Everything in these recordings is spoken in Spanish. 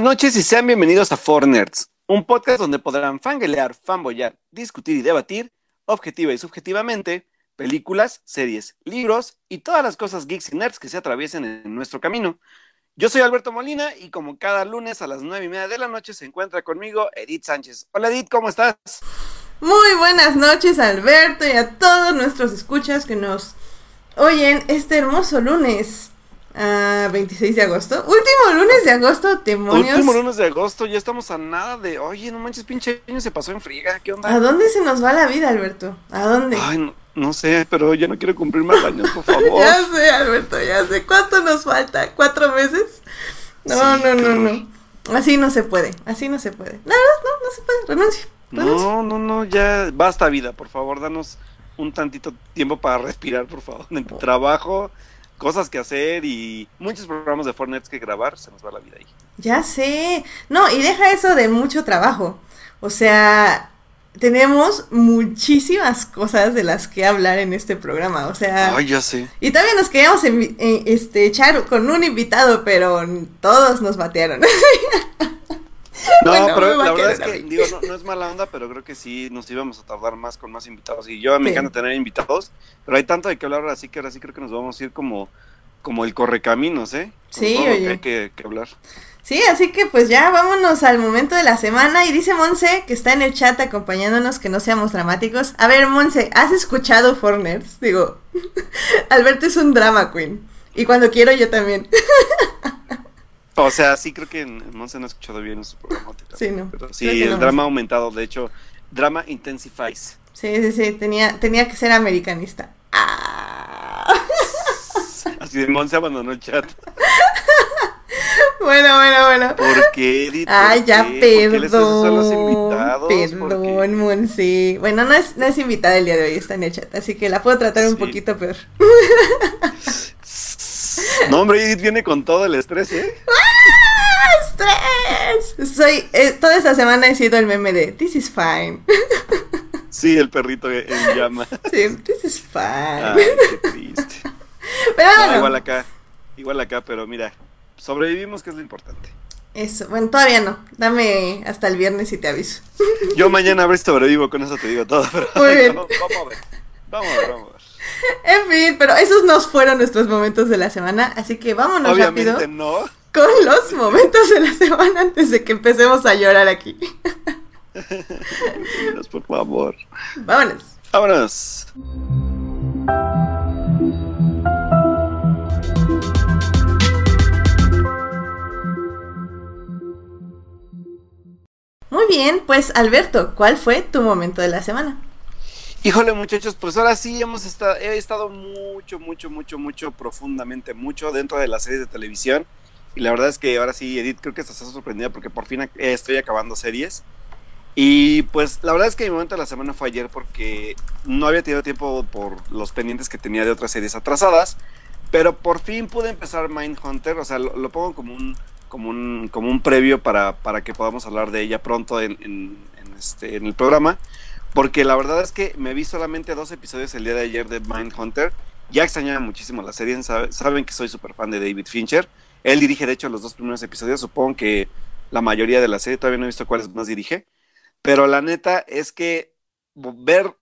Buenas noches y sean bienvenidos a Four Nerds, un podcast donde podrán fangelear, fanboyar, discutir y debatir, objetiva y subjetivamente, películas, series, libros y todas las cosas geeks y nerds que se atraviesen en nuestro camino. Yo soy Alberto Molina y como cada lunes a las nueve y media de la noche se encuentra conmigo Edith Sánchez. Hola Edith, ¿cómo estás? Muy buenas noches Alberto y a todos nuestros escuchas que nos oyen este hermoso lunes. Ah, 26 de agosto. Último lunes de agosto, demonios. Último lunes de agosto, ya estamos a nada de. Oye, no manches, pinche año se pasó en friega, ¿qué onda? ¿A dónde se nos va la vida, Alberto? ¿A dónde? Ay, no, no sé, pero ya no quiero cumplir más años, por favor. ya sé, Alberto, ya sé. ¿Cuánto nos falta? ¿Cuatro meses? No, Sí, no, no, no. Así no se puede, así no se puede. No, no, no se puede, renuncio. renuncio. No, no, no, ya basta vida, por favor, danos un tantito tiempo para respirar, por favor. En tu trabajo, cosas que hacer y muchos programas de Fortnite que grabar, se nos va la vida ahí. Ya sé. No, y deja eso de mucho trabajo. O sea, tenemos muchísimas cosas de las que hablar en este programa. O sea, Ay, ya sé. y todavía nos queríamos eh, este, echar con un invitado, pero todos nos batearon. No, Bueno, pero la verdad es que, mí. digo, no, no es mala onda, pero creo que sí nos íbamos a tardar más con más invitados. Y yo me encanta tener invitados, pero hay tanto de que hablar ahora sí que ahora sí creo que nos vamos a ir como, como el correcaminos, ¿eh? Con Sí, lo que oye. hay que, que hablar. Sí, así que pues ya vámonos al momento de la semana. Y dice Monse, que está en el chat acompañándonos, que no seamos dramáticos. A ver, Monse, ¿has escuchado Forners? Digo, Alberto es un drama queen. Y cuando quiero yo también. O sea, sí creo que en en Monse no ha escuchado bien su programa. Sí, no. Pero sí, el no, drama ha aumentado, de hecho, drama intensifies. Sí, sí, sí, tenía, tenía que ser americanista. Ah. Así de Monse abandonó el chat. Bueno, bueno, bueno. ¿Por qué, Edith? ¿Por Ay, ya, qué? ¿Por qué les haces eso a los perdón. invitados? Perdón, Monse. Bueno, no es, no es invitada el día de hoy, está en el chat, así que la puedo tratar un poquito peor. No, hombre, Edith viene con todo el estrés, ¿eh? ¡Ah, ¡Estrés! Soy, eh, toda esta semana he sido el meme de This is fine. Sí, el perrito en llama. Sí, this is fine. Ay, qué triste. Pero No, bueno, igual acá, igual acá, pero mira, sobrevivimos, que es lo importante. eso, bueno, todavía no. Dame hasta el viernes y te aviso. Yo mañana a ver si sobrevivo, con eso te digo todo. Pero Muy bien. Vamos, vamos a ver, vamos a ver, vamos a ver. En fin, pero esos nos fueron nuestros momentos de la semana, así que vámonos Obviamente rápido no. con los momentos de la semana antes de que empecemos a llorar aquí. Por favor. Vámonos. Vámonos. Muy bien, pues Alberto, ¿cuál fue tu momento de la semana? Híjole, muchachos, pues ahora sí hemos estado, he estado mucho, mucho, mucho, mucho, profundamente, mucho dentro de las series de televisión. Y la verdad es que ahora sí, Edith, creo que estás sorprendida porque por fin estoy acabando series. Y pues la verdad es que mi momento de la semana fue ayer porque no había tenido tiempo por los pendientes que tenía de otras series atrasadas. Pero por fin pude empezar Mindhunter, o sea, lo, lo pongo como un, como un, como un previo para, para que podamos hablar de ella pronto en, en- en este, en el programa. Porque la verdad es que me vi solamente dos episodios el día de ayer de Mindhunter. Ya extrañaba muchísimo la serie. sabe- saben que soy súper fan de David Fincher. Él dirige, de hecho, los dos primeros episodios. Supongo que la mayoría de la serie. Todavía no he visto cuáles más dirige. Pero la neta es que ver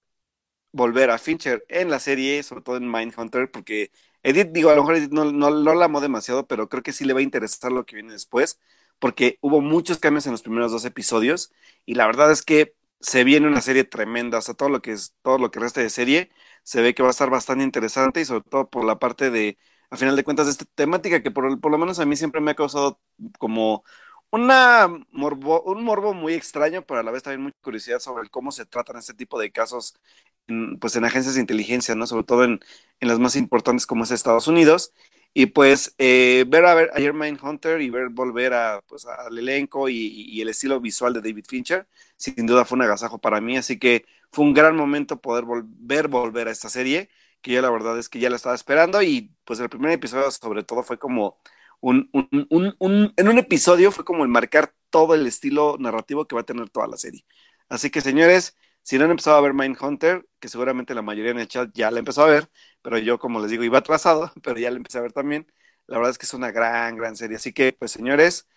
volver a Fincher en la serie, sobre todo en Mindhunter, porque Edith, digo, a lo mejor Edith no, no, no la amó demasiado, pero creo que sí le va a interesar lo que viene después, porque hubo muchos cambios en los primeros dos episodios, y la verdad es que se viene una serie tremenda, o sea, todo lo que es, todo lo que resta de serie, se ve que va a estar bastante interesante, y sobre todo por la parte de, a final de cuentas, de esta temática que por, por lo menos a mí siempre me ha causado como una morbo, un morbo muy extraño, pero a la vez también mucha curiosidad sobre cómo se tratan este tipo de casos en, pues en agencias de inteligencia, ¿no? Sobre todo en, en las más importantes como es Estados Unidos. Y pues eh, ver a ver ayer Mindhunter y ver volver a, pues, al elenco y, y el estilo visual de David Fincher, sin duda fue un agasajo para mí, así que fue un gran momento poder vol ver volver a esta serie, que yo la verdad es que ya la estaba esperando y pues el primer episodio sobre todo fue como un, un, un, un, en un episodio fue como el marcar todo el estilo narrativo que va a tener toda la serie. Así que señores, si no han empezado a ver Mindhunter, que seguramente la mayoría en el chat ya la empezó a ver, pero yo como les digo iba atrasado, pero ya la empecé a ver también. La verdad es que es una gran, gran serie. Así que pues señores,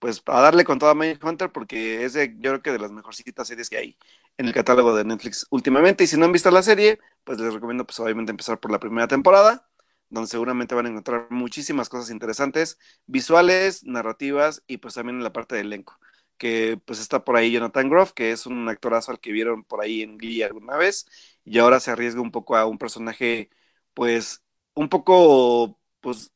pues a darle con toda Hunter porque es de, yo creo que de las mejorcitas series que hay en el catálogo de Netflix últimamente. Y si no han visto la serie, pues les recomiendo pues obviamente empezar por la primera temporada, donde seguramente van a encontrar muchísimas cosas interesantes, visuales, narrativas y pues también en la parte del elenco. Que pues está por ahí Jonathan Groff, que es un actorazo al que vieron por ahí en Glee alguna vez, y ahora se arriesga un poco a un personaje, pues, un poco, pues,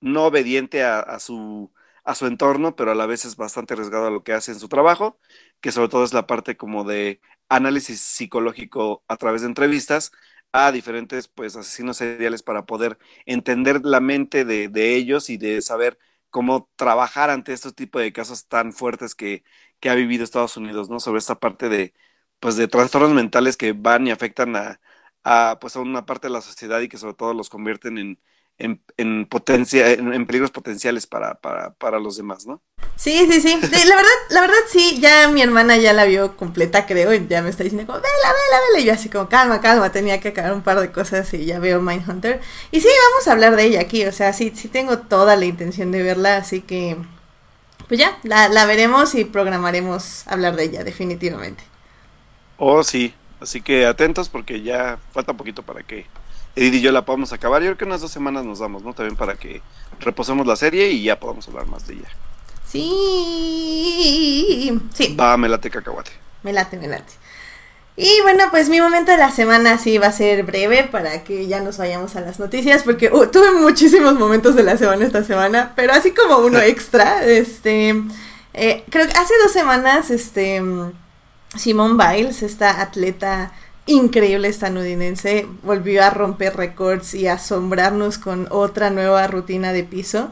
no obediente a su a su entorno, pero a la vez es bastante arriesgado a lo que hace en su trabajo, que sobre todo es la parte como de análisis psicológico a través de entrevistas a diferentes pues asesinos seriales para poder entender la mente de, ellos y de saber cómo trabajar ante este tipo de casos tan fuertes que, que ha vivido Estados Unidos, ¿no? Sobre esta parte de pues de trastornos mentales que van y afectan a, a pues a una parte de la sociedad y que sobre todo los convierten en, en, potencia, en, peligros potenciales para, para, para, los demás, ¿no? Sí, sí, sí, La verdad, la verdad sí, ya mi hermana ya la vio completa, creo, y ya me está diciendo como, vela, vela, vela. Y yo así como, calma, calma, tenía que acabar un par de cosas y ya veo Mindhunter. Y sí, vamos a hablar de ella aquí, o sea, sí, sí tengo toda la intención de verla, así que, pues ya, la, la veremos y programaremos hablar de ella, definitivamente. Oh, sí, así que atentos porque ya falta un poquito para que Edith y yo la podamos acabar. Yo creo que unas dos semanas nos damos, ¿no? También para que reposemos la serie y ya podamos hablar más de ella. Sí, sí. Va, me late cacahuate. Me late, me late. Y bueno, pues mi momento de la semana sí va a ser breve para que ya nos vayamos a las noticias, porque uh, tuve muchísimos momentos de la semana esta semana, pero así como uno extra, este, eh, creo que hace dos semanas, este, Simone Biles, esta atleta increíble estadounidense volvió a romper récords y asombrarnos con otra nueva rutina de piso.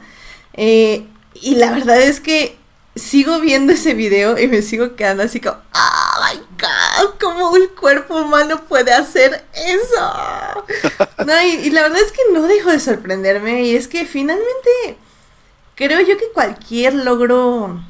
Eh, y la verdad es que sigo viendo ese video y me sigo quedando así como, ¡Oh my god! ¿Cómo el cuerpo humano puede hacer eso? No, y, la verdad es que no dejo de sorprenderme. Y es que finalmente creo yo que cualquier logro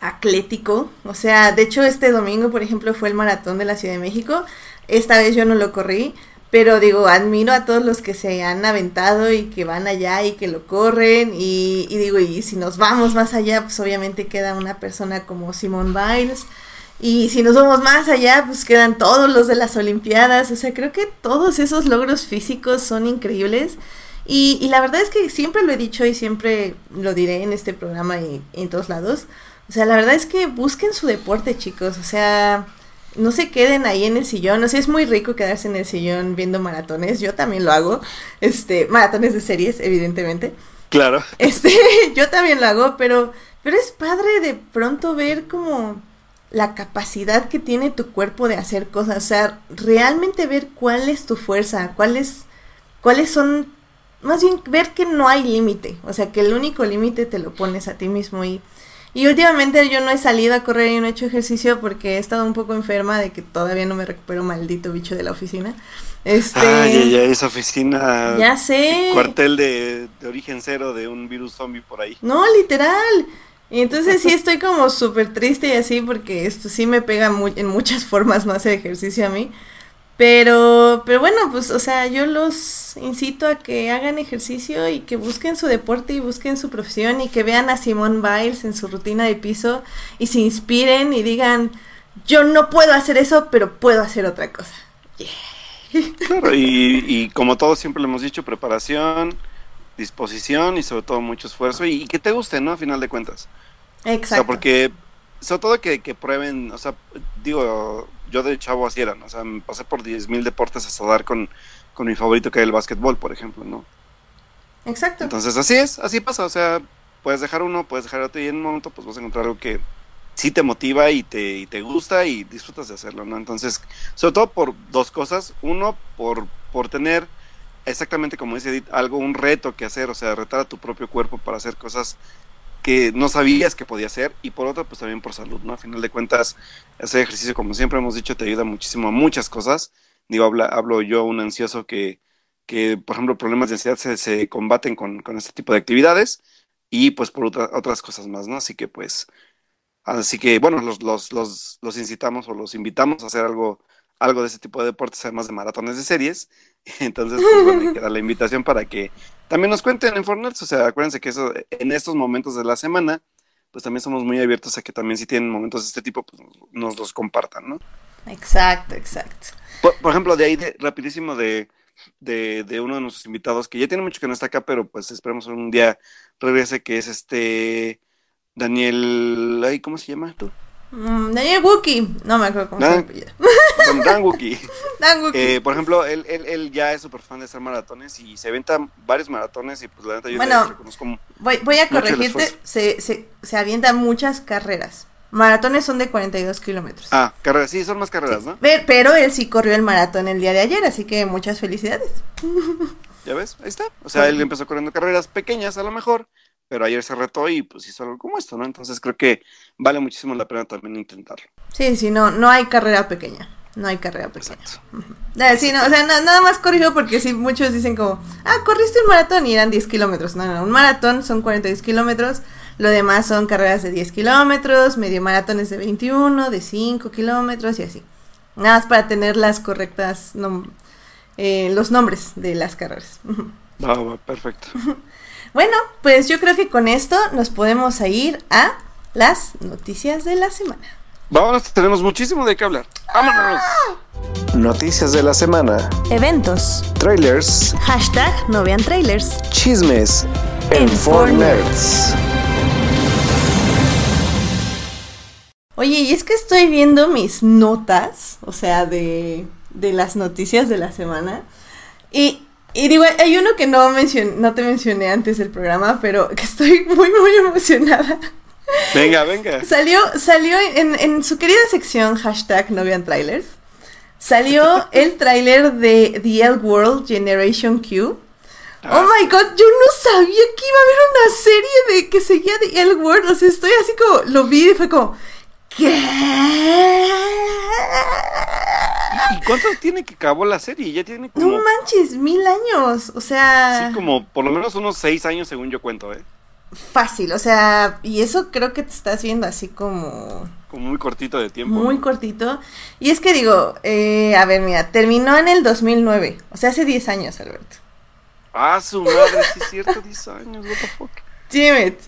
atlético, o sea, de hecho este domingo, por ejemplo, fue el maratón de la Ciudad de México. Esta vez yo no lo corrí, pero digo, admiro a todos los que se han aventado y que van allá y que lo corren. Y, digo, y si nos vamos más allá, pues obviamente queda una persona como Simone Biles. Y si nos vamos más allá, pues quedan todos los de las Olimpiadas. O sea, creo que todos esos logros físicos son increíbles. Y, y la verdad es que siempre lo he dicho y siempre lo diré en este programa y en todos lados. O sea, la verdad es que busquen su deporte, chicos. O sea, no se queden ahí en el sillón. O sea, es muy rico quedarse en el sillón viendo maratones. Yo también lo hago. Este, maratones de series, evidentemente. Claro. Este, yo también lo hago, pero, pero es padre de pronto ver como la capacidad que tiene tu cuerpo de hacer cosas. O sea, realmente ver cuál es tu fuerza, cuáles, cuáles son, más bien ver que no hay límite. O sea, que el único límite te lo pones a ti mismo y y últimamente yo no he salido a correr y no he hecho ejercicio porque he estado un poco enferma de que todavía no me recupero maldito bicho de la oficina. Este, Ay, ya, esa oficina. Ya sé. Cuartel de, origen cero de un virus zombie por ahí. No, literal. Y entonces sí estoy como súper triste y así porque esto sí me pega en muchas formas no hacer ejercicio a mí. Pero, pero bueno, pues, o sea, yo los incito a que hagan ejercicio y que busquen su deporte y busquen su profesión y que vean a Simone Biles en su rutina de piso y se inspiren y digan, yo no puedo hacer eso, pero puedo hacer otra cosa. Claro, y, y, como todos siempre lo hemos dicho, preparación, disposición y sobre todo mucho esfuerzo y, que te guste, ¿no? A final de cuentas. Exacto. O sea, porque sobre todo que, que prueben, o sea, digo, yo de chavo así era, ¿no? O sea, me pasé por 10.000 deportes hasta dar con, con mi favorito que era el básquetbol, por ejemplo, ¿no? Exacto. Entonces así es, así pasa, o sea, puedes dejar uno, puedes dejar otro y en un momento pues vas a encontrar algo que sí te motiva y te, y te gusta y disfrutas de hacerlo, ¿no? Entonces, sobre todo por dos cosas. Uno, por, por tener exactamente como dice Edith, algo, un reto que hacer, o sea, retar a tu propio cuerpo para hacer cosas que no sabías que podía hacer y por otra pues también por salud, ¿no? A final de cuentas, hacer ejercicio como siempre hemos dicho te ayuda muchísimo a muchas cosas. Digo, habla, hablo yo un ansioso que, que, por ejemplo, problemas de ansiedad se, se combaten con, con, este tipo de actividades y pues por otras cosas más, ¿no? Así que pues, así que bueno, los, los, los, los incitamos o los invitamos a hacer algo algo de ese tipo de deportes, además de maratones de series. Entonces, pues bueno, queda la invitación para que también nos cuenten en Fortnite. O sea, acuérdense que eso, en estos momentos de la semana, pues también somos muy abiertos a que también si tienen momentos de este tipo, pues nos los compartan, ¿no? Exacto, exacto. Por, ejemplo, de ahí, de, rapidísimo, de, de, de, uno de nuestros invitados, que ya tiene mucho que no está acá, pero pues esperemos un día regrese, que es este Daniel, ay, ¿cómo se llama tú? Mm, Daniel Wookie, no me acuerdo cómo se llama. Dan Wookie. Dan Wookie. Eh, por ejemplo, él, él, él ya es súper fan de hacer maratones y se avienta varios maratones y pues la neta yo bueno, reconozco voy, voy a corregirte, se, se, se avienta muchas carreras. Maratones son de 42 kilómetros. Ah, carreras, sí, son más carreras, ¿no? Pero él sí corrió el maratón el día de ayer, así que muchas felicidades. ¿Ya ves? Ahí está. O sea, él empezó corriendo carreras pequeñas a lo mejor, pero ayer se retó y pues hizo algo como esto, ¿no? Entonces creo que vale muchísimo la pena también intentarlo. Sí, sí, no, no hay carrera pequeña. No hay carrera pequeña. Exacto. Sí, no, o sea, nada más corrijo porque sí, muchos dicen como, ah, corriste un maratón y eran 10 kilómetros. No, no, un maratón son 42 kilómetros lo demás son carreras de 10 kilómetros, medio maratones de 21, de 5 kilómetros y así. Nada más para tener las correctas, eh, los nombres de las carreras. Va, va, perfecto. bueno, pues yo creo que con esto nos podemos ir a las noticias de la semana. Vámonos, tenemos muchísimo de qué hablar. ¡Vámonos! Noticias de la semana. Eventos. Trailers. Hashtag no vean trailers. Chismes. En, en Nerds. Oye, y es que estoy viendo mis notas, o sea, de, de las noticias de la semana. Y, y digo, hay uno que no, no te mencioné antes del programa, pero que estoy muy, muy emocionada. Venga, venga. Salió, salió en, en su querida sección hashtag no vean trailers. Salió el tráiler de The L World Generation Q. Oh ah. my god, yo no sabía que iba a haber una serie de que seguía The L World. O sea, estoy así como, lo vi y fue como, ¿Qué? ¿Y cuánto tiene que acabó la serie? Ya tiene como... No manches, mil años, o sea... Sí, como por lo menos unos seis años según yo cuento, ¿eh? Fácil, o sea, y eso creo que te estás viendo así como... Como muy cortito de tiempo. Muy cortito. Y es que digo, eh, a ver, mira, terminó en el 2009, o sea, hace 10 años, Alberto. Ah, su madre, sí es cierto, 10 años, what the fuck. Damn it.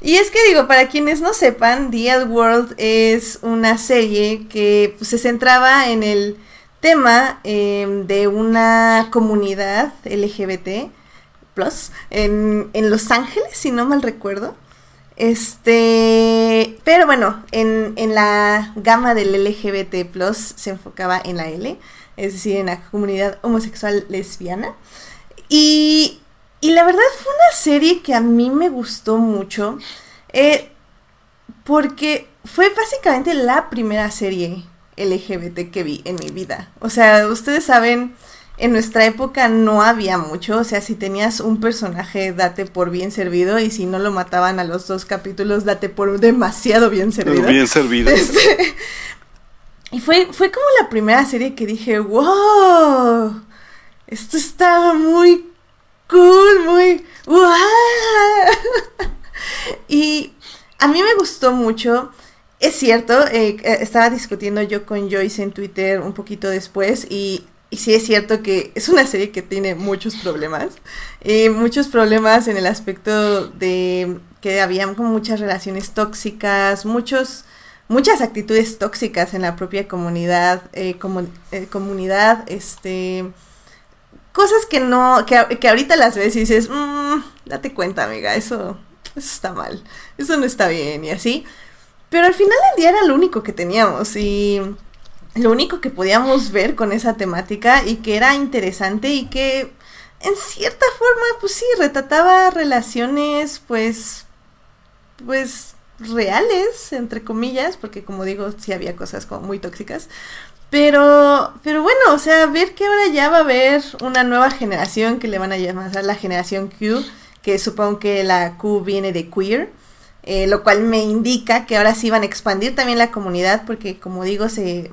Y es que digo, para quienes no sepan, The World es una serie que pues, se centraba en el tema em, de una comunidad LGBT plus en, en, Los Ángeles, si no mal recuerdo. Este, pero bueno, en, en la gama del LGBT plus se enfocaba en la L, es decir, en la comunidad homosexual lesbiana. Y y la verdad fue una serie que a mí me gustó mucho. Eh, porque fue básicamente la primera serie LGBT que vi en mi vida. O sea, ustedes saben, en nuestra época no había mucho. O sea, si tenías un personaje, date por bien servido. Y si no lo mataban a los dos capítulos, date por demasiado bien servido. Bien servido. Este, y fue, fue como la primera serie que dije, wow, esto está muy cool, muy... y a mí me gustó mucho. Es cierto, eh, eh, estaba discutiendo yo con Joyce en Twitter un poquito después y, y sí es cierto que es una serie que tiene muchos problemas. Eh, muchos problemas en el aspecto de que habían como muchas relaciones tóxicas, muchos muchas actitudes tóxicas en la propia comunidad, comunidad, este, cosas que no, que, que ahorita las ves y dices, mmm, date cuenta, amiga, eso, eso está mal, eso no está bien y así. Pero al final del día era lo único que teníamos y lo único que podíamos ver con esa temática y que era interesante y que en cierta forma, pues sí, retrataba relaciones, pues, pues reales, entre comillas, porque como digo, sí había cosas como muy tóxicas, pero, pero bueno, o sea, ver que ahora ya va a haber una nueva generación que le van a llamar la generación Q, que supongo que la Q viene de queer, eh, lo cual me indica que ahora sí van a expandir también la comunidad, porque como digo, se,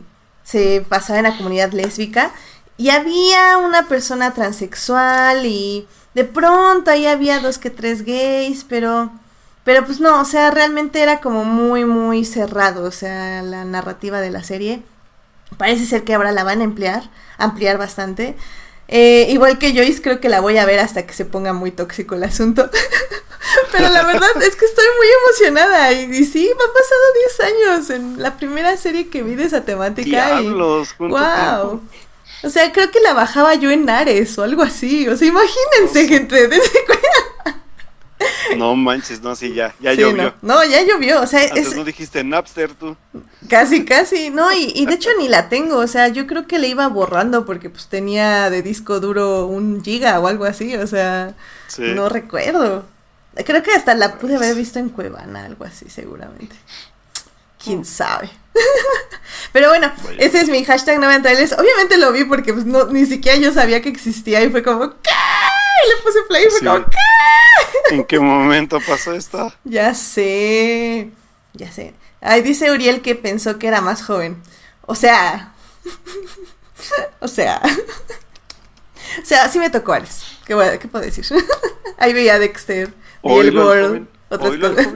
se basaba en la comunidad lésbica, y había una persona transexual y de pronto ahí había dos que tres gays, pero... Pero pues no, o sea, realmente era como muy, muy cerrado, o sea, la narrativa de la serie. Parece ser que ahora la van a emplear, ampliar bastante. Eh, igual que Joyce, creo que la voy a ver hasta que se ponga muy tóxico el asunto. Pero la verdad es que estoy muy emocionada y, y sí, me han pasado 10 años en la primera serie que vi de esa temática. Diablos, y, ¿cuánto wow. O sea, creo que la bajaba yo en Ares o algo así. O sea, imagínense, gente. desde No manches, no, sí, ya, ya Sí, llovió. no. no, ya llovió. O sea, Antes es no dijiste Napster tú. casi, casi. No, y, y de hecho ni la tengo. O sea, yo creo que le iba borrando porque pues tenía de disco duro un giga o algo así. O sea, Sí. no recuerdo. Creo que hasta la pude haber visto en Cuevana, algo así, seguramente. Quién sabe. Pero bueno, ese es mi hashtag no vean trailers. Obviamente lo vi porque pues, no, ni siquiera yo sabía que existía y fue como ¿qué? Y le puse play y fue Sí. como ¿qué? ¿En qué momento pasó esto? Ya sé. Ya sé. Ay, dice Uriel que pensó que era más joven. O sea. o sea. o sea, sí me tocó Ares. ¿Qué, voy a- qué puedo decir? Ahí veía Dexter, Billboard, otras cosas.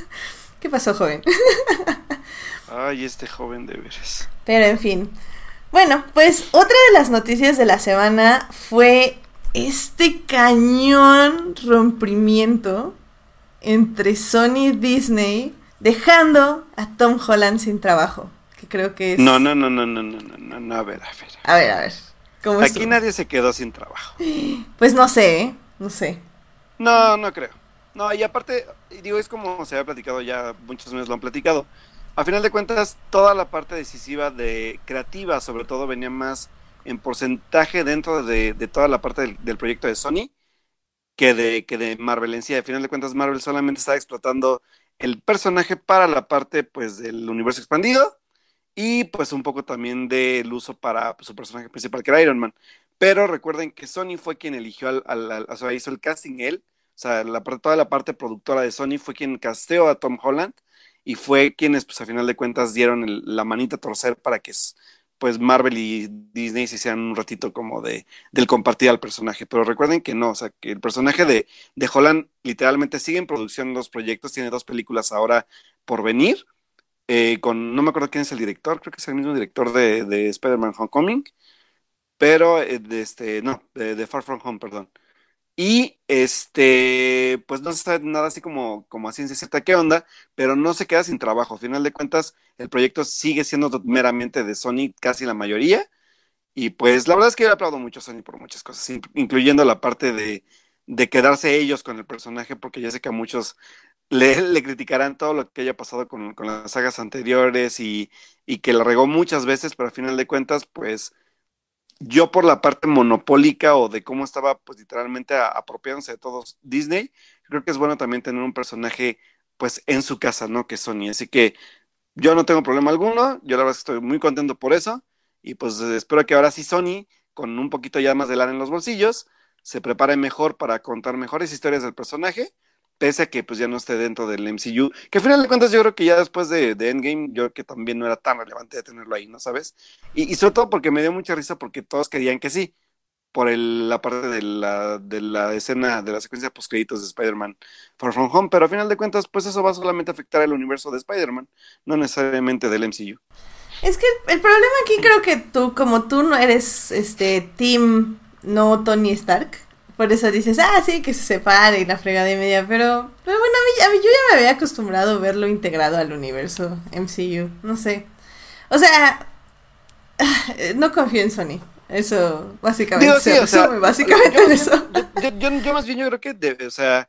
¿Qué pasó, joven? Ay, este joven de veras. Pero en fin. Bueno, pues otra de las noticias de la semana fue este cañón rompimiento entre Sony y Disney, dejando a Tom Holland sin trabajo. Que creo que es. No, no, no, no, no, no, no, no, a ver, a ver. A ver, a ver. ¿Cómo Aquí estuvo? nadie se quedó sin trabajo. Pues no sé, ¿eh? no sé. No, no creo. No, y aparte, digo, es como se había platicado ya, muchos meses lo han platicado. A final de cuentas, toda la parte decisiva de creativa, sobre todo, venía más en porcentaje dentro de, de toda la parte del, proyecto de Sony que de, que de Marvel en sí. A final de cuentas, Marvel solamente estaba explotando el personaje para la parte pues del universo expandido y pues un poco también del uso para su personaje principal que era Iron Man. Pero recuerden que Sony fue quien eligió al, o sea, hizo el casting él, sea, la, toda la parte productora de Sony fue quien casteó a Tom Holland y fue quienes pues a final de cuentas dieron el- la manita a torcer para que pues Marvel y Disney se hicieran un ratito como de del compartir al personaje, pero recuerden que no, o sea, que el personaje de, de Holland literalmente sigue en producción los proyectos, tiene dos películas ahora por venir, eh, con, no me acuerdo quién es el director, creo que es el mismo director de, de Spider-Man Homecoming, pero, eh, este, no, de Far From Home, perdón. Y este, pues no se sabe nada así como, como a ciencia cierta qué onda, pero no se queda sin trabajo. A final de cuentas, el proyecto sigue siendo meramente de Sony, casi la mayoría. Y pues la verdad es que yo aplaudo mucho a Sony por muchas cosas, in- incluyendo la parte de, de quedarse ellos con el personaje, porque yo sé que a muchos le, le criticarán todo lo que haya pasado con, con las sagas anteriores y, y que la regó muchas veces, pero a final de cuentas, pues yo por la parte monopólica o de cómo estaba pues literalmente apropiándose de todos Disney, creo que es bueno también tener un personaje pues en su casa, ¿no? Que Sony. Así que yo no tengo problema alguno, yo la verdad estoy muy contento por eso y pues espero que ahora sí Sony, con un poquito ya más de lana en los bolsillos, se prepare mejor para contar mejores historias del personaje, pese a que pues ya no esté dentro del MCU, que al final de cuentas yo creo que ya después de, Endgame, yo creo que también no era tan relevante de tenerlo ahí, ¿no sabes? Y, sobre todo porque me dio mucha risa porque todos querían que sí, por el- la parte de la, de la escena, de la secuencia post créditos de Spider-Man Far From Home, pero a final de cuentas, pues eso va solamente a afectar el universo de Spider-Man, no necesariamente del MCU. Es que el problema aquí creo que tú, como tú no eres este team no Tony Stark, por eso dices, ah, sí, que se separe y la fregada y media, pero, pero bueno, a mí, a mí yo ya me había acostumbrado a verlo integrado al universo MCU, no sé. O sea, no confío en Sony. Eso básicamente Digo, sí, se o sea, básicamente yo, en eso. yo, yo- yo- yo más bien yo creo que, debe, o sea,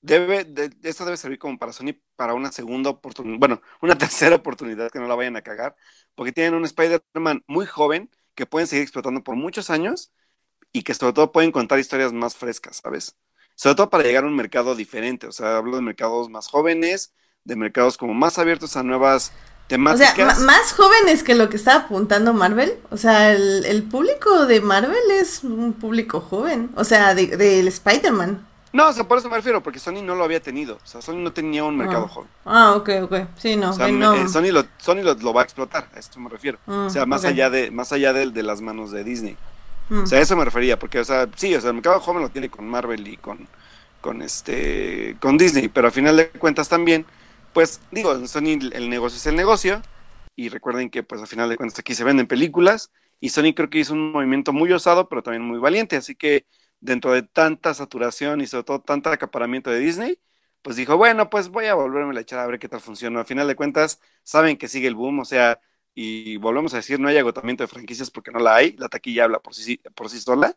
debe, de- esto debe servir como para Sony para una segunda oportunidad, bueno, una tercera oportunidad que no la vayan a cagar, porque tienen un Spider-Man muy joven que pueden seguir explotando por muchos años y que sobre todo pueden contar historias más frescas, ¿sabes? Sobre todo para llegar a un mercado diferente, o sea, hablo de mercados más jóvenes, de mercados como más abiertos a nuevas O temáticas. sea, ma- más jóvenes que lo que está apuntando Marvel. O sea, el, el público de Marvel es un público joven. O sea, de- del Spider-Man. No, o sea, por eso me refiero, porque Sony no lo había tenido, o sea, Sony no tenía un mercado Ah. joven. Ah, ok, ok. Sí, no. O sea, no. eh, Sony, lo, Sony lo, lo va a explotar, a esto me refiero. Mm, o sea, más allá de, más allá de, de las manos de Disney. Mm. O sea, a eso me refería, porque, o sea, sí, o sea, el mercado joven lo tiene con Marvel y con, con este, con Disney, pero a final de cuentas también, pues, digo, en Sony el negocio es el negocio, y recuerden que, pues, a final de cuentas aquí se venden películas, y Sony creo que hizo un movimiento muy osado, pero también muy valiente, así que dentro de tanta saturación y sobre todo tanto acaparamiento de Disney, pues dijo, bueno, pues voy a volverme a echar a ver qué tal funciona. Al final de cuentas, saben que sigue el boom, o sea, y volvemos a decir, no hay agotamiento de franquicias porque no la hay, la taquilla habla por sí, por sí sola,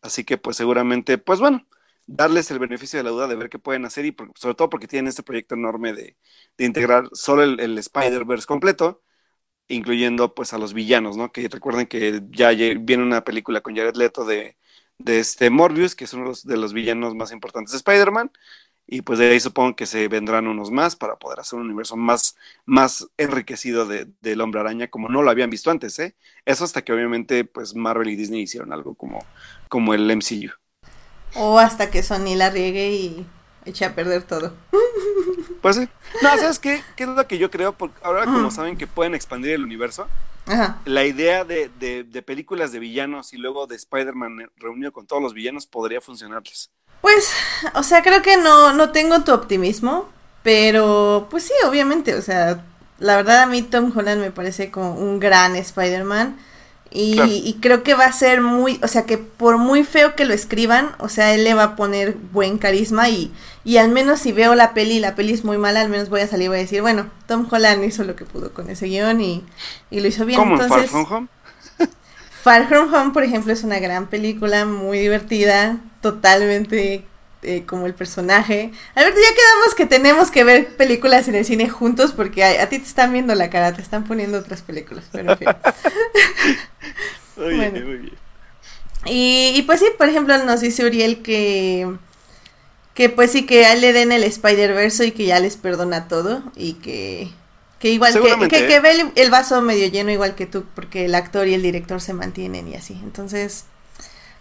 así que pues seguramente, pues bueno, darles el beneficio de la duda de ver qué pueden hacer y sobre todo porque tienen este proyecto enorme de, integrar solo el, Spider-Verse completo, incluyendo pues a los villanos, ¿no? Que recuerden que ya viene una película con Jared Leto de, de este Morbius, que es uno de los, villanos más importantes de Spider-Man, y pues de ahí supongo que se vendrán unos más para poder hacer un universo más, más enriquecido de, del hombre araña como no lo habían visto antes, ¿eh? Eso hasta que obviamente pues Marvel y Disney hicieron algo como, como el MCU. O hasta que Sony la riegue y eche a perder todo. Pues sí. No, ¿sabes qué? ¿Qué es lo que yo creo? Porque ahora como saben que pueden expandir el universo, la idea de, de, películas de villanos y luego de Spider-Man reunido con todos los villanos podría funcionarles. Pues, o sea, creo que no, no tengo tu optimismo, pero pues sí, obviamente, o sea, la verdad a mí Tom Holland me parece como un gran Spider-Man. Y, creo que va a ser muy, o sea, que por muy feo que lo escriban, o sea, él le va a poner buen carisma y, y al menos si veo la peli y la peli es muy mala, al menos voy a salir y voy a decir, bueno, Tom Holland hizo lo que pudo con ese guion y, y lo hizo bien. ¿Cómo Entonces, Far From Home? Far From Home, por ejemplo, es una gran película, muy divertida, totalmente eh, como el personaje. A ver, ya quedamos que tenemos que ver películas en el cine juntos porque a, ti te están viendo la cara, te están poniendo otras películas. Pero en fin. muy bien. Y, y, pues sí, por ejemplo, nos dice Uriel que que pues sí que a él le den el Spider-Verse y que ya les perdona todo y que que igual que, que, ¿eh? ve el, vaso medio lleno igual que tú porque el actor y el director se mantienen y así. Entonces,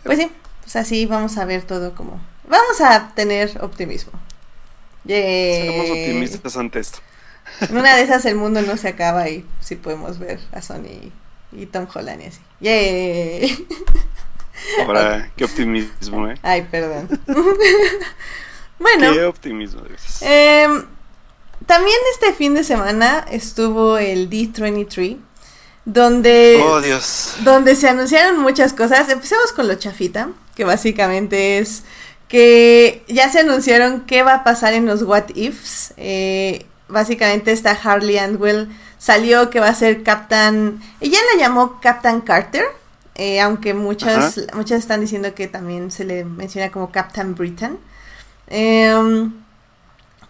pues sí, pues así vamos a ver todo como Vamos a tener optimismo. Seremos optimistas ante esto. En una de esas el mundo no se acaba y sí podemos ver a Sony y, Tom Holland y así. ¡Yay! Ahora, qué optimismo, ¿eh? Ay, perdón. bueno. Qué optimismo. Eh, también este fin de semana estuvo el D23, donde, oh, Dios. donde se anunciaron muchas cosas. Empecemos con lo chafita, que básicamente es que ya se anunciaron qué va a pasar en los What Ifs. Eh, básicamente esta Harley Andwell salió que va a ser Captain, ella la llamó Captain Carter, eh, aunque muchas, muchas están diciendo que también se le menciona como Captain Britain. Em,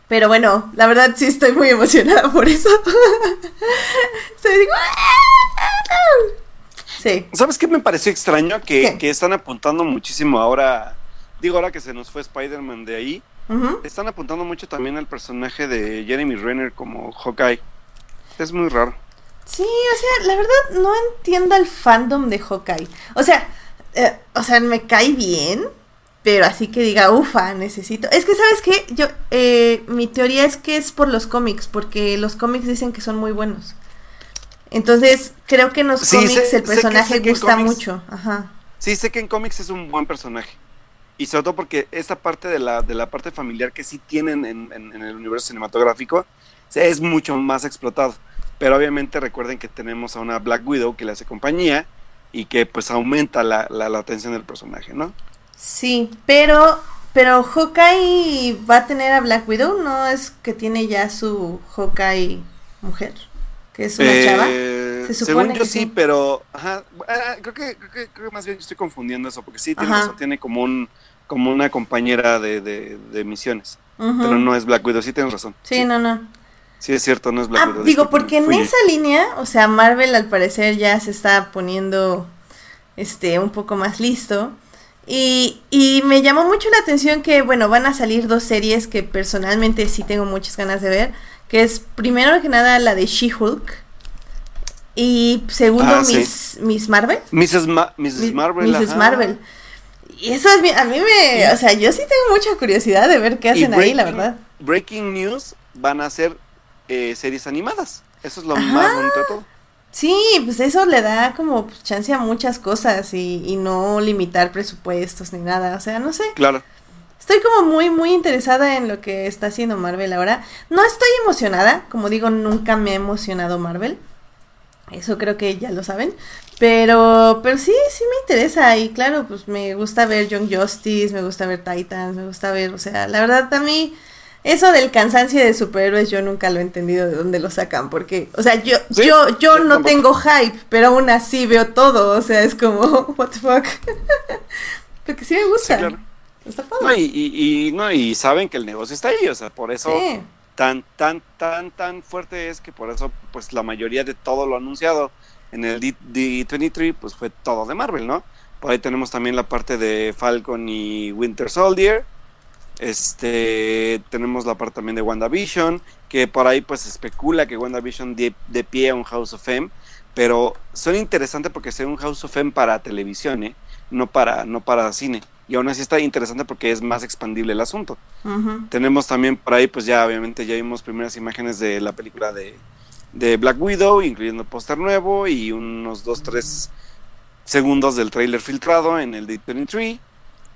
pero bueno, la verdad sí estoy muy emocionada por eso. sí. ¿Sabes qué me pareció extraño? Que, que están apuntando muchísimo ahora digo, ahora que se nos fue Spider-Man de ahí, están apuntando mucho también al personaje de Jeremy Renner como Hawkeye. Es muy raro. Sí, o sea, la verdad no entiendo el fandom de Hawkeye. O sea, eh, o sea, me cae bien, pero así que diga, ufa, necesito. Es que, ¿sabes qué? Yo, eh, mi teoría es que es por los cómics, porque los cómics dicen que son muy buenos. Entonces, creo que en los cómics el personaje gusta mucho. Ajá. Sí, sé que en cómics es un buen personaje y sobre todo porque esta parte de la, de la parte familiar que sí tienen en, en, el universo cinematográfico es mucho más explotado. Pero obviamente recuerden que tenemos a una Black Widow que le hace compañía y que pues aumenta la, la, atención del personaje, ¿no? Sí, pero, pero Hawkeye va a tener a Black Widow, ¿no? Es que tiene ya su Hawkeye mujer, que es una chava. Eh, Se supone según yo sí, pero ajá, ah, creo, que, creo, que, creo que más bien estoy confundiendo eso, porque sí, tiene, tiene como un como una compañera de, de, misiones. Pero no es Black Widow, sí tienes razón. Sí, no, no. Sí, es cierto, no es Black ah, Widow. Digo, porque en esa línea, o sea, Marvel al parecer ya se está poniendo este un poco más listo. Y, y me llamó mucho la atención que, bueno, van a salir dos series que personalmente sí tengo muchas ganas de ver. Que es primero que nada la de She-Hulk. Y segundo, ah, Miss, Miss Marvel. Mrs. Marvel. Mrs. Marvel. Y eso a mí, me, o sea, yo sí tengo mucha curiosidad de ver qué hacen ahí, la verdad. Breaking News van a ser eh, series animadas. Eso es lo más bonito de todo. Sí, pues eso le da como chance a muchas cosas y, y no limitar presupuestos ni nada. O sea, no sé. Claro. Estoy como muy, muy interesada en lo que está haciendo Marvel ahora. No estoy emocionada, como digo, nunca me ha emocionado Marvel. Eso creo que ya lo saben. Pero, pero sí, sí me interesa. Y claro, pues me gusta ver Young Justice, me gusta ver Titans, me gusta ver, o sea, la verdad a mí Eso del cansancio de superhéroes yo nunca lo he entendido de dónde lo sacan, porque, o sea, yo, yo, yo no tengo hype, pero aún así veo todo, o sea, es como, what the fuck. porque sí me gusta. Está no, y, y, no, y saben que el negocio está ahí, o sea, por eso tan, tan, tan, tan fuerte es que por eso, pues la mayoría de todo lo anunciado en el D23, pues fue todo de Marvel, ¿no? Por ahí tenemos también la parte de Falcon y Winter Soldier este, tenemos la parte también de WandaVision, que por ahí pues especula que WandaVision de, de pie a un House of Fame, pero son interesantes porque es un House of Fame para televisión, ¿eh? no, para, no para cine. Y aún así está interesante porque es más expandible el asunto. Tenemos también por ahí, pues ya obviamente ya vimos primeras imágenes de la película de, de Black Widow, incluyendo póster nuevo y unos 2-3 segundos del trailer filtrado en el D23.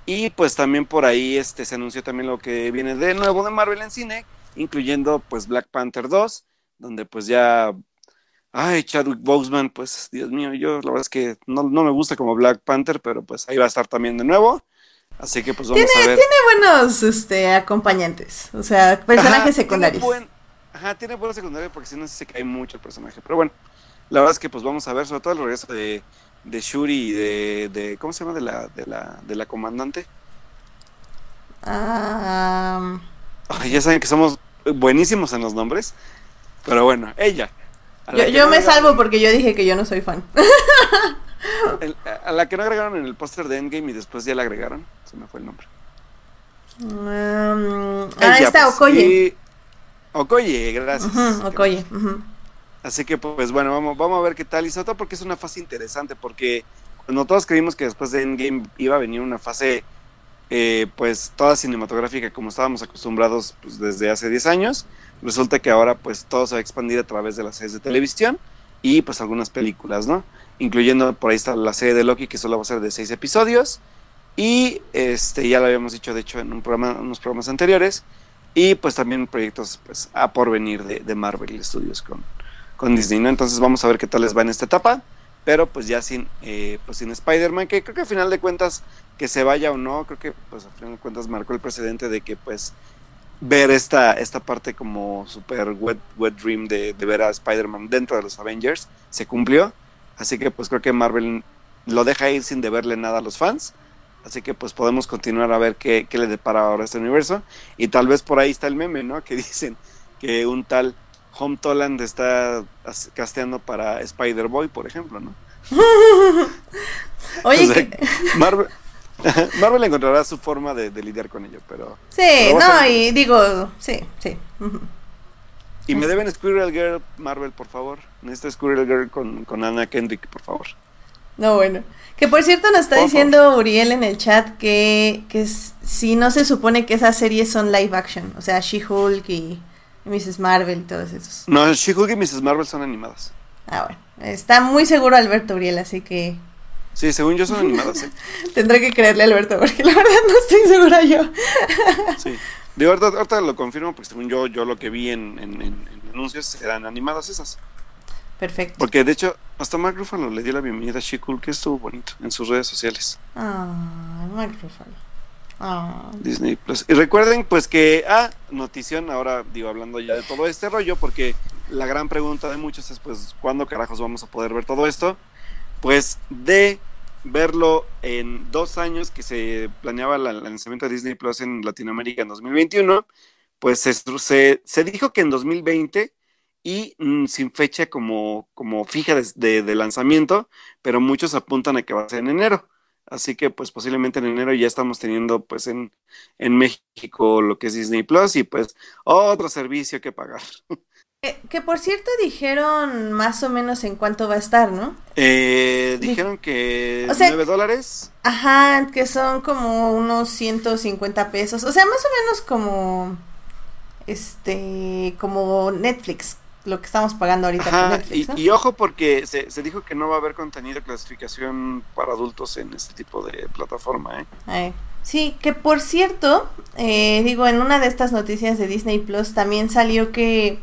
Y pues también por ahí este, se anunció también lo que viene de nuevo de Marvel en cine, incluyendo pues Black Panther 2, donde pues ya... Ay, Chadwick Boseman, pues Dios mío, yo la verdad es que no, me gusta como Black Panther, pero pues ahí va a estar también de nuevo. Así que pues vamos a ver. Tiene buenos este, acompañantes, o sea, personajes secundarios. ajá, tiene buenos secundarios porque si no se cae mucho el personaje. Pero bueno, la verdad es que pues vamos a ver, sobre todo el regreso de de Shuri y de, de, ¿cómo se llama? De la, de la, de la comandante. Ah, ya saben que somos buenísimos en los nombres. Pero bueno, ella. Yo, yo me salvo porque yo dije que yo no soy fan. a la que no agregaron en el póster de Endgame y después ya la agregaron. Se me fue el nombre. Um, ah, está pues, Okoye. Okoye, gracias. Okoye. Así que pues bueno, vamos, vamos a ver qué tal. Y sobre todo porque es una fase interesante, porque cuando todos creímos que después de Endgame iba a venir una fase eh, pues toda cinematográfica como estábamos acostumbrados pues, desde hace 10 años, resulta que ahora pues todo se va a expandir a través de las series de televisión y pues algunas películas, ¿no? Incluyendo por ahí está la serie de Loki que solo va a ser de 6 episodios. Y este ya lo habíamos dicho de hecho en un programa, unos programas anteriores. Y pues también proyectos pues a por venir de, de Marvel Studios con, con Disney, ¿no? Entonces vamos a ver qué tal les va en esta etapa, pero pues ya sin, eh, pues sin Spider-Man, que creo que al final de cuentas, que se vaya o no, creo que pues al final de cuentas marcó el precedente de que pues ver esta, esta parte como super wet, wet dream de, ver a Spider-Man dentro de los Avengers se cumplió, así que pues creo que Marvel lo deja ir sin deberle nada a los fans. Así que pues podemos continuar a ver qué, qué le depara ahora este universo. Y tal vez por ahí está el meme, ¿no? Que dicen que un tal Home Toland está casteando para Spider-Boy, por ejemplo, ¿no? Oye, Marvel, Marvel encontrará su forma de, lidiar con ello, pero... Sí, no, y digo, sí, sí. Y me deben Squirrel Girl, Marvel, por favor. Necesito Squirrel Girl con, con Anna Kendrick, por favor. No, bueno. Que por cierto nos está diciendo Uriel en el chat que, que si no se supone que esas series son live action, o sea, She-Hulk y Mrs. Marvel y todos esos. No, She-Hulk y Mrs. Marvel son animadas. Ah, bueno. Está muy seguro Alberto Uriel, así que... Sí, según yo son animadas, ¿eh? Tendré que creerle a Alberto, porque la verdad no estoy segura yo. sí. Digo, ahorita, lo confirmo, porque según yo, yo lo que vi en, en, anuncios eran animadas esas. Perfecto. Porque de hecho, hasta Mark Ruffalo le dio la bienvenida a She-Hulk, que estuvo bonito en sus redes sociales. Ah, Mark Ruffalo. Ah. Disney Plus. Y recuerden, pues que, ah, notición, ahora digo, hablando ya de todo este rollo, porque la gran pregunta de muchos es, pues, ¿cuándo carajos vamos a poder ver todo esto? Pues de verlo en dos años que se planeaba el lanzamiento de Disney Plus en Latinoamérica en 2021, pues se, se, dijo que en 2020 y mm, sin fecha como, como fija de, de, lanzamiento, pero muchos apuntan a que va a ser en enero. Así que pues posiblemente en enero ya estamos teniendo pues en, en México lo que es Disney Plus y pues otro servicio que pagar. Que, por cierto dijeron más o menos en cuánto va a estar, ¿no? Eh, dijeron que o 9 dólares. Ajá, que son como unos 150 pesos. O sea, más o menos como este como Netflix, lo que estamos pagando ahorita y, ojo porque se, dijo que no va a haber contenido de clasificación para adultos en este tipo de plataforma, ¿eh? sí, que por cierto, eh, digo, en una de estas noticias de Disney Plus también salió que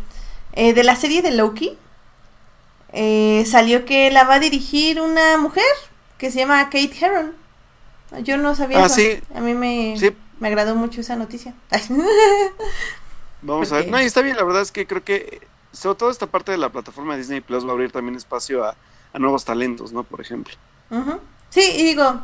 eh, de la serie de Loki, eh, salió que la va a dirigir una mujer que se llama Kate Herron. Yo no sabía ah, eso. Sí. A mí me, me agradó mucho esa noticia. Vamos a ver. No, y está bien, la verdad es que creo que sobre todo esta parte de la plataforma de Disney Plus va a abrir también espacio a, nuevos talentos, ¿no? Por ejemplo. Sí, y digo,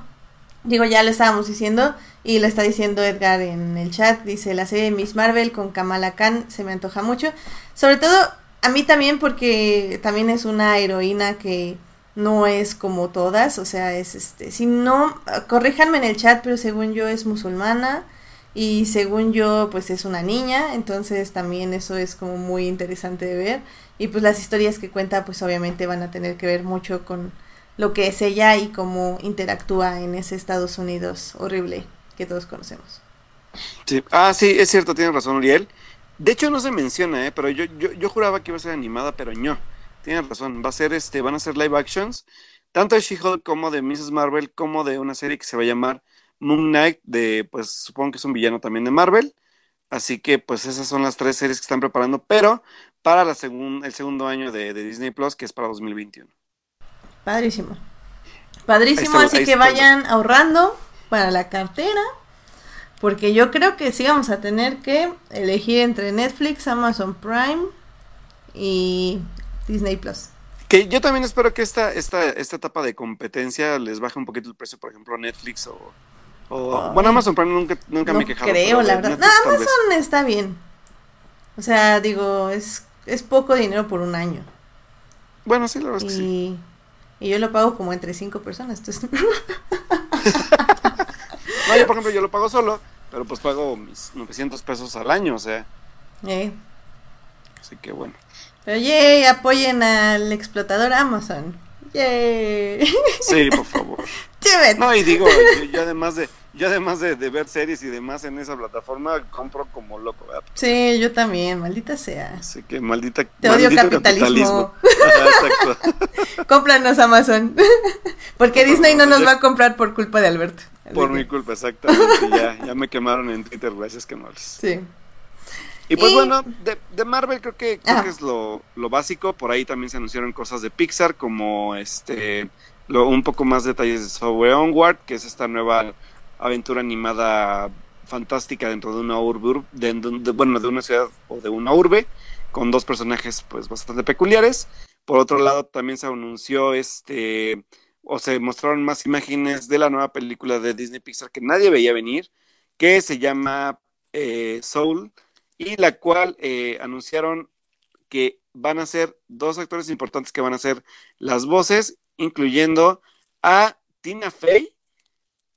digo, ya lo estábamos diciendo, y lo está diciendo Edgar en el chat, dice, la serie de Miss Marvel con Kamala Khan se me antoja mucho. Sobre todo, a mí también porque también es una heroína que no es como todas, o sea, es este, si no, corríjanme en el chat, pero según yo es musulmana y según yo pues es una niña, entonces también eso es como muy interesante de ver. Y pues las historias que cuenta pues obviamente van a tener que ver mucho con lo que es ella y cómo interactúa en ese Estados Unidos horrible que todos conocemos. Sí. Ah, sí, es cierto, tiene razón Uriel. De hecho no se menciona, ¿eh? pero yo, yo, juraba que iba a ser animada, pero no. Tienes razón, va a ser este, van a ser live actions, tanto de She-Hulk como de Mrs. Marvel, como de una serie que se va a llamar Moon Knight, de, pues supongo que es un villano también de Marvel. Así que pues esas son las tres series que están preparando, pero para la el segundo año de, Disney Plus, que es para 2021. Padrísimo. Padrísimo, así que vayan ahorrando para la cartera. Porque yo creo que sí vamos a tener que elegir entre Netflix, Amazon Prime y Disney Plus. Que yo también espero que esta, esta, esta etapa de competencia les baje un poquito el precio, por ejemplo, Netflix o. bueno, Amazon Prime nunca, nunca me he quejado. Creo, la verdad. no, Amazon está bien. O sea, digo, es, es poco dinero por un año. Bueno, sí, la verdad es que sí. Y yo lo pago como entre cinco personas. Entonces... no, yo por ejemplo, yo lo pago solo, pero pues pago mis 900 pesos al año, o sea. Eh. Así que bueno. Pero yay, apoyen al explotador Amazon. Yay. Sí, por favor. No, y digo, yo, además de yo además de, ver series y demás en esa plataforma, compro como loco, ¿verdad? Sí, yo también, maldita sea. Así que maldita Te odio capitalismo. exacto. Cómpranos Amazon. Porque Disney no nos va a comprar por culpa de Alberto. Por mi culpa, exactamente. ya, ya me quemaron en Twitter, gracias que no Sí. Y pues bueno, de, Marvel creo que, es lo, básico. Por ahí también se anunciaron cosas de Pixar, como este lo, un poco más detalles sobre Onward, que es esta nueva aventura animada fantástica dentro de una urbe, de, bueno, de una ciudad o de una urbe, con dos personajes pues bastante peculiares. Por otro lado, también se anunció este o se mostraron más imágenes de la nueva película de Disney Pixar que nadie veía venir, que se llama eh, Soul y la cual eh, anunciaron que van a ser dos actores importantes que van a ser las voces, incluyendo a Tina Fey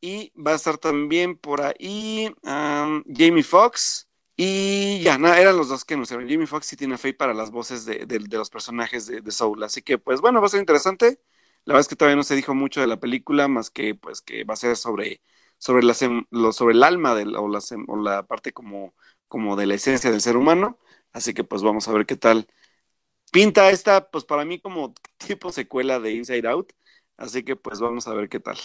y va a estar también por ahí Jamie Foxx y ya, nada, eran los dos que anunciaron, Jamie Foxx y Tina Fey para las voces de, los personajes de, Soul. Así que, pues bueno, va a ser interesante. La verdad es que todavía no se dijo mucho de la película, más que pues que va a ser sobre, sobre, la, sobre el alma de o, la, o la parte como como de la esencia del ser humano. Así que pues vamos a ver qué tal. Pinta esta, pues para mí como tipo secuela de Inside Out. Así que pues vamos a ver qué tal.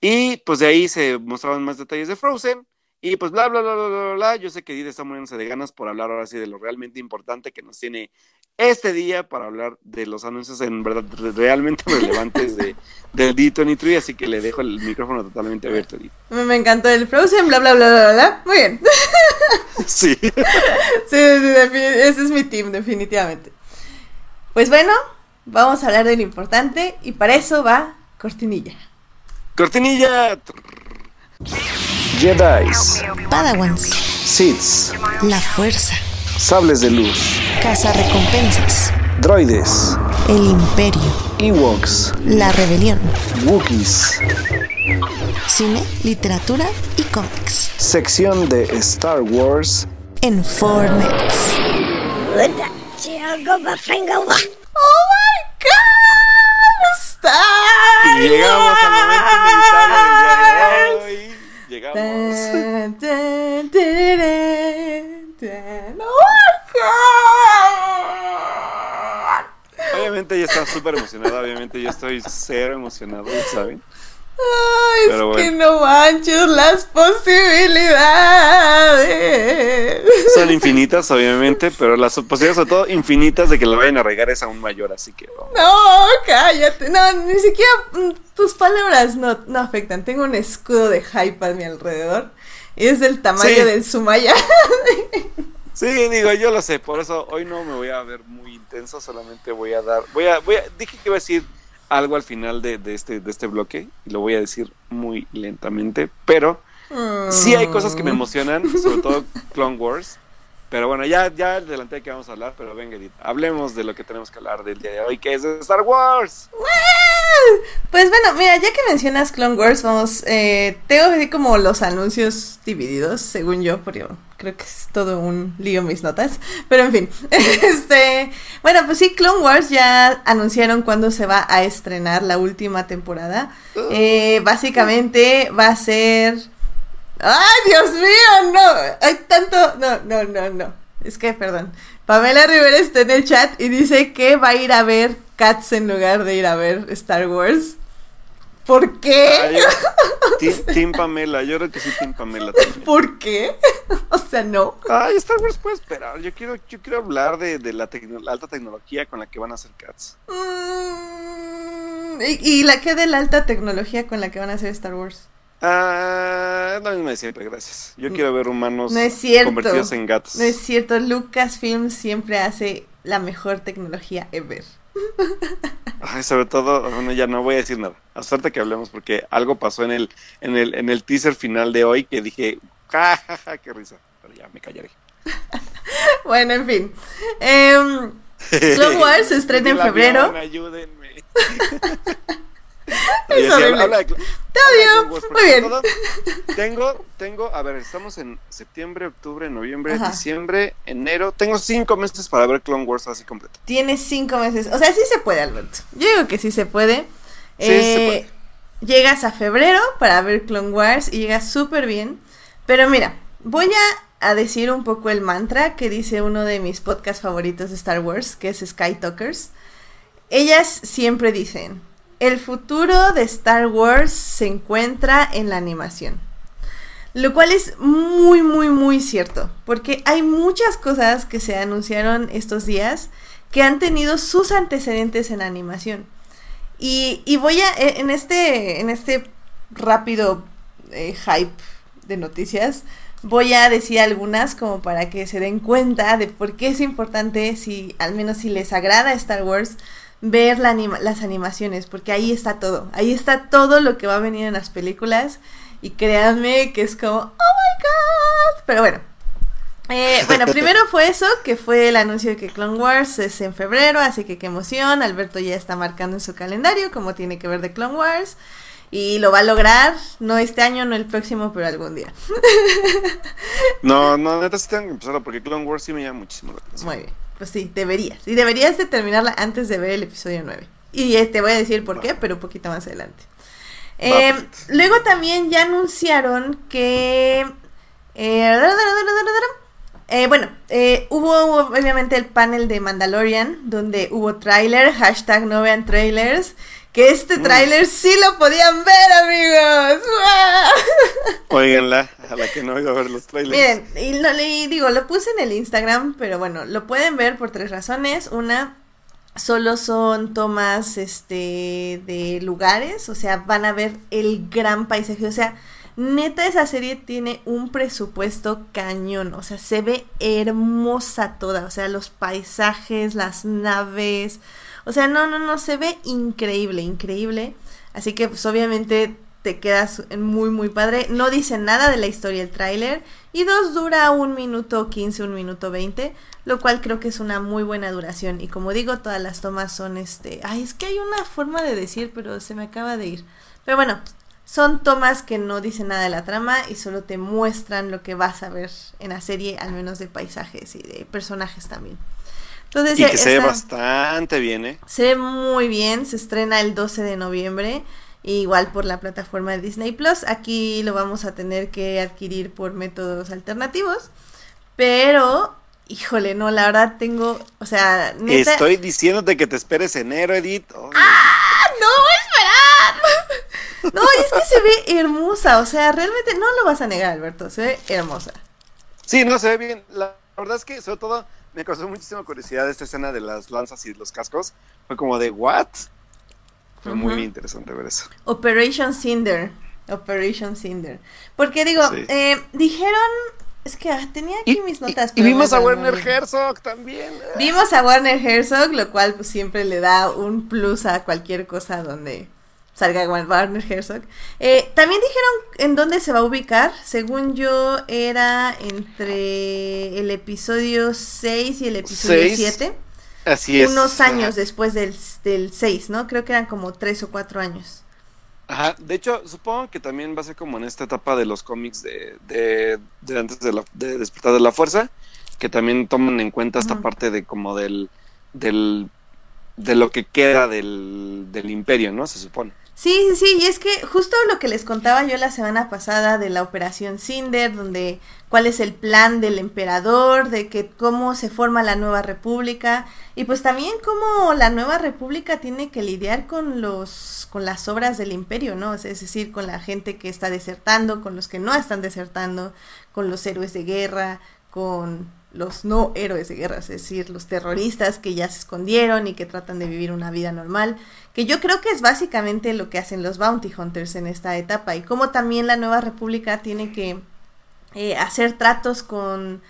Y pues de ahí se mostraban más detalles de Frozen. Y pues bla, bla, bla, bla, bla, bla. Yo sé que Edith está muriéndose de ganas por hablar ahora sí de lo realmente importante que nos tiene este día para hablar de los anuncios en verdad realmente relevantes de, del D23, así que le dejo el micrófono totalmente abierto. Me, encantó el Frozen, bla, bla, bla, bla, bla. Muy bien. Sí. sí, sí, ese es mi team, definitivamente. Pues bueno, vamos a hablar de lo importante y para eso va Cortinilla. Cortinilla. Jedi. Padawans. Sith. La fuerza. Sables de luz. Casa recompensas. Droides. El imperio. Ewoks. La rebelión. Wookiees. Cine, literatura y cómics. Sección de Star Wars. En Fortnite. ¡Oh ¡Star Llegamos al momento inevitable del día de hoy. Llegamos. Obviamente ella está súper emocionada, obviamente yo estoy cero emocionado, ¿saben? Ay, es que no manches las posibilidades. Son infinitas, obviamente, pero las posibilidades, sobre todo infinitas, de que la vayan a regar es aún mayor, así que. No, cállate. No, ni siquiera mm, tus palabras no, no afectan. Tengo un escudo de hype a mi alrededor y es del tamaño del Sumaya. Sí, digo, yo lo sé, por eso hoy no me voy a ver muy intenso, solamente voy a dar, voy a, voy a, dije que iba a decir algo al final de, de este, de este bloque y lo voy a decir muy lentamente, pero sí hay cosas que me emocionan, sobre todo Clone Wars. Pero bueno, ya, ya adelanté que vamos a hablar, pero venga, Edith, hablemos de lo que tenemos que hablar del día de hoy, que es de Star Wars. Pues bueno, mira, ya que mencionas Clone Wars, vamos, eh, tengo así como los anuncios divididos, según yo, porque creo que es todo un lío mis notas, pero en fin, este, bueno, pues sí, Clone Wars ya anunciaron cuándo se va a estrenar la última temporada, eh, básicamente va a ser... ¡Ay, Dios mío! No, hay tanto... No, no, no, no. Es que, perdón. Pamela Rivera está en el chat y dice que va a ir a ver Cats en lugar de ir a ver Star Wars. ¿Por qué? Ay, team, team Pamela, yo creo que sí, Team Pamela también. ¿Por qué? o sea, no. Ay, Star Wars puede esperar. Yo quiero, yo quiero hablar de, de la, tecno- la alta tecnología con la que van a hacer Cats. Mm, ¿Y, y la que de la alta tecnología con la que van a hacer Star Wars? Ah, es lo mismo de siempre, gracias. Yo quiero ver humanos No es cierto. convertidos en gatos. No es cierto, Lucasfilm siempre hace la mejor tecnología ever. Ay, sobre todo, bueno, ya no voy a decir nada. A suerte que hablemos porque algo pasó en el, en el, en el teaser final de hoy que dije, ja, ja, ja, qué risa. Pero ya me callaré. Bueno, en fin. Em, Clone Wars se estrena en avión, febrero. ayúdenme. Es horrible. habla de habla de Muy bien. todo- tengo, tengo, a ver, estamos en septiembre, octubre, noviembre, Ajá. diciembre, enero. Tengo cinco meses para ver Clone Wars así completo. Tienes cinco meses. O sea, sí se puede, Alberto. Yo digo que sí se puede. Sí, se Eh, Llegas a febrero para ver Clone Wars y llegas súper bien. Pero mira, voy a, a decir un poco el mantra que dice uno de mis podcasts favoritos de Star Wars, que es Sky Talkers. Ellas siempre dicen, el futuro de Star Wars se encuentra en la animación. Lo cual es muy, muy, muy cierto. Porque hay muchas cosas que se anunciaron estos días que han tenido sus antecedentes en animación. Y, voy a, e- en este, en este rápido eh, hype de noticias, voy a decir algunas como para que se den cuenta de por qué es importante, si al menos si les agrada Star Wars, ver la anima- las animaciones, porque ahí está todo, ahí está todo lo que va a venir en las películas y créanme que es como, oh my god, pero bueno. Eh, bueno, primero fue eso, que fue el anuncio de que Clone Wars es en febrero, así que qué emoción, Alberto ya está marcando en su calendario como tiene que ver de Clone Wars y lo va a lograr, no este año, no el próximo, pero algún día. No, no, neta sí tengo que empezarlo porque Clone Wars sí me llama muchísimo la atención. Muy bien, pues sí, deberías, y deberías de terminarla antes de ver el episodio 9. Y eh, te voy a decir por qué, pero un poquito más adelante. Eh, perfecto. luego también ya anunciaron que... eh, bueno, hubo obviamente el panel de Mandalorian, donde hubo tráiler, hashtag no vean trailers, que este Mm. tráiler sí lo podían ver, amigos. Óiganla, a la que no iba a ver los trailers. Miren, y, lo, y digo, lo puse en el Instagram, pero bueno, lo pueden ver por tres razones. Una, solo son tomas este de lugares, o sea, van a ver el gran paisaje, o sea, neta esa serie tiene un presupuesto cañón, o sea, se ve hermosa toda, o sea, los paisajes, las naves, o sea, no, no, no, se ve increíble, increíble. Así que pues obviamente te quedas muy, muy padre. No dice nada de la historia el tráiler. Y dos, dura un minuto 15, un minuto 20. Lo cual creo que es una muy buena duración. Y como digo, todas las tomas son este... Ay, es que hay una forma de decir, pero se me acaba de ir. Pero bueno, son tomas que no dicen nada de la trama y solo te muestran lo que vas a ver en la serie, al menos de paisajes y de personajes también. Entonces, y ya que se ve bastante bien, ¿eh? se ve muy bien, se estrena el 12 de noviembre, igual por la plataforma de Disney Plus. Aquí lo vamos a tener que adquirir por métodos alternativos, pero híjole, no, la verdad tengo, o sea, neta Estoy diciéndote que te esperes enero, Edith. Ay, ¡Ah, no voy a esperar. No, es que se ve hermosa, o sea, realmente no lo vas a negar, Alberto, se ve hermosa. Sí, no se ve bien. La verdad es que, sobre todo, me causó muchísima curiosidad esta escena de las lanzas y los cascos. Fue como de, ¿what? Fue muy interesante ver eso. Operation Cinder. Operation Cinder. Porque digo, Sí. eh, dijeron, es que ah, tenía aquí Y, mis notas. y- vimos a Werner. Herzog también. Vimos a Warner Herzog, lo cual pues siempre le da un plus a cualquier cosa donde salga Wa- Warner Herzog. Eh, también dijeron en dónde se va a ubicar. Según yo, era entre el episodio 6 y el episodio Seis, 7. Así es. Unos Ajá. años después del, del 6, ¿no? Creo que eran como 3 o 4 años. Ajá, de hecho, supongo que también va a ser como en esta etapa de los cómics de, de, de antes de, la, de Despertar de la Fuerza, que también toman en cuenta esta parte de como del, del, de lo que queda del, del imperio, ¿no? Se supone. Sí, sí, y es que justo lo que les contaba yo la semana pasada de la operación Cinder, donde cuál es el plan del emperador, de que cómo se forma la nueva república y pues también cómo la nueva república tiene que lidiar con los con las obras del imperio, ¿no? Es decir, con la gente que está desertando, con los que no están desertando, con los héroes de guerra, con los no héroes de guerra, es decir, los terroristas que ya se escondieron y que tratan de vivir una vida normal, que yo creo que es básicamente lo que hacen los bounty hunters en esta etapa y cómo también la nueva república tiene que eh, hacer tratos con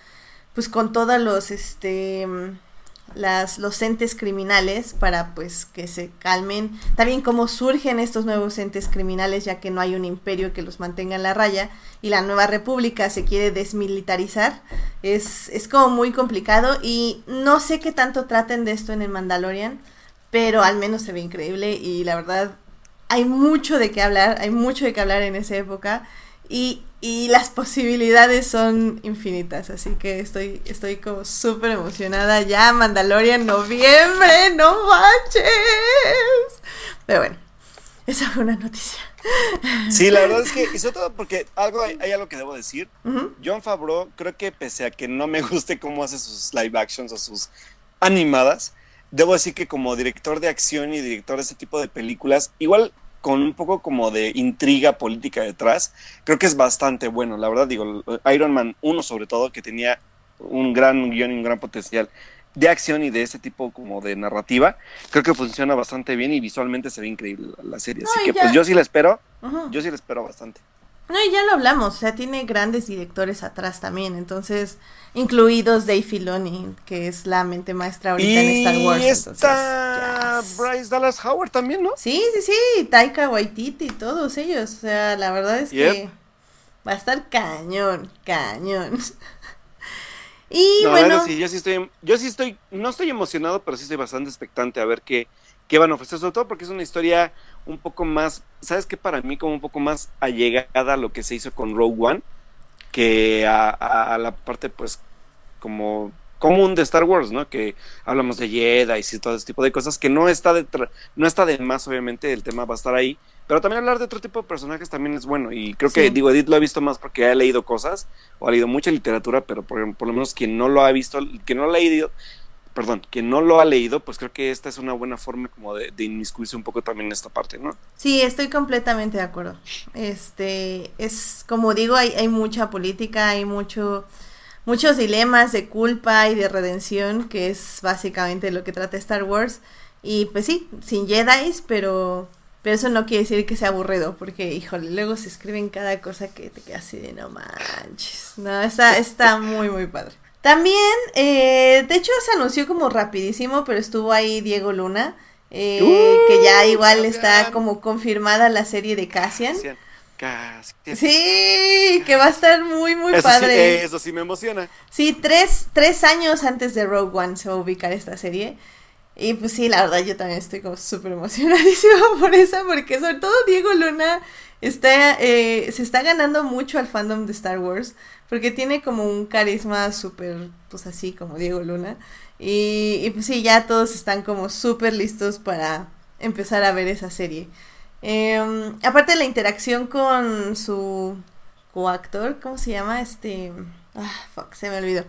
pues con todos los este las los entes criminales para pues que se calmen. También cómo surgen estos nuevos entes criminales ya que no hay un imperio que los mantenga en la raya y la nueva república se quiere desmilitarizar. Es, es como muy complicado y no sé qué tanto traten de esto en el Mandalorian pero al menos se ve increíble y la verdad hay mucho de qué hablar hay mucho de qué hablar en esa época y, y las posibilidades son infinitas, así que estoy, estoy como súper emocionada. Ya, Mandalorian, noviembre, no manches. Pero bueno, esa fue una noticia. Sí, la verdad es que, y sobre todo porque algo hay, hay algo que debo decir. Ujú. John Favreau, creo que pese a que no me guste cómo hace sus live actions o sus animadas, debo decir que como director de acción y director de ese tipo de películas, igual con un poco como de intriga política detrás, creo que es bastante bueno. La verdad, digo, Iron Man 1 sobre todo, que tenía un gran guion y un gran potencial de acción y de ese tipo como de narrativa, creo que funciona bastante bien y visualmente se ve increíble la, la serie. Así que ya- pues yo sí la espero, yo sí la espero bastante. No, y ya lo hablamos, o sea, tiene grandes directores atrás también, entonces, incluidos Dave Filoni, que es la mente maestra ahorita en Star Wars. Y está yes. Bryce Dallas Howard también, ¿no? Sí, sí, sí, Taika Waititi, todos ellos. O sea, la verdad es Yep. que va a estar cañón, cañón. y No, bueno, sí, yo sí estoy, yo sí estoy, no estoy emocionado, pero sí estoy bastante expectante a ver qué, qué van a ofrecer, sobre todo porque es una historia un poco más, ¿sabes qué? Para mí como un poco más allegada a lo que se hizo con Rogue One, que a, a- a la parte pues como común de Star Wars, ¿no? Que hablamos de Jedi y todo ese tipo de cosas, que no está de, no está de más, obviamente, el tema va a estar ahí, pero también hablar de otro tipo de personajes también es bueno, y creo que, Sí. digo, Edith lo ha visto más porque ha leído cosas, o ha leído mucha literatura, pero por, por lo menos quien no lo ha visto, quien no lo ha leído, perdón, quien no lo ha leído, pues creo que esta es una buena forma como de, de inmiscuirse un poco también en esta parte, ¿no? sí, estoy completamente de acuerdo. Este, es como digo, hay, mucha política, hay mucho, muchos dilemas de culpa y de redención, que es básicamente lo que trata Star Wars. Y pues sí, sin Jedi, pero, pero eso no quiere decir que sea aburrido, porque híjole, luego se escriben cada cosa que te queda así de no manches. No, está, está muy, muy padre. También, eh, de hecho se anunció como rapidísimo, pero estuvo ahí Diego Luna, eh, Uh, que ya igual está como confirmada la serie de Cassian. Cassian, Cassian. Sí, que va a estar muy, muy eso, padre. Sí, eso sí me emociona. Sí, tres, tres años antes de Rogue One se va a ubicar esta serie. Y pues sí, la verdad yo también estoy como súper emocionadísima por eso, porque sobre todo Diego Luna está, eh, se está ganando mucho al fandom de Star Wars, porque tiene como un carisma súper, pues así como Diego Luna. Y, y pues sí, ya todos están como súper listos para empezar a ver esa serie. Em, aparte de la interacción con su coactor, ¿cómo se llama? Este... Ah, fuck, se me olvidó.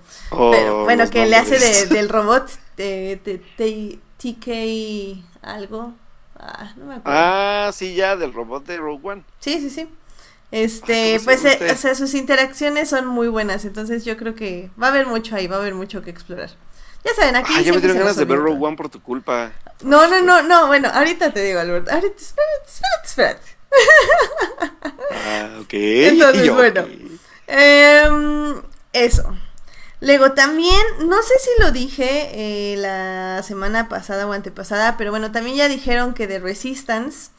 Pero, Oh, bueno, los que le hace de- del robot de, de- de TK algo. Ah, no me acuerdo. Ah, sí, ya, del robot de Rogue One. Sí, sí, sí. Este, ¿cómo se pues, eh, este? o sea, sus interacciones son muy buenas, entonces yo creo que va a haber mucho ahí, va a haber mucho que explorar. Ya saben, aquí Ay, ya me dieron ganas de ver Rogue. One por tu culpa. No, no, no, no, bueno, ahorita te digo, Albert. Ahorita, espérate, espérate, espérate. Ah, ok. Entonces, yo, bueno. Em, Eso. Luego también, no sé si lo dije eh, la semana pasada o antepasada, pero bueno, también ya dijeron que de Resistance,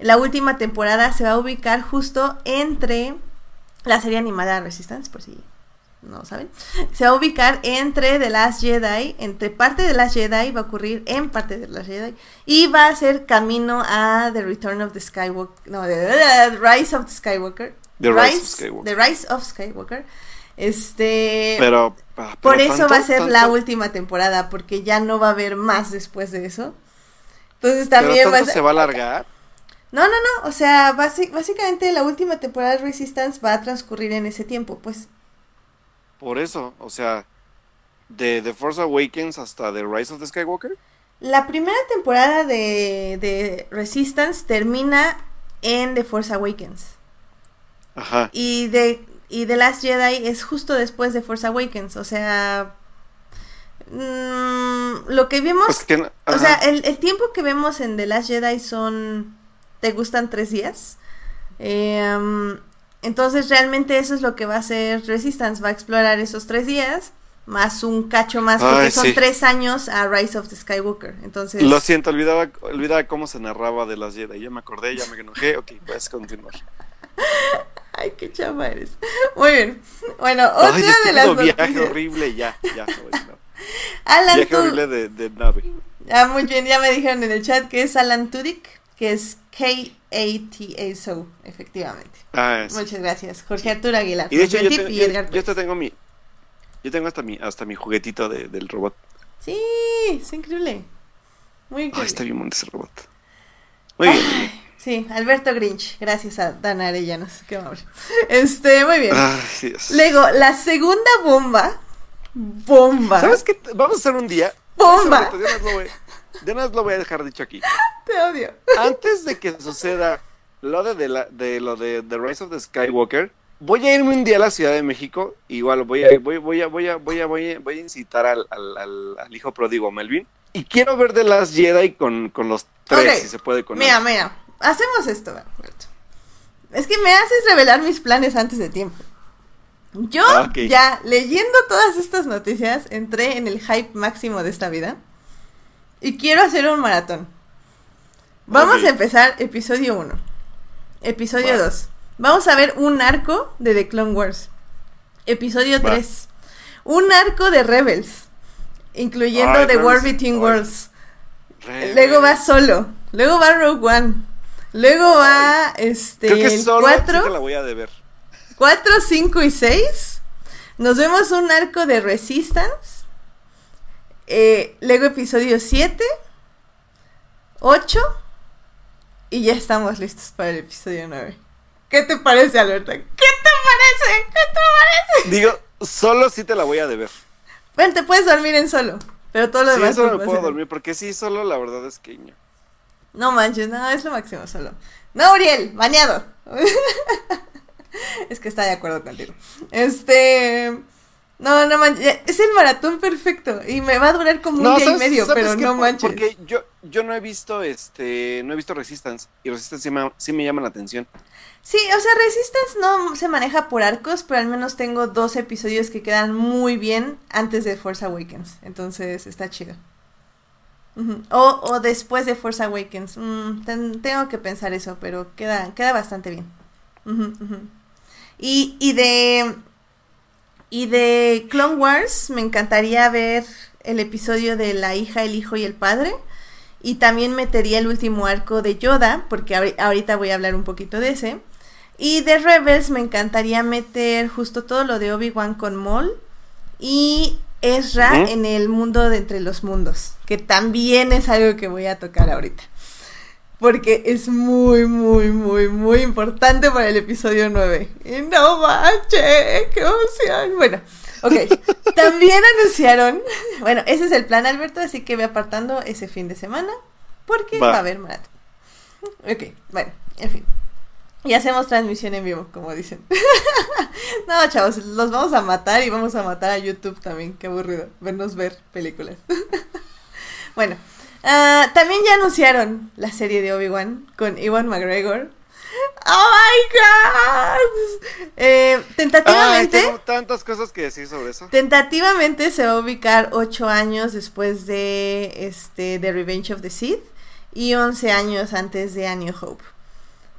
la última temporada se va a ubicar justo entre la serie animada Resistance, por si no saben. Se va a ubicar entre The Last Jedi, entre parte de The Last Jedi, va a ocurrir en parte de The Last Jedi, y va a ser camino a The Return of the Skywalker, no, The Rise of the Skywalker. The Rise of Skywalker. The Rise of Skywalker. Este. Pero, ah, por pero eso va a tanto, ser la última temporada, porque ya no va a haber más después de eso. Entonces pero también va a ser. se va a alargar. No, no, no. O sea, básicamente la última temporada de Resistance va a transcurrir en ese tiempo, pues. Por eso, o sea, de The Force Awakens hasta The Rise of the Skywalker. La primera temporada de, de Resistance termina en The Force Awakens. Ajá. Y de y The Last Jedi es justo después de Force Awakens. O sea. mm, lo que vimos. Pues que, O sea, el, el tiempo que vemos en The Last Jedi son. ¿Te gustan tres días? Eh, um, entonces, realmente eso es lo que va a hacer Resistance. Va a explorar esos tres días. Más un cacho más, porque Ay, son sí. tres años a Rise of the Skywalker. Entonces. Lo siento, olvidaba, olvidaba cómo se narraba de las Jedi. Ya me acordé, ya me enojé. Ok, puedes continuar. Ay, qué chama eres. Muy bien. Bueno, otra Ay, de las viaje noticias. horrible, ya, ya. no, no. Alan Viaje horrible de, de nave. Ah, muy bien, ya me dijeron en el chat que es Alan Tudyk, que es K-A-T-A-S-O, efectivamente. Ah, sí. Muchas gracias. Jorge Arturo Aguilar. Y de hecho, yo, Tip te- y yo, Edgar yo Pérez. te tengo mi. Yo tengo hasta mi, hasta mi juguetito de- del robot. Sí, es increíble. Muy Ay, increíble. está bien bonito ese robot. Muy bien. Sí, Alberto Grinch. Gracias a Dana Arellanos. Qué amable. Este, muy bien. Ay, Dios. Luego, la segunda bomba. Bomba. ¿Sabes qué? Vamos a hacer un día. Bomba. De una vez lo voy, a dejar dicho aquí. Te odio. Antes de que suceda lo de, de la, de lo de The Rise of the Skywalker, voy a irme un día a la Ciudad de México. Igual voy a, voy, voy a, voy a, voy a, voy a, voy a incitar al, al, al- al hijo pródigo Melvin. Y quiero ver de las Jedi con, con los tres, si se puede con Mira, él. mira. Hacemos esto, Alberto. Es que me haces revelar mis planes antes de tiempo. Yo, Ah, ya leyendo todas estas noticias, entré en el hype máximo de esta vida. Y quiero hacer un maratón. Vamos Ok. a empezar episodio 1. Episodio Va. 2. Vamos a ver un arco de The Clone Wars. Episodio Va. 3. Un arco de Rebels. Incluyendo Ay, The War Rebels. Between Ay. Worlds. Re- Luego va solo. Luego va Rogue One. Luego va este Creo que solo sí 4, te la voy a deber. 4, 5 y 6. Nos vemos un arco de Resistance. Eh, luego episodio 7, 8 y ya estamos listos para el episodio 9. ¿Qué te parece, Alberta? ¿Qué te parece? ¿Qué te parece? Digo, solo sí te la voy a deber. Bueno, te puedes dormir en solo, pero todo lo Sí, demás solo lo me puedo hacer. dormir, porque sí, solo la verdad es que... ño. No manches, no, es lo máximo solo. No, Uriel, bañado. es que está de acuerdo contigo. Este. No, no manches. Es el maratón perfecto. Y me va a durar como un día y ¿sabes- medio, pero no Por- manches. Porque yo, yo no he visto este, no he visto Resistance y Resistance sí me, sí me llama la atención. Sí, o sea, Resistance no se maneja por arcos, pero al menos tengo dos episodios que quedan muy bien antes de Force Awakens. Entonces está chido. O, o después de Force Awakens. Mm, ten- tengo que pensar eso, pero queda, queda bastante bien. Y, y de. Y de Clone Wars, me encantaría ver el episodio de la hija, el hijo y el padre. Y también metería el último arco de Yoda, porque ahori- ahorita voy a hablar un poquito de ese. Y de Rebels me encantaría meter justo todo lo de Obi-Wan con Maul y Ezra en el mundo de entre los mundos, que también es algo que voy a tocar ahorita. Porque es muy, muy, muy, muy importante para el episodio 9. Y no manches, qué emoción. Bueno, ok. También anunciaron, bueno, ese es el plan, Alberto, así que ve apartando ese fin de semana, porque Va. va, a haber maratón. Ok, bueno, en fin. Y hacemos transmisión en vivo, como dicen. no, chavos, los vamos a matar y vamos a matar a YouTube también. Qué aburrido vernos ver películas. bueno, ah, también ya anunciaron la serie de Obi-Wan con Iwan McGregor. ¡Oh my god! Eh, Ay, tentativamente. tengo tantas cosas que decir sobre eso. Tentativamente se va a ubicar 8 años después de este The Revenge of the Sith y 11 años antes de A New Hope.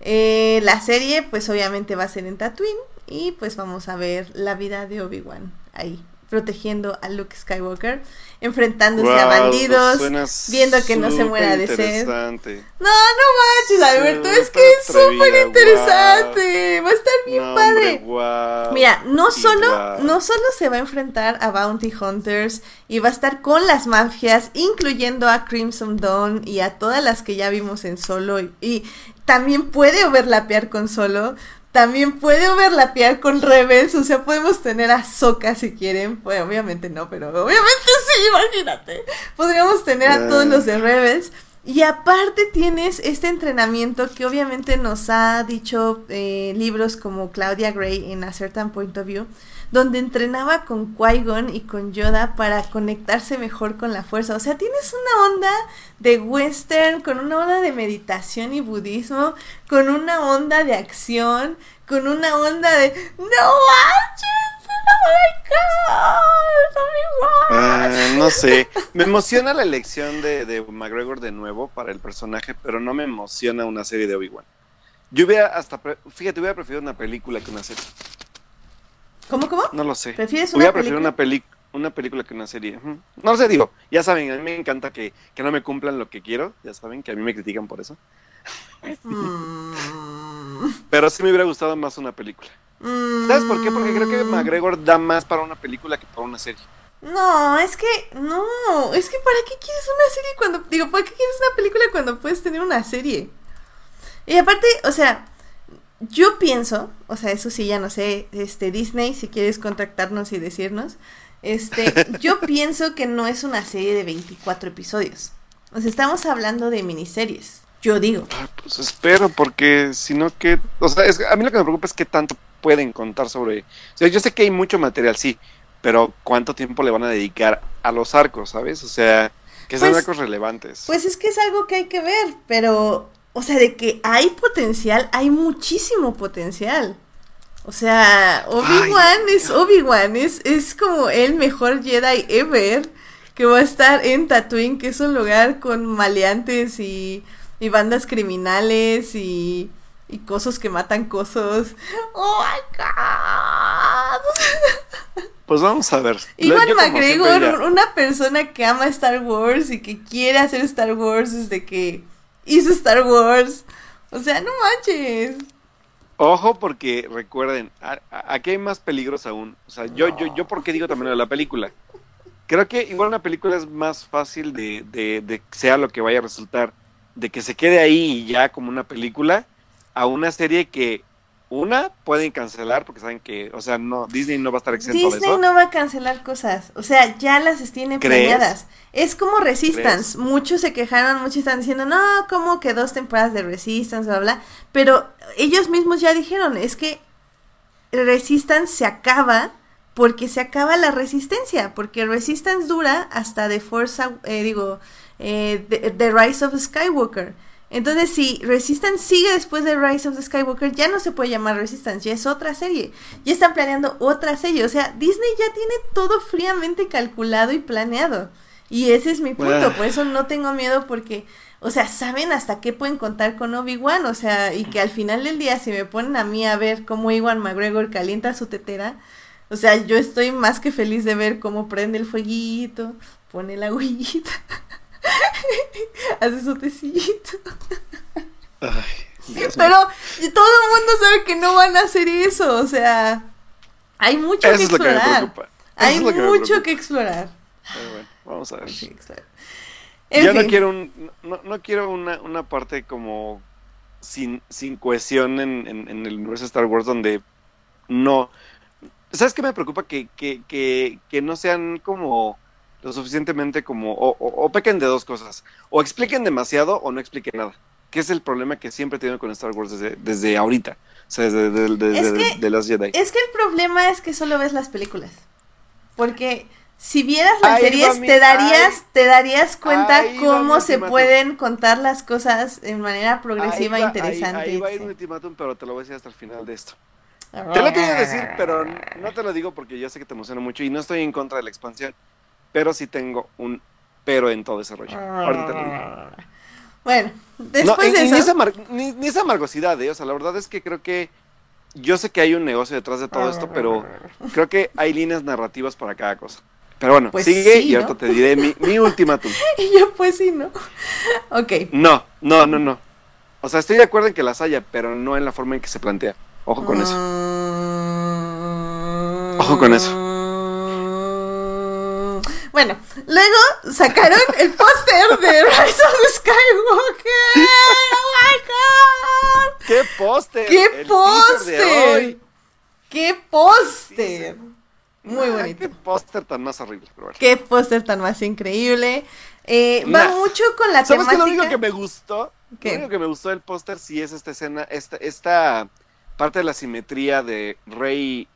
Eh, la serie pues obviamente va a ser en Tatooine y pues vamos a ver la vida de Obi-Wan ahí, protegiendo a Luke Skywalker, enfrentándose a Guau, bandidos, viendo que no se muera de sed. No, no manches, Alberto, es que es Súper interesante, va a estar bien No, padre. hombre, guau. Mira, no solo, no solo se va a enfrentar a Bounty Hunters y va a estar con las mafias, incluyendo a Crimson Dawn y a todas las que ya vimos en Solo y, y también puede overlapear con Solo, también puede overlapear con Rebels, o sea, podemos tener a Soka si quieren, pues obviamente no, pero obviamente sí, imagínate. Podríamos tener a todos los de Rebels. Y aparte tienes este entrenamiento que obviamente nos ha dicho eh, libros como Claudia Gray en A Certain Point of View, donde entrenaba con Qui-Gon y con Yoda para conectarse mejor con la fuerza. O sea, tienes una onda de western, con una onda de meditación y budismo, con una onda de acción, con una onda de ¡No manches! ¡Oh my God! Ah, ¡Obi-Wan!". no sé. Me emociona la elección de, de McGregor de nuevo para el personaje, pero no me emociona una serie de Obi-Wan. Yo hubiera hasta, fíjate, hubiera preferido una película que una serie. ¿Cómo, cómo? No lo sé. ¿Prefieres una Hubiera preferido película? una, peli una película que una serie. No lo sé, digo, ya saben, a mí me encanta que, que no me cumplan lo que quiero. Ya saben que a mí me critican por eso. Mm, Pero sí me hubiera gustado más una película. ¿Sabes por qué? Porque creo que mm. McGregor da más para una película que para una serie. No, es que, no, es que ¿para qué quieres una serie cuando, digo, ¿para qué quieres una película cuando puedes tener una serie? Y aparte, o sea, yo pienso, o sea, eso sí, ya no sé, este, Disney, si quieres contactarnos y decirnos, este, yo pienso que no es una serie de 24 episodios. O sea, estamos hablando de miniseries, yo digo. Ah, Pues espero, porque si no, que. O sea, es- a mí lo que me preocupa es qué tanto pueden contar sobre. O sea, yo sé que hay mucho material, sí, pero ¿cuánto tiempo le van a dedicar a los arcos, sabes? O sea, que sean Pues- arcos relevantes. Pues es que es algo que hay que ver, pero, o sea, de que hay potencial, hay muchísimo potencial. O sea, Obi-Wan es Obi-Wan, es, es como el mejor Jedi ever que va a estar en Tatooine, que es un lugar con maleantes y, y bandas criminales y, y cosos que matan cosos. ¡Oh, my God! Pues vamos a ver. Como McGregor, ya- una persona que ama Star Wars y que quiere hacer Star Wars desde que hizo Star Wars. O sea, no manches. Ojo, porque recuerden, aquí hay más peligros aún. O sea, yo, yo, yo, ¿por qué digo también de la película? Creo que igual una película es más fácil de, de, sea lo que vaya a resultar, de que se quede ahí y ya como una película, a una serie que, una, pueden cancelar, porque saben que, o sea, no, Disney no va a estar exento de Disney eso. no va a cancelar cosas. O sea, ya las tiene ¿Crees? planeadas. Es como Resistance. ¿Crees? Muchos se quejaron, muchos están diciendo, no, como que dos temporadas de Resistance, bla, bla. Pero ellos mismos ya dijeron, es que Resistance se acaba porque se acaba la resistencia. Porque Resistance dura hasta The Force, eh, digo, eh, the, The Rise of Skywalker. Entonces, si Resistance sigue después de Rise of the Skywalker, ya no se puede llamar Resistance, ya es otra serie. Ya están planeando otra serie. O sea, Disney ya tiene todo fríamente calculado y planeado. Y ese es mi punto. Por eso no tengo miedo porque, o sea, saben hasta qué pueden contar con Obi-Wan. O sea, y que al final del día, si me ponen a mí a ver cómo Iwan McGregor calienta su tetera, o sea, yo estoy más que feliz de ver cómo prende el fueguito, pone la agüita, hace su tecito. Ay. Pero todo el mundo sabe que no van a hacer eso, o sea, hay mucho Eso que explorar. Hay que mucho que explorar. Pero bueno, vamos a ver. Sí, Yo no quiero un, no, no quiero una, una parte como sin, sin cohesión en, en- en el universo de Star Wars donde no. ¿Sabes qué me preocupa? Que, que, que, que no sean como lo suficientemente como. O, o- o pequen de dos cosas. O expliquen demasiado o no expliquen nada. Que es el problema que siempre he tenido con Star Wars desde, desde ahorita. O sea, desde, desde, desde- Es que- de las Jedi. Es que el problema es que solo ves las películas. Porque si vieras las series, mi- te darías, ahí- te darías cuenta cómo se pueden contar las cosas de manera progresiva e Ahí va- interesante. Ahí, ahí va a ir un ultimátum, pero te lo voy a decir hasta el final de esto. Te lo quiero decir, pero no te lo digo porque yo sé que te emociona mucho y no estoy en contra de la expansión, pero sí tengo un pero en todo ese rollo. Ahorita te lo digo. Bueno, No, después de y eso. ni, esa amar- ni- ni esa amargosidad, ¿eh? O sea, la verdad es que creo que yo sé que hay un negocio detrás de todo esto, pero creo que hay líneas narrativas para cada cosa. Pero bueno, Pues sigue sí, y ¿no? ahorita te diré mi, mi ultimátum. Y yo, pues sí, ¿no? Ok. No, no, no, no. O sea, estoy de acuerdo en que las haya, pero no en la forma en que se plantea. Ojo con eso. Ojo con eso. Bueno, luego sacaron el póster de Rise of Skywalker. ¡Oh my god! ¡Qué póster! ¡Qué póster! ¡Qué póster! Muy Ah, bonito. ¡Qué póster tan más horrible! pero bueno. ¡Qué póster tan más increíble! Eh, va mucho con la ¿Sabes qué? temática. Lo único que me gustó, ¿Qué? lo único que me gustó del póster sí es esta escena, esta, esta parte de la simetría de Rey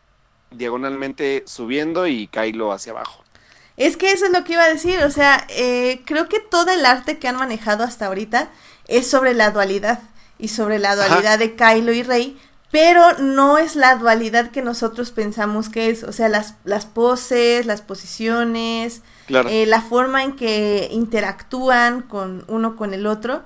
diagonalmente subiendo y Kylo hacia abajo. Es que eso es lo que iba a decir, o sea, eh, creo que todo el arte que han manejado hasta ahorita es sobre la dualidad y sobre la dualidad de Kylo y Rey, pero no es la dualidad que nosotros pensamos que es, o sea, las, las poses, las posiciones, Claro. eh, la forma en que interactúan con uno con el otro,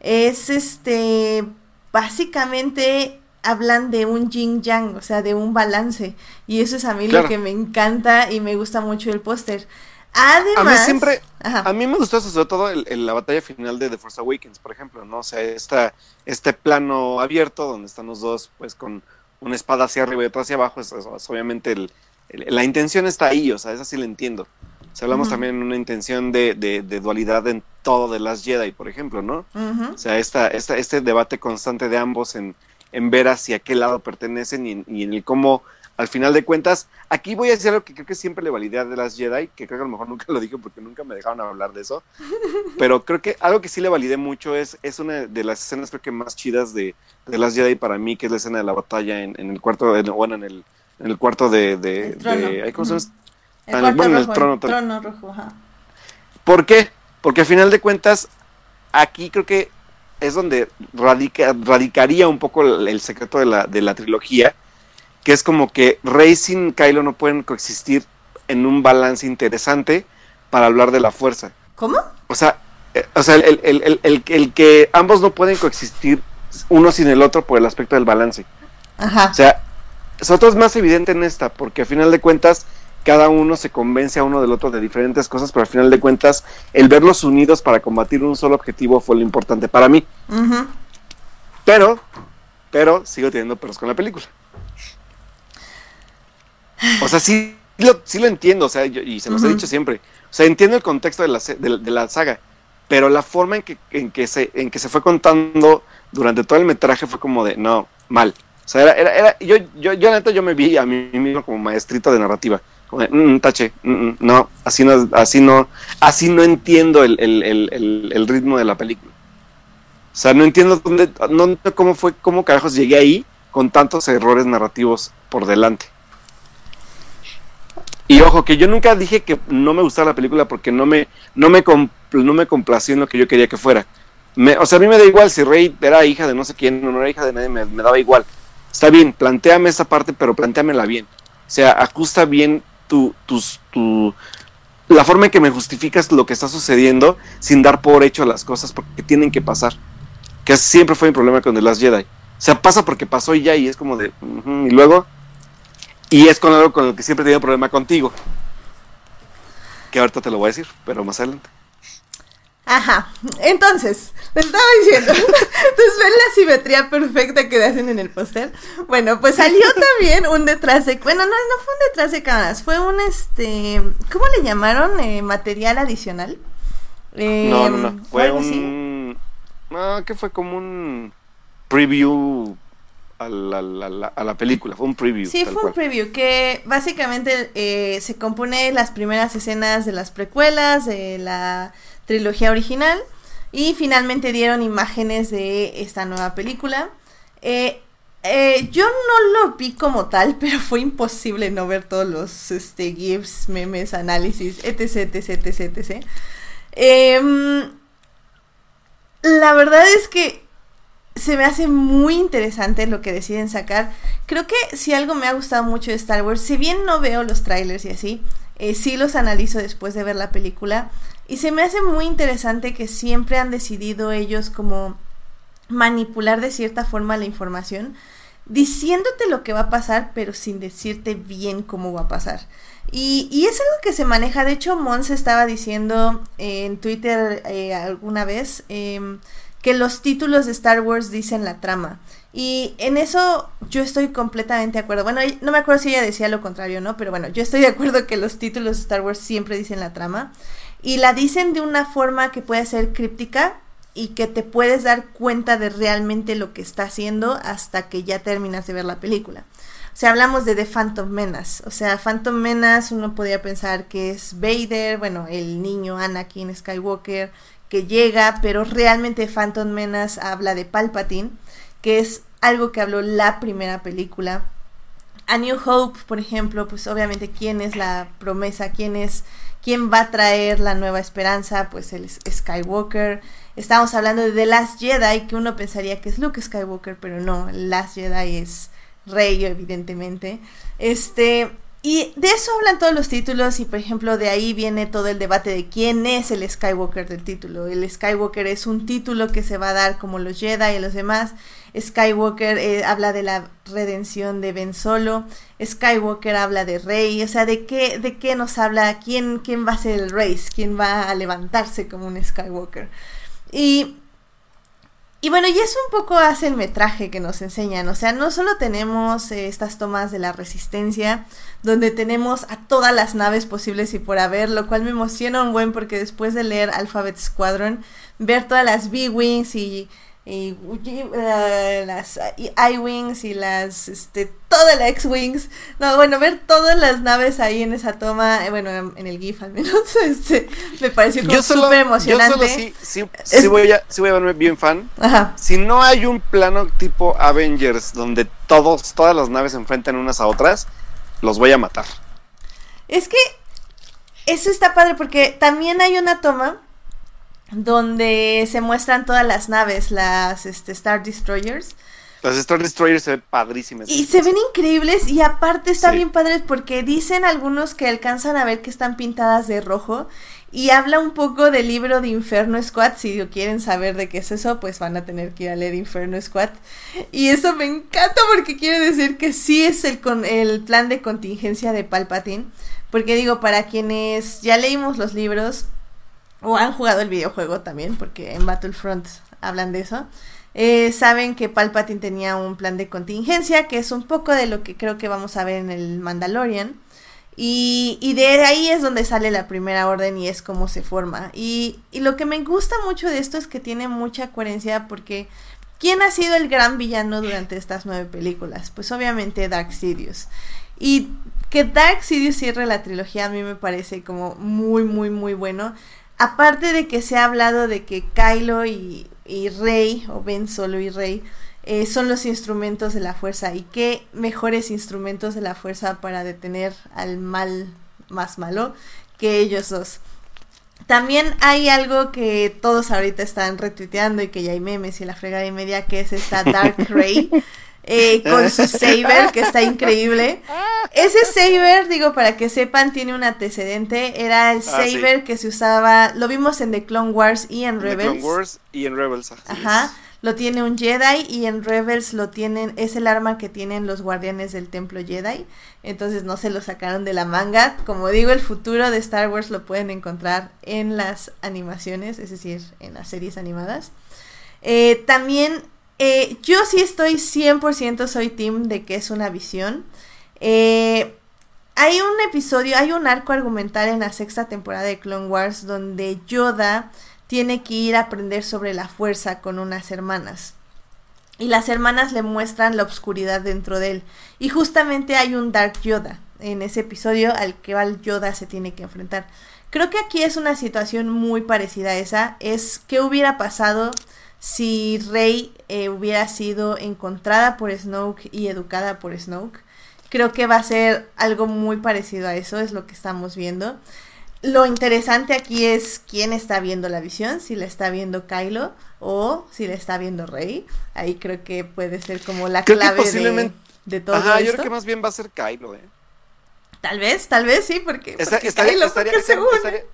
es este, básicamente hablan de un yin yang, o sea, de un balance, y eso es a mí Claro. lo que me encanta y me gusta mucho el póster. Además, a mí siempre, Ajá. a mí me gustó eso, sobre todo el- el- la batalla final de The Force Awakens, por ejemplo, ¿no? O sea, esta, este plano abierto donde están los dos, pues, con una espada hacia arriba y otra hacia abajo, es, obviamente el, la intención está ahí, o sea, esa sí la entiendo. O sea, hablamos también de una intención de, de- de dualidad en todo de las Jedi, por ejemplo, ¿no? O sea, esta, esta, este debate constante de ambos en, en ver hacia qué lado pertenecen y, en- y en el cómo, al final de cuentas, aquí voy a decir algo que creo que siempre le validé de las Jedi, que creo que a lo mejor nunca lo dije porque nunca me dejaron hablar de eso, pero creo que algo que sí le validé mucho es, es una de las escenas creo que más chidas de, de las Jedi para mí, que es la escena de la batalla en, en el cuarto, en- bueno, en el, en el cuarto de... ¿cómo se llama? Ah, El bueno, en el trono, el trono rojo, ajá. ¿Por qué? Porque a final de cuentas, aquí creo que es donde radica, radicaría un poco el, el secreto de la, de la trilogía, que es como que Rey sin Kylo no pueden coexistir en un balance interesante para hablar de la fuerza. ¿Cómo? O sea, eh, o sea el, el- el- que ambos no pueden coexistir uno sin el otro por el aspecto del balance. Ajá. O sea, todo es más evidente en esta, porque a final de cuentas cada uno se convence a uno del otro de diferentes cosas, pero al final de cuentas el verlos unidos para combatir un solo objetivo fue lo importante para mí. Pero, pero sigo teniendo perros con la película. O sea, sí lo, sí lo entiendo, o sea, yo- y se los he Ujú. dicho siempre. O sea, entiendo el contexto de la, de, la- de la saga, pero la forma en que, en, que se, en que se fue contando durante todo el metraje fue como de, no, mal. O sea, era, era, era- yo, yo, yo, neta, yo me vi a mí mismo como maestrito de narrativa. "Mm, tache, mm, mm, no, así no, así no, así no entiendo el, el, el, el, ritmo de la película. O sea, no entiendo dónde, cómo fue, cómo carajos llegué ahí con tantos errores narrativos por delante. Y ojo, que yo nunca dije que no me gustaba la película porque no me, no me, no me complació en lo que yo quería que fuera. O sea, a mí me da igual si Rey era hija de no sé quién o no era hija de nadie, me, me daba igual. Está bien, planteame esa parte, pero planteamela bien. O sea, ajusta bien tu, tu, la forma en que me justificas lo que está sucediendo sin dar por hecho las cosas porque tienen que pasar. Que siempre fue mi problema con The Last Jedi. O sea, pasa porque pasó y ya, y es como de. y luego. Y es con algo con lo que siempre he tenido problema contigo. Que ahorita te lo voy a decir, pero más adelante. Ajá. Entonces, les estaba diciendo. Entonces, ven la simetría perfecta que hacen en el póster. Bueno, pues salió también un detrás de. Bueno, no, no fue un detrás de cámaras. Fue un este. ¿Cómo le llamaron? Eh, material adicional. Eh, No, no, no. ¿o Fue un. No, que fue como un preview a la, la- la- a la película. Fue un preview. Sí, fue un cual. preview que básicamente eh, se compone las primeras escenas de las precuelas, de la trilogía original y finalmente dieron imágenes de esta nueva película. Eh, Eh, yo no lo vi como tal, pero fue imposible no ver todos los este, GIFs, memes, análisis, etc, etc, etc, etc. Em, la verdad es que se me hace muy interesante lo que deciden sacar. Creo que si algo me ha gustado mucho de Star Wars, si bien no veo los trailers y así, eh, sí los analizo después de ver la película. Y se me hace muy interesante que siempre han decidido ellos como manipular de cierta forma la información, diciéndote lo que va a pasar, pero sin decirte bien cómo va a pasar. Y, y es algo que se maneja, de hecho Mons estaba diciendo en Twitter eh, alguna vez em, que los títulos de Star Wars dicen la trama. Y en eso yo estoy completamente de acuerdo. Bueno, no me acuerdo si ella decía lo contrario, ¿no? Pero bueno, yo estoy de acuerdo que los títulos de Star Wars siempre dicen la trama. Y la dicen de una forma que puede ser críptica, y que te puedes dar cuenta de realmente lo que está haciendo hasta que ya terminas de ver la película. O sea, hablamos de The Phantom Menace. O sea, Phantom Menace uno podría pensar que es Vader, bueno, el niño Anakin Skywalker que llega, pero realmente Phantom Menace habla de Palpatine, que es algo que habló la primera película. A New Hope, por ejemplo, pues obviamente quién es la promesa, quién es quién va a traer la nueva esperanza, pues el Skywalker. Estamos hablando de The Last Jedi, que uno pensaría que es Luke Skywalker, pero no, Last Jedi es Rey, evidentemente. Este, y de eso hablan todos los títulos y por ejemplo de ahí viene todo el debate de quién es el Skywalker del título. El Skywalker es un título que se va a dar como los Jedi y los demás. Skywalker eh, habla de la redención de Ben Solo. Skywalker habla de Rey. O sea, ¿de qué, de qué nos habla? ¿Quién, ¿Quién va a ser el Rey? ¿Quién va a levantarse como un Skywalker? Y, y bueno, y eso un poco hace el metraje que nos enseñan. O sea, no solo tenemos eh, estas tomas de la resistencia, donde tenemos a todas las naves posibles y por haber, lo cual me emociona un buen porque después de leer Alphabet Squadron, ver todas las B-Wings y y uh, las I-Wings y las, este, toda la X-Wings. No, bueno, ver todas las naves ahí en esa toma, eh, bueno, en, el GIF al menos, este, me pareció como súper emocionante. Yo solo sí, sí, voy a, sí voy a verme bien fan. Ajá. Si no hay un plano tipo Avengers donde todos, todas las naves se enfrentan unas a otras, los voy a matar. Es que eso está padre porque también hay una toma donde se muestran todas las naves, las este, Star Destroyers. Las Star Destroyers se ven padrísimas. Y se ven increíbles y aparte están bien padres porque dicen algunos que alcanzan a ver que están pintadas de rojo y habla un poco del libro de Inferno Squad. Si quieren saber de qué es eso, pues van a tener que ir a leer Inferno Squad. Y eso me encanta porque quiere decir que sí es el, con, el plan de contingencia de Palpatine. Porque digo, para quienes ya leímos los libros, o han jugado el videojuego también, porque en Battlefront hablan de eso, eh, saben que Palpatine tenía un plan de contingencia, que es un poco de lo que creo que vamos a ver en el Mandalorian. Y, y de ahí es donde sale la primera orden y es como se forma. Y, y lo que me gusta mucho de esto es que tiene mucha coherencia porque ¿quién ha sido el gran villano durante estas nueve películas? Pues obviamente Dark Sidious. Y que Dark Sidious cierre la trilogía a mí me parece como muy, muy, muy bueno aparte de que se ha hablado de que Kylo y, Rey, o Ben Solo y Rey, eh, son los instrumentos de la fuerza. Y qué mejores instrumentos de la fuerza para detener al mal más malo que ellos dos. También hay algo que todos ahorita están retuiteando y que ya hay memes y la fregada y media, que es esta Dark Rey. Eh, con su saber, que está increíble. Ese saber, digo, para que sepan, tiene un antecedente. Era el ah, saber que se usaba, lo vimos en The Clone Wars y en Rebels. Clone Wars y en Rebels. Ajá. Lo tiene un Jedi y en Rebels lo tienen, es el arma que tienen los guardianes del templo Jedi. Entonces no se lo sacaron de la manga. Como digo, el futuro de Star Wars lo pueden encontrar en las animaciones, es decir, en las series animadas. Eh, también eh, yo sí estoy 100% soy team de que es una visión. Eh, hay un episodio, hay un arco argumental en la sexta temporada de Clone Wars donde Yoda tiene que ir a aprender sobre la fuerza con unas hermanas. Y las hermanas le muestran la oscuridad dentro de él. Y justamente hay un Dark Yoda en ese episodio al que Yoda se tiene que enfrentar. Creo que aquí es una situación muy parecida a esa. Es qué hubiera pasado si Rey eh, hubiera sido encontrada por Snoke y educada por Snoke. Creo que va a ser algo muy parecido a eso, es lo que estamos viendo. Lo interesante aquí es quién está viendo la visión, si la está viendo Kylo o si la está viendo Rey. Ahí creo que puede ser como la Creo clave posiblemente- de, de todo Ajá, yo esto. creo que más bien va a ser Kylo, ¿eh? Tal vez, tal vez sí, porque, porque estaría, Kylo, estaría- porque se estaría- une. estaría-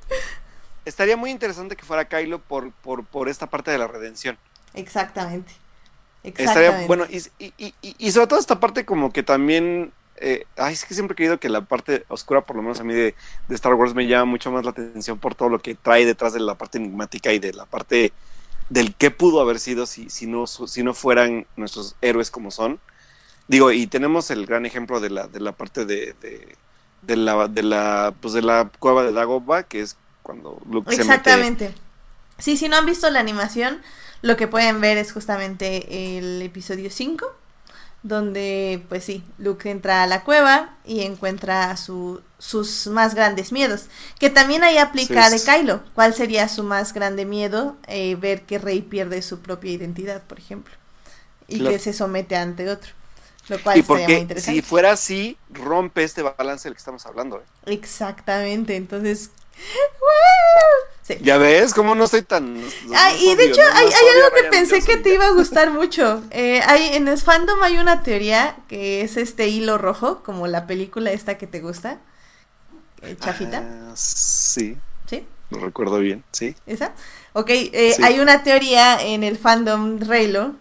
estaría muy interesante que fuera Kylo por, por, por esta parte de la redención. Exactamente. Exactamente. bueno, y, y, y- y- y sobre todo esta parte como que también... eh, ay, es que siempre he querido que la parte oscura, por lo menos a mí de, de Star Wars, me llama mucho más la atención por todo lo que trae detrás de la parte enigmática y de la parte del qué pudo haber sido si, si, no, si no fueran nuestros héroes como son. Digo, y tenemos el gran ejemplo de la, de la parte de, de, la, de la, pues de la cueva de Dagobah, que es cuando Luke se mete Exactamente. Sí, si no han visto la animación, lo que pueden ver es justamente el episodio 5, donde, pues sí, Luke entra a la cueva y encuentra su, sus más grandes miedos. Que también ahí aplica Sí, de. Kylo. ¿Cuál sería su más grande miedo? Eh, ver que Rey pierde su propia identidad, por ejemplo. Y Claro. que se somete ante otro. Lo cual Y muy interesante. si fuera así, rompe este balance del que estamos hablando. ¿eh? Exactamente, entonces... Sí. Ya ves, cómo no estoy tan. No y de hecho, no- no hay, algo que pensé que te iba a gustar mucho. Eh, hay, en el fandom hay una teoría que es este hilo rojo, como la película esta que te gusta. eh, Chafita, Ah, sí, ¿sí? lo recuerdo bien, sí. ¿Esa? Ok, eh, Sí. hay una teoría en el fandom Reylo,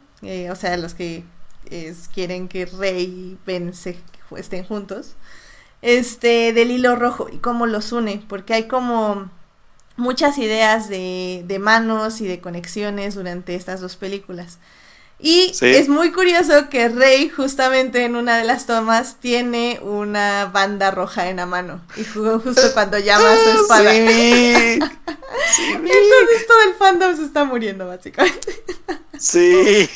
o sea, los que es- quieren que Rey y Ben se, estén juntos, este, del hilo rojo y cómo los une, porque hay como muchas ideas de, de manos y de conexiones durante estas dos películas. Y Sí. es muy curioso que Rey justamente en una de las tomas tiene una banda roja en la mano y ju- justo cuando llama a su Ah, espada. Sí, sí, Entonces todo el fandom se está muriendo, básicamente. sí.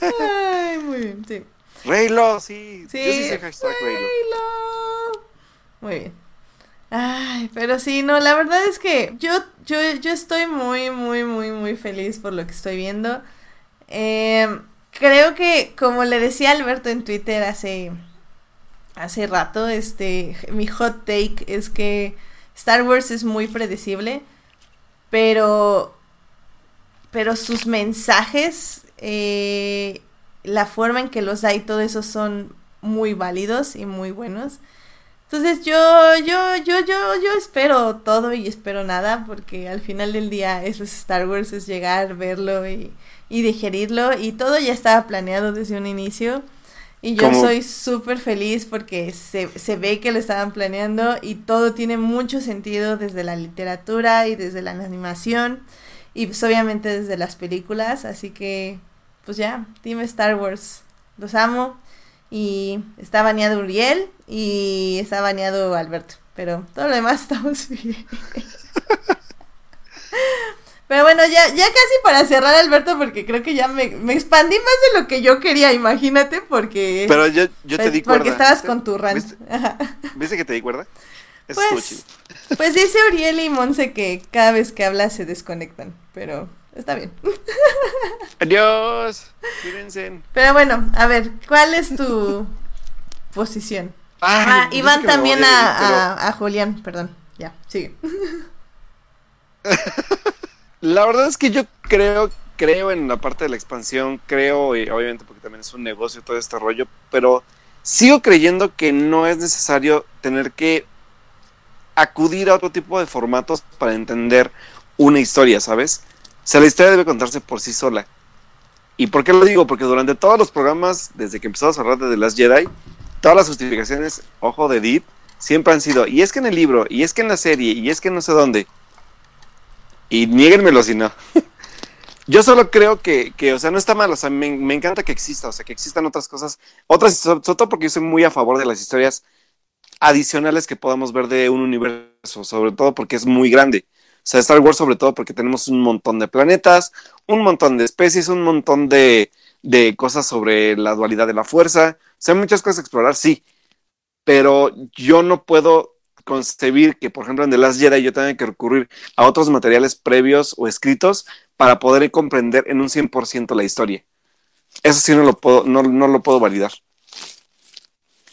Ay, muy bien, sí. Reylo, sí. Sí. Yo sí sé hashtag Reylo. Reylo. Muy bien. Ay, pero sí, no, la verdad es que yo, yo, yo estoy muy, muy, muy, muy feliz por lo que estoy viendo. Eh, creo que, como le decía Alberto en Twitter hace, hace rato, este, mi hot take es que Star Wars es muy predecible, pero, pero sus mensajes, eh, la forma en que los da y todo eso son muy válidos y muy buenos. Entonces yo, yo, yo, yo, yo espero todo y espero nada, porque al final del día eso es Star Wars, es llegar, verlo y, y digerirlo, y todo ya estaba planeado desde un inicio. Y yo soy súper feliz porque se, se ve que lo estaban planeando y todo tiene mucho sentido desde la literatura y desde la animación y pues obviamente desde las películas, así que pues ya, Team Star Wars, los amo y está baneado Uriel y está baneado Alberto, pero todo lo demás estamos bien. Pero bueno, ya, ya casi para cerrar Alberto, porque creo que ya me, me expandí más de lo que yo quería, imagínate, porque... Pero yo, yo te pues, di cuerda. Porque estabas con tu rant. ¿Viste? ¿Viste que te di cuerda? Eso Pues. Pues dice Uriel y Monse que cada vez que hablas se desconectan, pero está bien. Adiós. Cuídense. Pero bueno, a ver, ¿cuál es tu posición? Ay, Ah, me también odian, a, pero a, a Julián, perdón, ya, sigue. La verdad es que yo creo, creo en la parte de la expansión, creo, y obviamente porque también es un negocio todo este rollo, pero sigo creyendo que no es necesario tener que acudir a otro tipo de formatos para entender una historia, ¿sabes? O sea, la historia debe contarse por sí sola. ¿Y por qué lo digo? Porque durante todos los programas, desde que empezamos a hablar de The Last Jedi, todas las justificaciones, ojo de Deep, siempre han sido, y es que en el libro, y es que en la serie, y es que no sé dónde. Y niéguenmelo si no. Yo solo creo que, que, o sea, no está mal, o sea, me, me encanta que exista, o sea, que existan otras cosas, otras, sobre todo porque yo soy muy a favor de las historias adicionales que podamos ver de un universo, sobre todo porque es muy grande. Sea, Star Wars sobre todo porque tenemos un montón de planetas, un montón de especies, un montón de, de cosas sobre la dualidad de la fuerza. O sea, hay muchas cosas que explorar, sí. Pero yo no puedo concebir que, por ejemplo, en The Last Jedi yo tenga que recurrir a otros materiales previos o escritos para poder comprender en un 100% la historia. Eso sí no lo puedo, no, no lo puedo validar.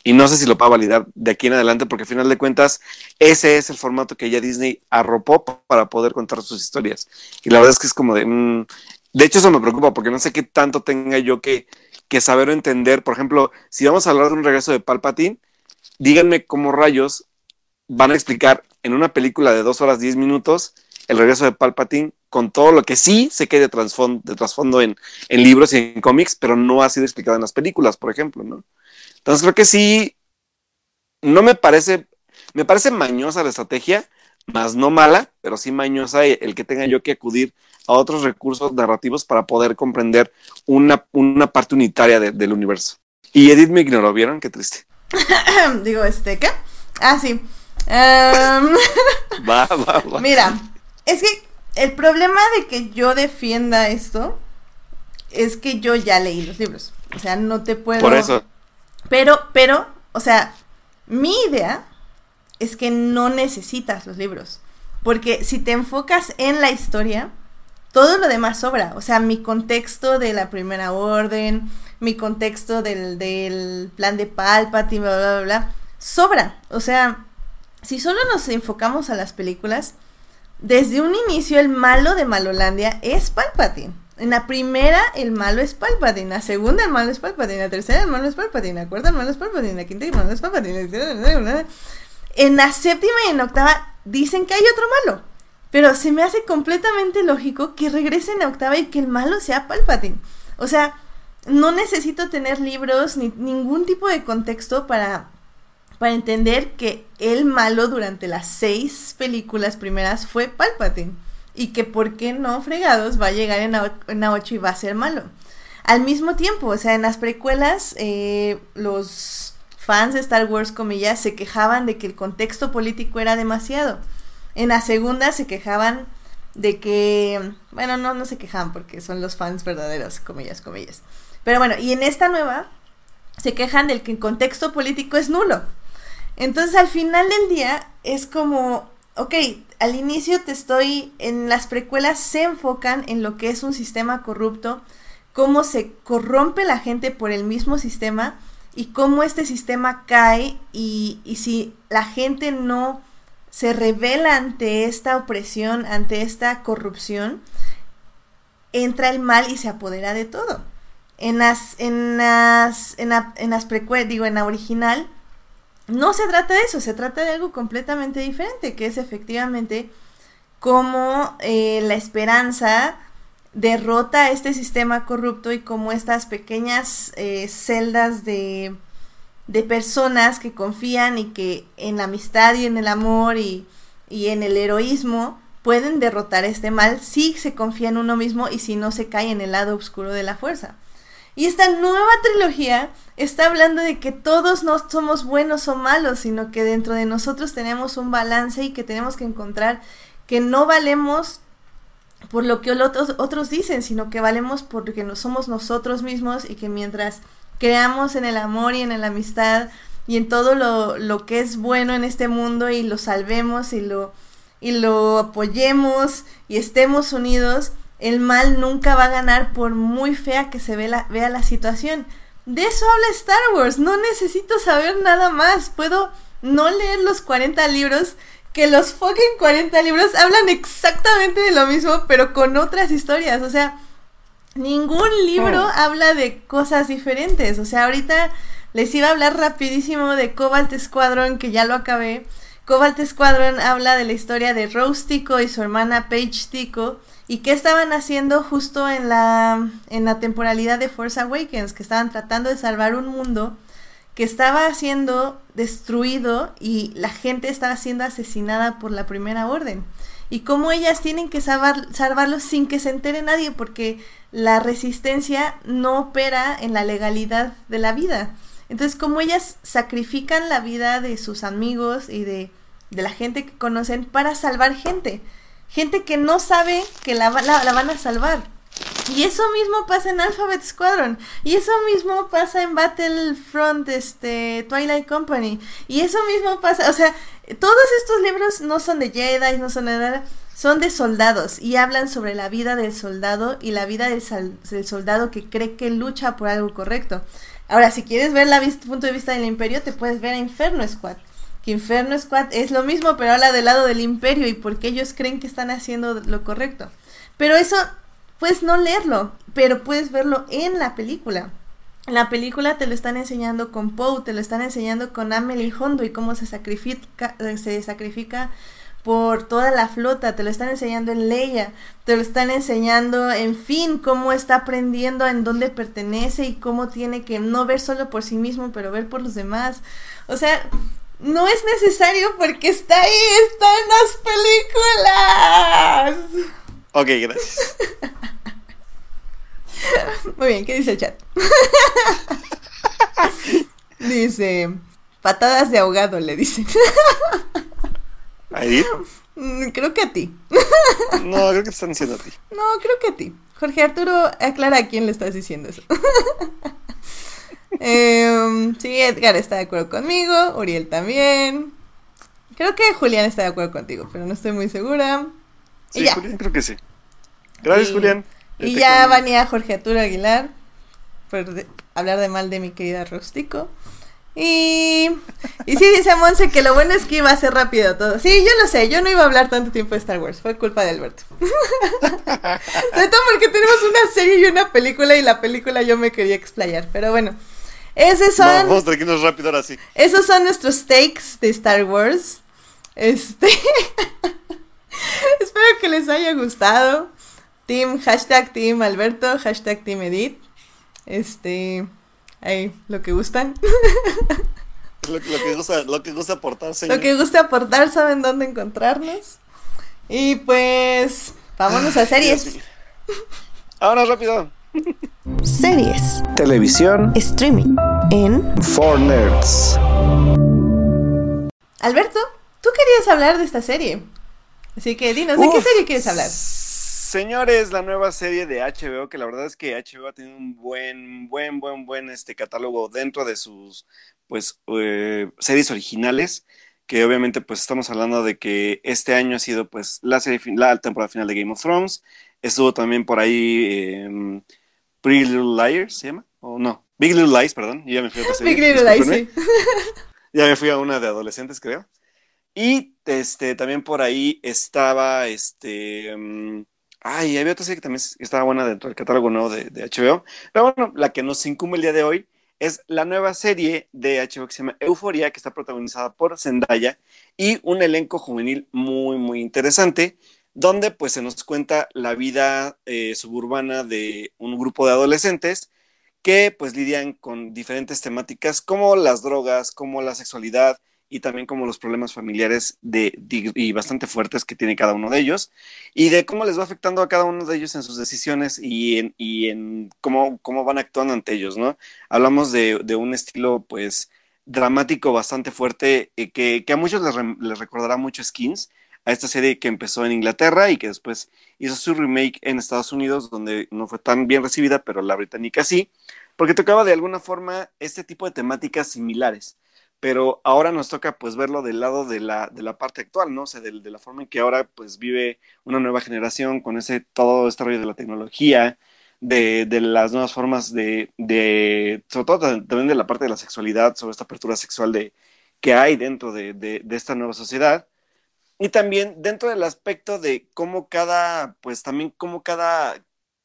Y no sé si lo puedo validar de aquí en adelante, porque al final de cuentas, ese es el formato que ya Disney arropó para poder contar sus historias. Y la verdad es que es como de. mm, de hecho, eso me preocupa, porque no sé qué tanto tenga yo que, que saber o entender. Por ejemplo, si vamos a hablar de un regreso de Palpatine, díganme cómo rayos van a explicar en una película de dos horas diez minutos el regreso de Palpatine con todo lo que sí se quede de trasfondo, en libros y en cómics, pero no ha sido explicado en las películas, por ejemplo, ¿no? Entonces creo que sí, no me parece, me parece mañosa la estrategia, más no mala, pero sí mañosa el que tenga yo que acudir a otros recursos narrativos para poder comprender una, una parte unitaria de- del universo. Y Edith me ignoró, ¿vieron? Qué triste. Digo, este, ¿qué? Ah, sí. Em, Va, va, va. Mira, es que el problema de que yo defienda esto es que yo ya leí los libros. O sea, no te puedo. Por eso. Pero, pero, o sea, mi idea es que no necesitas los libros. Porque si te enfocas en la historia, todo lo demás sobra. O sea, mi contexto de la primera orden, mi contexto del, plan de Palpatine, bla, bla, bla, bla, sobra. O sea, si solo nos enfocamos a las películas, desde un inicio el malo de Malolandia es Palpatine. En la primera el malo es Palpatine, en la segunda el malo es Palpatine, en la tercera el malo es Palpatine, en la cuarta el malo es Palpatine, en la quinta el malo es Palpatine. en la- En la séptima y en la octava dicen que hay otro malo. Pero se me hace completamente lógico que regresen a octava y que el malo sea Palpatine. O sea, no necesito tener libros ni ningún tipo de contexto para, para entender que el malo durante las seis películas primeras fue Palpatine. Y que por qué no fregados va a llegar en la, en la 8 y va a ser malo. Al mismo tiempo, o sea, en las precuelas, eh, los fans de Star Wars, comillas, se quejaban de que el contexto político era demasiado. En la segunda se quejaban de que, bueno, no, no se quejaban porque son los fans verdaderos, comillas, comillas. Pero bueno, y en esta nueva se quejan del que el contexto político es nulo. Entonces al final del día es como, ok, al inicio te estoy, en las precuelas se enfocan en lo que es un sistema corrupto, cómo se corrompe la gente por el mismo sistema y cómo este sistema cae y, y si la gente no se revela ante esta opresión, ante esta corrupción, entra el mal y se apodera de todo. En las, en las, en la- en las precuelas, digo, en la original, no se trata de eso, se trata de algo completamente diferente, que es efectivamente cómo eh, la esperanza derrota este sistema corrupto y cómo estas pequeñas eh, celdas de, de personas que confían y que en la amistad y en el amor y, y en el heroísmo pueden derrotar este mal si se confía en uno mismo y si no se cae en el lado oscuro de la fuerza. Y esta nueva trilogía está hablando de que todos no somos buenos o malos, sino que dentro de nosotros tenemos un balance y que tenemos que encontrar que no valemos por lo que otros, dicen, sino que valemos porque no somos nosotros mismos y que mientras creamos en el amor y en la amistad y en todo lo, lo que es bueno en este mundo y lo salvemos y lo, y lo apoyemos y estemos unidos, el mal nunca va a ganar por muy fea que se ve la, vea la situación. De eso habla Star Wars, no necesito saber nada más, puedo no leer los 40 libros, que los fucking 40 libros hablan exactamente de lo mismo, pero con otras historias, o sea, ningún libro Oh. habla de cosas diferentes, o sea, ahorita les iba a hablar rapidísimo de Cobalt Squadron, que ya lo acabé. Cobalt Squadron habla de la historia de Rose Tico y su hermana Paige Tico y qué estaban haciendo justo en la en la temporalidad de Force Awakens, que estaban tratando de salvar un mundo que estaba siendo destruido y la gente estaba siendo asesinada por la primera orden. Y cómo ellas tienen que salvar, salvarlos sin que se entere nadie, porque la resistencia no opera en la legalidad de la vida. Entonces, como ellas sacrifican la vida de sus amigos y de, de la gente que conocen para salvar gente. Gente que no sabe que la, la, van a salvar. Y eso mismo pasa en Alphabet Squadron. Y eso mismo pasa en Battlefront, este, Twilight Company. Y eso mismo pasa, o sea, todos estos libros no son de Jedi, no son de nada, son de soldados. Y hablan sobre la vida del soldado y la vida del, del soldado que cree que lucha por algo correcto. Ahora, si quieres ver la punto de vista del imperio, te puedes ver a Inferno Squad. Que Inferno Squad es lo mismo, pero habla del lado del imperio y porque ellos creen que están haciendo lo correcto. Pero eso puedes no leerlo, pero puedes verlo en la película. En la película te lo están enseñando con Poe, te lo están enseñando con Amelie Hondo y cómo se sacrifica, se sacrifica por toda la flota, te lo están enseñando en Leia, te lo están enseñando, en fin, cómo está aprendiendo en dónde pertenece y cómo tiene que no ver solo por sí mismo, pero ver por los demás. O sea, no es necesario porque está ahí, está en las películas. Ok, gracias. Muy bien, ¿qué dice el chat? dice, patadas de ahogado, le dicen. ¿A Edith? Mm, creo que a ti. No, creo que te están diciendo a ti. No, creo que a ti. Jorge Arturo, aclara a quién le estás diciendo eso. Em, sí, Edgar está de acuerdo conmigo, Uriel también. Creo que Julián está de acuerdo contigo, pero no estoy muy segura. Sí, Julián, creo que sí. Gracias, Julián. Y ya venía Jorge Arturo Aguilar por hablar de mal de mi querida Rústico. Y, y sí, dice Monse que lo bueno es que iba a ser rápido todo. Sí, yo lo sé, yo no iba a hablar tanto tiempo de Star Wars, fue culpa de Alberto. Sobre todo porque tenemos una serie y una película y la película yo me quería explayar, pero bueno. Esos son... vamos rápido ahora sí. Esos son nuestros takes de Star Wars. Este... Espero que les haya gustado. Team, hashtag Team Alberto, hashtag Team Edith. Este, ahí, lo que gustan. Lo, que gusta, lo que gusta aportar, Lo que gusta aportar, saben dónde encontrarnos. Y pues, vámonos a series. Ahora rápido. Series. Televisión. Streaming. En. For Nerds. Alberto, tú querías hablar de esta serie. Así que dinos, ¿de qué serie quieres hablar? Señores, la nueva serie de HBO, que la verdad es que HBO ha tenido un buen, buen, buen, buen este catálogo dentro de sus pues eh, series originales, que obviamente pues estamos hablando de que este año ha sido pues la serie la temporada final de Game of Thrones, estuvo también por ahí eh, Pretty Little Liars, ¿se llama? O no, Big Little Lies, perdón, ya me fui a. Big Little Lies, sí. Ya me fui a una de adolescentes, creo. Y este también por ahí estaba este mm, Ay, había otra serie que también estaba buena dentro del catálogo nuevo de, HBO. Pero bueno, la que nos incumbe el día de hoy es la nueva serie de HBO que se llama Euforia, que está protagonizada por Zendaya y un elenco juvenil muy, muy interesante, donde pues se nos cuenta la vida eh, suburbana de un grupo de adolescentes que pues lidian con diferentes temáticas como las drogas, como la sexualidad, y también como los problemas familiares de, y bastante fuertes que tiene cada uno de ellos y de cómo les va afectando a cada uno de ellos en sus decisiones y en, y en cómo, cómo van actuando ante ellos, ¿no? Hablamos de, de un estilo pues dramático bastante fuerte eh, que, que, a muchos les, les, recordará mucho Skins, a esta serie que empezó en Inglaterra y que después hizo su remake en Estados Unidos donde no fue tan bien recibida, pero la británica sí, porque tocaba de alguna forma este tipo de temáticas similares pero ahora nos toca pues verlo del lado de la, de la parte actual, ¿no? O sea, de, la forma en que ahora pues vive una nueva generación con ese todo este rollo de la tecnología, de, de las nuevas formas de, de, sobre todo también de la parte de la sexualidad, sobre esta apertura sexual de, que hay dentro de, de esta nueva sociedad. Y también dentro del aspecto de cómo cada, pues también cómo cada,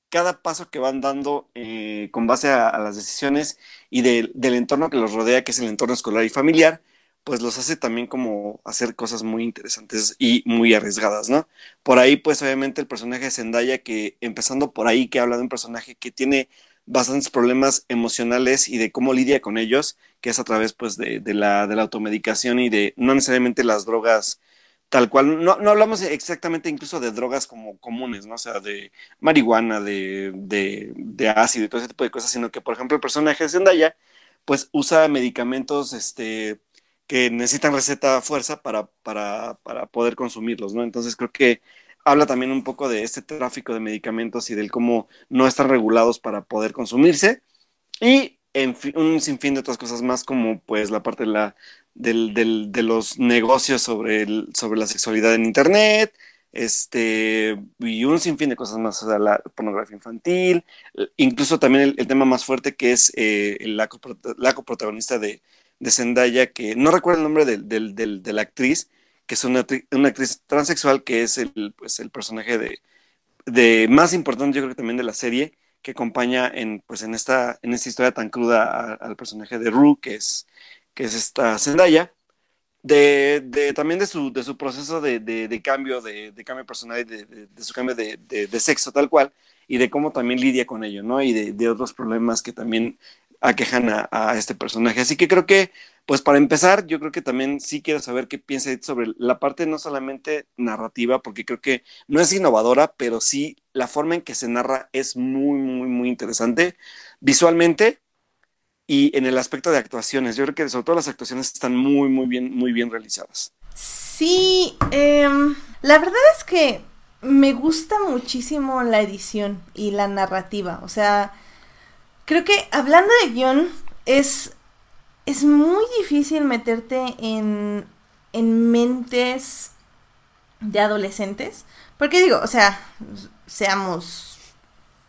cada paso que van dando eh, con base a, las decisiones y del entorno que los rodea, que es el entorno escolar y familiar, pues los hace también como hacer cosas muy interesantes y muy arriesgadas, ¿no? Por ahí, pues obviamente el personaje de Zendaya, que empezando por ahí, que habla de un personaje que tiene bastantes problemas emocionales y de cómo lidia con ellos, que es a través pues de, de, la, de la automedicación y de no necesariamente las drogas tal cual, no, no hablamos exactamente incluso de drogas como comunes, ¿no? O sea, de marihuana, de, de, de, ácido y todo ese tipo de cosas, sino que, por ejemplo, el personaje de Zendaya, pues usa medicamentos, este, que necesitan receta fuerza para, para, para poder consumirlos, ¿no? Entonces creo que habla también un poco de este tráfico de medicamentos y del cómo no están regulados para poder consumirse. Y en un sinfín de otras cosas más, como pues la parte de, la, del, de los negocios sobre, sobre la sexualidad en Internet, este, y un sinfín de cosas más, o sea, la pornografía infantil, incluso también el, tema más fuerte que es eh, la, coprotagonista de, de, Zendaya, que no recuerdo el nombre de, la actriz, que es una, una, actriz transexual, que es el, pues, el personaje de, de más importante, yo creo que también de la serie, que acompaña en, pues, en, esta, en esta historia tan cruda al personaje de Rue, que es, es esta Zendaya de, de, también de su, de su proceso de, de, cambio, de, cambio personal de, su cambio de, sexo tal cual, y de cómo también lidia con ello, ¿no? Y de, otros problemas que también aquejan a, a, este personaje. Así que creo que, pues para empezar, yo creo que también sí quiero saber qué piensa sobre la parte no solamente narrativa, porque creo que no es innovadora, pero sí la forma en que se narra es muy, muy, muy interesante. Visualmente, y en el aspecto de actuaciones. Yo creo que sobre todo las actuaciones están muy, muy bien, muy bien realizadas. Sí, em, la verdad es que me gusta muchísimo la edición y la narrativa. O sea, creo que hablando de guion, es, es muy difícil meterte en, en mentes de adolescentes. Porque digo, o sea, seamos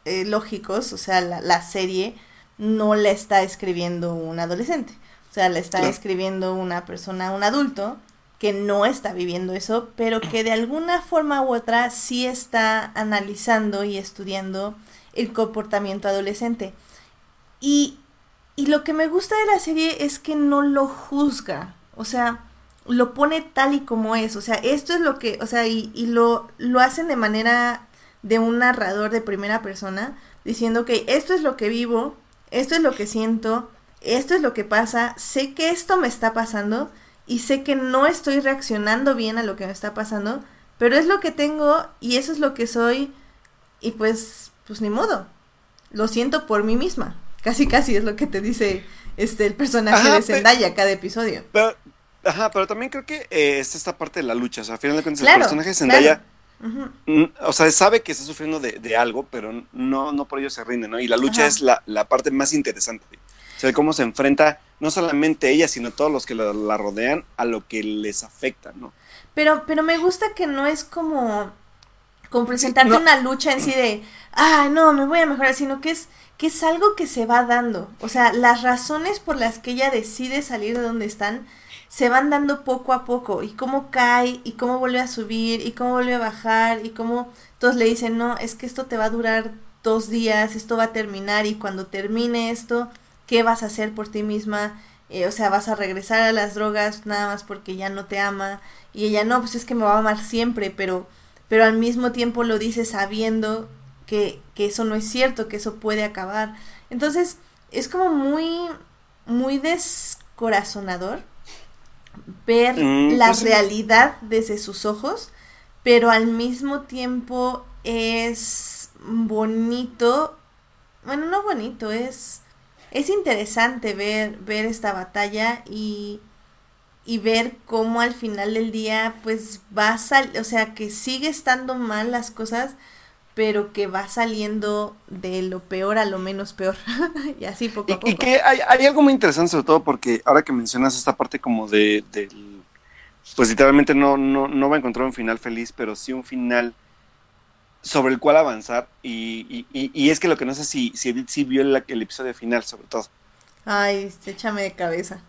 eh, lógicos, o sea, la, la serie no la está escribiendo un adolescente. O sea, la está escribiendo una persona, un adulto, que no está viviendo eso, pero que de alguna forma u otra sí está analizando y estudiando el comportamiento adolescente. Y, y lo que me gusta de la serie es que no lo juzga. O sea, lo pone tal y como es. O sea, esto es lo que, o sea, y, y lo, lo hacen de manera de un narrador de primera persona, diciendo que esto es lo que vivo, esto es lo que siento, esto es lo que pasa, sé que esto me está pasando y sé que no estoy reaccionando bien a lo que me está pasando, pero es lo que tengo y eso es lo que soy y pues, pues ni modo, lo siento por mí misma. Casi, casi es lo que te dice este el personaje de Zendaya cada episodio. Pero, ajá, pero también creo que eh, es esta parte de la lucha. O sea, al final de cuentas, el personaje de Zendaya o sea, sabe que está sufriendo de, algo, pero no, no por ello se rinde, ¿no? Y la lucha es la, parte más interesante. O sea, cómo se enfrenta no solamente ella, sino todos los que la, rodean a lo que les afecta, ¿no? Pero, pero me gusta que no es como, como presentarte una lucha en sí de, ah, no, me voy a mejorar, sino que es, que es algo que se va dando. O sea, las razones por las que ella decide salir de donde están se van dando poco a poco y cómo cae y cómo vuelve a subir y cómo vuelve a bajar y cómo todos le dicen, no, es que esto te va a durar dos días, esto va a terminar y cuando termine esto, ¿qué vas a hacer por ti misma? Eh, o sea, vas a regresar a las drogas nada más porque ya no te ama y ella no, pues es que me va a amar siempre, pero, pero al mismo tiempo lo dice sabiendo que, que eso no es cierto, que eso puede acabar. Entonces, es como muy, muy descorazonador ver mm, la pues realidad desde sus ojos, pero al mismo tiempo es bonito, bueno, no bonito, es, es interesante ver, ver esta batalla y, y ver cómo al final del día pues va a salir, o sea, que sigue estando mal las cosas, pero que va saliendo de lo peor a lo menos peor. y así poco a poco. Y que hay, hay, algo muy interesante, sobre todo porque ahora que mencionas esta parte como de, del. Pues literalmente no, no, no va a encontrar un final feliz, pero sí un final sobre el cual avanzar. Y, y, y es que lo que no sé si, si Edith sí vio el, el episodio final, sobre todo. Ay, échame de cabeza.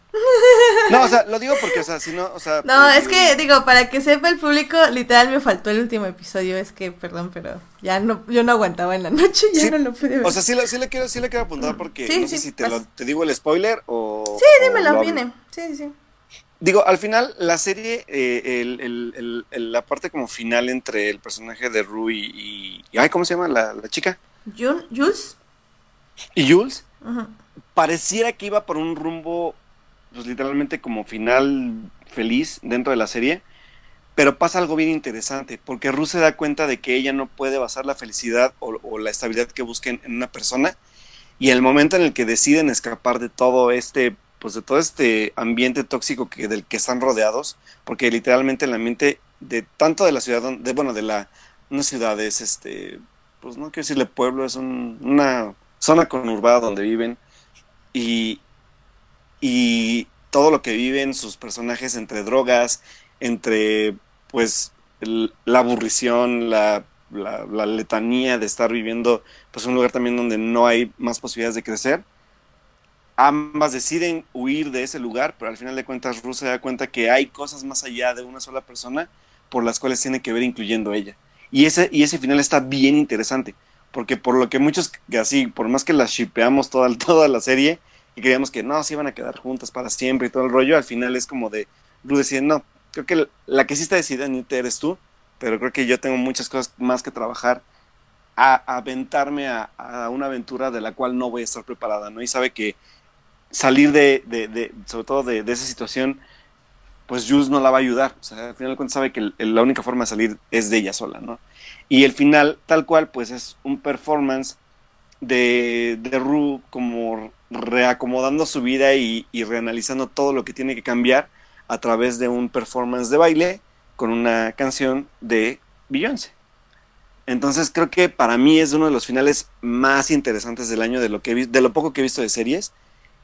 No, o sea, lo digo porque, o sea, si no, o sea... No, es que, digo, para que sepa el público, literal me faltó el último episodio, es que, perdón, pero ya no, yo no aguantaba en la noche, ya no lo pude ver. O sea, sí, sí le quiero, sí le quiero apuntar porque no sé si te, lo, te, digo el spoiler o... Sí, dímelo, viene, sí, sí. Digo, al final, la serie, eh, el, el, la parte como final entre el personaje de Rui y... y ay, ¿cómo se llama la, la chica? Jules. ¿Y Jules? Pareciera que iba por un rumbo pues literalmente como final feliz dentro de la serie, pero pasa algo bien interesante, porque Ruth se da cuenta de que ella no puede basar la felicidad o, la estabilidad que busquen en una persona, y el momento en el que deciden escapar de todo este, pues de todo este ambiente tóxico que, del que están rodeados, porque literalmente el ambiente de tanto de la ciudad, de, bueno, de la, una ciudad, es este, pues no quiero decirle pueblo, es un- una zona conurbada donde viven y, y todo lo que viven sus personajes entre drogas, entre pues la aburrición, la, la, la letanía de estar viviendo pues un lugar también donde no hay más posibilidades de crecer. Ambas deciden huir de ese lugar, pero al final de cuentas Ruth se da cuenta que hay cosas más allá de una sola persona por las cuales tiene que ver incluyendo ella. Y ese, y ese final está bien interesante, porque por lo que muchos, que así, por más que las shipeamos toda, toda la serie y creíamos que no, se iban a quedar juntas para siempre y todo el rollo, al final es como de Ruth decide, no, creo que la que sí está decidida Anita, eres tú, pero creo que yo tengo muchas cosas más que trabajar a, aventarme a, una aventura de la cual no voy a estar preparada, ¿no? Y sabe que salir de, de, de sobre todo de, esa situación, pues Jules no la va a ayudar. O sea, al final de cuentas sabe que la única forma de salir es de ella sola, ¿no? Y el final, tal cual, pues es un performance de, de Rue como reacomodando su vida y, reanalizando todo lo que tiene que cambiar a través de un performance de baile con una canción de Beyoncé. Entonces creo que para mí es uno de los finales más interesantes del año de lo que he de lo poco que he visto de series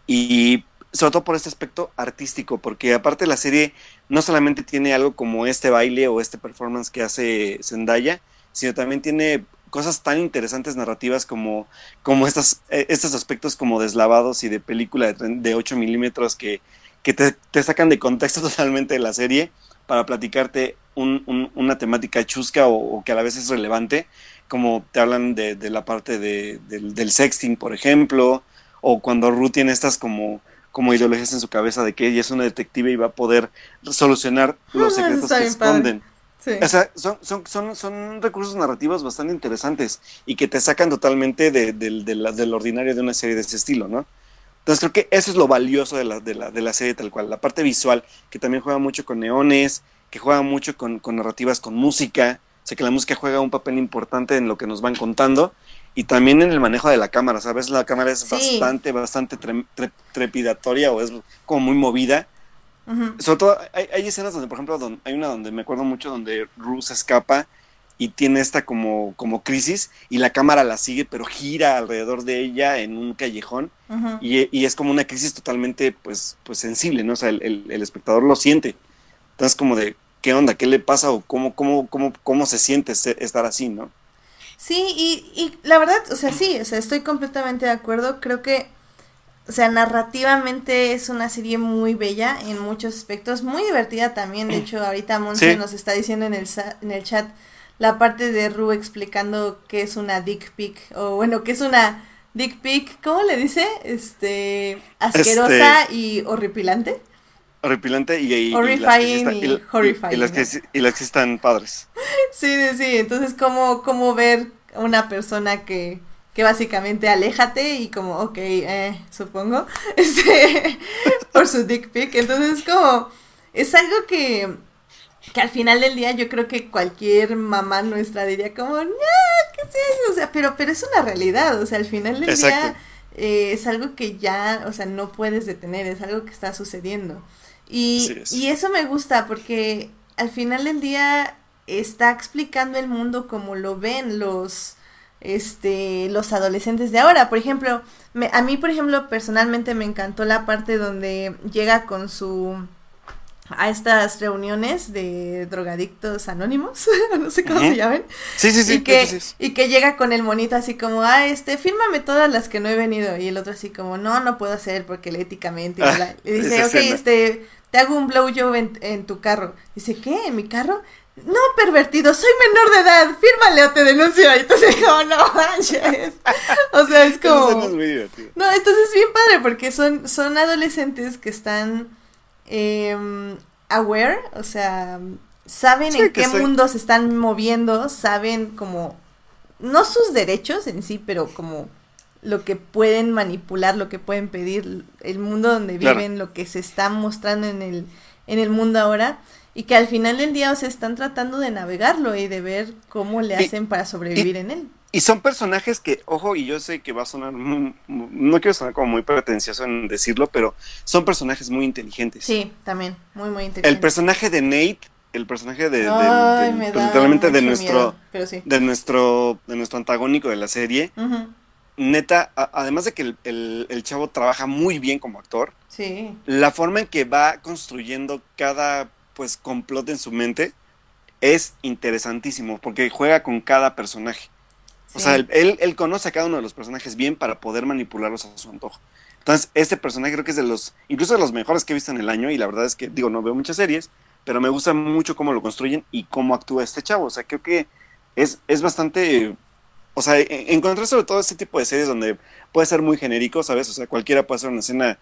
y sobre todo por este aspecto artístico, porque aparte la serie no solamente tiene algo como este baile o este performance que hace Zendaya, sino también tiene cosas tan interesantes narrativas como, como estas, eh, estos aspectos como deslavados y de película de, de 8 milímetros que, que te, te sacan de contexto totalmente de la serie para platicarte un- un- una temática chusca o, o que a la vez es relevante, como te hablan de, de la parte de- del, del sexting, por ejemplo, o cuando Ruth tiene estas como, como ideologías en su cabeza de que ella es una detective y va a poder solucionar los secretos que padre. Sí. O sea, son, son, son, son recursos narrativos bastante interesantes y que te sacan totalmente de, del- de la- del ordinario de una serie de ese estilo, ¿no? Entonces creo que eso es lo valioso de la, de la, de la serie tal cual, la parte visual, que también juega mucho con neones, que juega mucho con, con narrativas, con música, o sea que la música juega un papel importante en lo que nos van contando y también en el manejo de la cámara, ¿sabes? La cámara es Sí. bastante, bastante tre- tre- trepidatoria o es como muy movida Sobre todo hay, hay escenas donde, por ejemplo, don- hay una donde me acuerdo mucho donde Rue se escapa y tiene esta como, como crisis y la cámara la sigue pero gira alrededor de ella en un callejón y, y es como una crisis totalmente pues, pues sensible, ¿no? O sea, el, el- el espectador lo siente. Entonces como de, ¿qué onda? ¿Qué le pasa? ¿O cómo, cómo, cómo, cómo se siente estar así, ¿no? Sí, y, y la verdad, o sea, sí, o sea, estoy completamente de acuerdo. Creo que, o sea, narrativamente es una serie muy bella en muchos aspectos, muy divertida también. De hecho, ahorita Monse Sí. nos está diciendo en el, en el chat la parte de Ru explicando qué es una dick pic, o bueno, qué es una dick pic, ¿cómo le dice? Este, asquerosa y horripilante. Horripilante y, y, y Horrifying las que están- y horrifying, y las que están padres. Sí, sí, sí. Entonces, ¿cómo, cómo ver a una persona que, que básicamente aléjate y como, ok, eh, supongo, este, por su dick pic. Entonces, como, es algo que, que al final del día yo creo que cualquier mamá nuestra diría como, no, ¿qué es eso? O sea, pero, pero es una realidad, o sea, al final del Exacto. día eh, es algo que ya, o sea, no puedes detener, es algo que está sucediendo. Y, es. y eso me gusta porque al final del día está explicando el mundo como lo ven los este los adolescentes de ahora. Por ejemplo, me- a mí por ejemplo personalmente me encantó la parte donde llega con su a estas reuniones de drogadictos anónimos, no sé cómo se llaman, Sí, sí, sí. y que, sí, sí. y que llega con el monito así como, ah, este, fírmame todas las que no he venido. Y el otro así como, no, no puedo hacer porque éticamente. y Ah. Y dice, ok, escena. este, te hago un blowjob en, en tu carro. Dice, ¿qué? ¿En mi carro? No, pervertido, soy menor de edad, fírmale o te denuncio. Y entonces como, no manches. O sea, es como... es muy. No, entonces es bien padre porque son, son adolescentes que están em, aware, o sea, saben Sí, en qué sí. mundo se están moviendo, saben como, no sus derechos en sí, pero como lo que pueden manipular, lo que pueden pedir, el mundo donde Claro. viven, lo que se está mostrando en el, en el mundo ahora. Y que al final del día, o sea, están tratando de navegarlo y de ver cómo le Y- hacen para sobrevivir en él. Y son personajes que, ojo, y yo sé que va a sonar, muy- muy- no quiero sonar como muy pretencioso en decirlo, pero son personajes muy inteligentes. Sí, también, muy, muy interesante. El personaje de Nate, el personaje de, Ay, da literalmente de mucho nuestro miedo, pero sí. de nuestro de nuestro antagónico de la serie neta a- además de que el, el- el chavo trabaja muy bien como actor Sí. la forma en que va construyendo cada pues complot en su mente es interesantísimo porque juega con cada personaje o sea, él, él, él conoce a cada uno de los personajes bien para poder manipularlos a su antojo. Entonces, este personaje creo que es de los, incluso de los mejores que he visto en el año, y la verdad es que, digo, no veo muchas series, pero me gusta mucho cómo lo construyen y cómo actúa este chavo. O sea, creo que es, es bastante, o sea, e- encontrar sobre todo este tipo de series donde puede ser muy genérico, ¿sabes? O sea, cualquiera puede hacer una escena,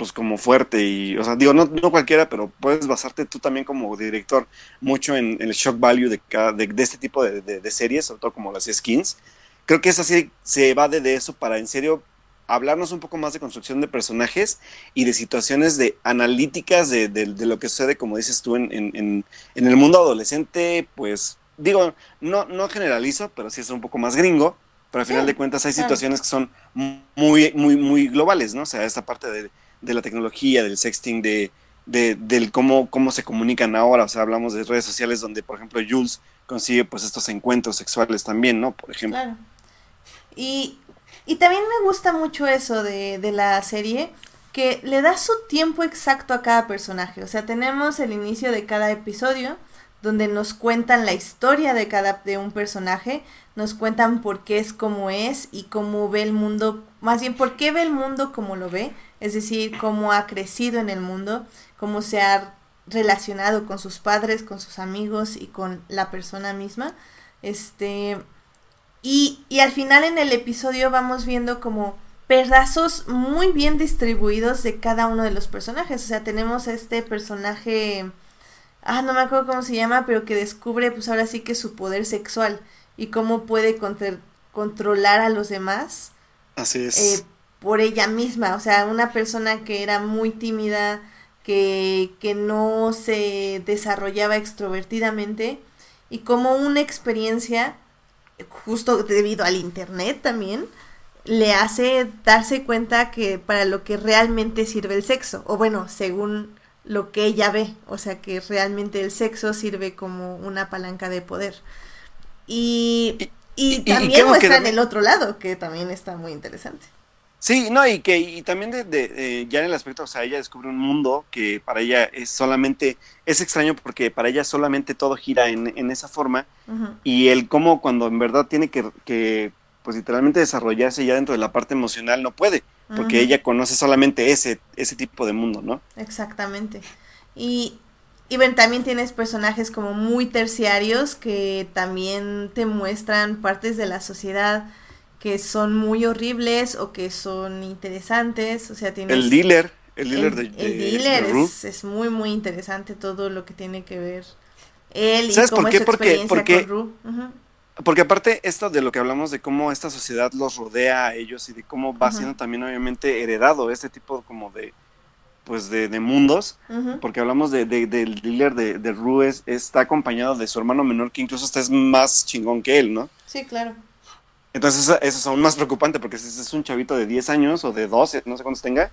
pues como fuerte y, o sea, digo, no, no cualquiera, pero puedes basarte tú también como director mucho en, en el shock value de, cada, de, de este tipo de, de, de series, sobre todo como las skins. Creo que esa serie se evade de eso para en serio hablarnos un poco más de construcción de personajes y de situaciones de analíticas de, lo que sucede, como dices tú, en, en, en, el mundo adolescente, pues digo, no, no generalizo, pero sí es un poco más gringo, pero al final Sí, de cuentas hay claro. situaciones que son muy, muy, muy globales, ¿no? O sea, esta parte de, de la tecnología, del sexting, de, de, del cómo, cómo se comunican ahora, o sea, hablamos de redes sociales donde, por ejemplo, Jules consigue pues estos encuentros sexuales también, ¿no? Por ejemplo. Y, y también me gusta mucho eso de, de la serie, que le da su tiempo exacto a cada personaje. O sea, tenemos el inicio de cada episodio, donde nos cuentan la historia de cada de un personaje, nos cuentan por qué es como es y cómo ve el mundo, más bien por qué ve el mundo como lo ve, es decir, cómo ha crecido en el mundo, cómo se ha relacionado con sus padres, con sus amigos y con la persona misma. Este, y, y al final en el episodio vamos viendo como pedazos muy bien distribuidos de cada uno de los personajes. O sea, tenemos a este personaje, ah, no me acuerdo cómo se llama, pero que descubre pues ahora sí que su poder sexual y cómo puede contra- controlar a los demás Así es. eh, por ella misma. O sea, una persona que era muy tímida, que, que no se desarrollaba extrovertidamente y como una experiencia, justo debido al internet también, le hace darse cuenta que para lo que realmente sirve el sexo, o bueno, según lo que ella ve, o sea que realmente el sexo sirve como una palanca de poder. Y, Y- y, y- y también que muestran el otro lado, que también está muy interesante. Sí, no, y que y también de, de- ya en el aspecto, o sea, ella descubre un mundo que para ella es solamente, es extraño porque para ella solamente todo gira en, en esa forma y el cómo cuando en verdad tiene que, que, pues literalmente desarrollarse ya dentro de la parte emocional no puede, porque ella conoce solamente ese, ese tipo de mundo, ¿no? Exactamente. Y, y bueno, también tienes personajes como muy terciarios que también te muestran partes de la sociedad que son muy horribles o que son interesantes. O sea, tienes... El dealer, el dealer el, de, el de- dealer de es, es muy, muy interesante todo lo que tiene que ver él y ¿Sabes cómo por es qué? su Porque- porque- con aparte esto de lo que hablamos de cómo esta sociedad los rodea a ellos y de cómo va siendo también obviamente heredado este tipo como de pues de, de mundos, porque hablamos de, de- del dealer de, de Rue es- está acompañado de su hermano menor que incluso hasta es más chingón que él, ¿no? Sí, claro. Entonces eso, eso es aún más preocupante porque ese es un chavito de 10 años o de 12, no sé cuántos tenga,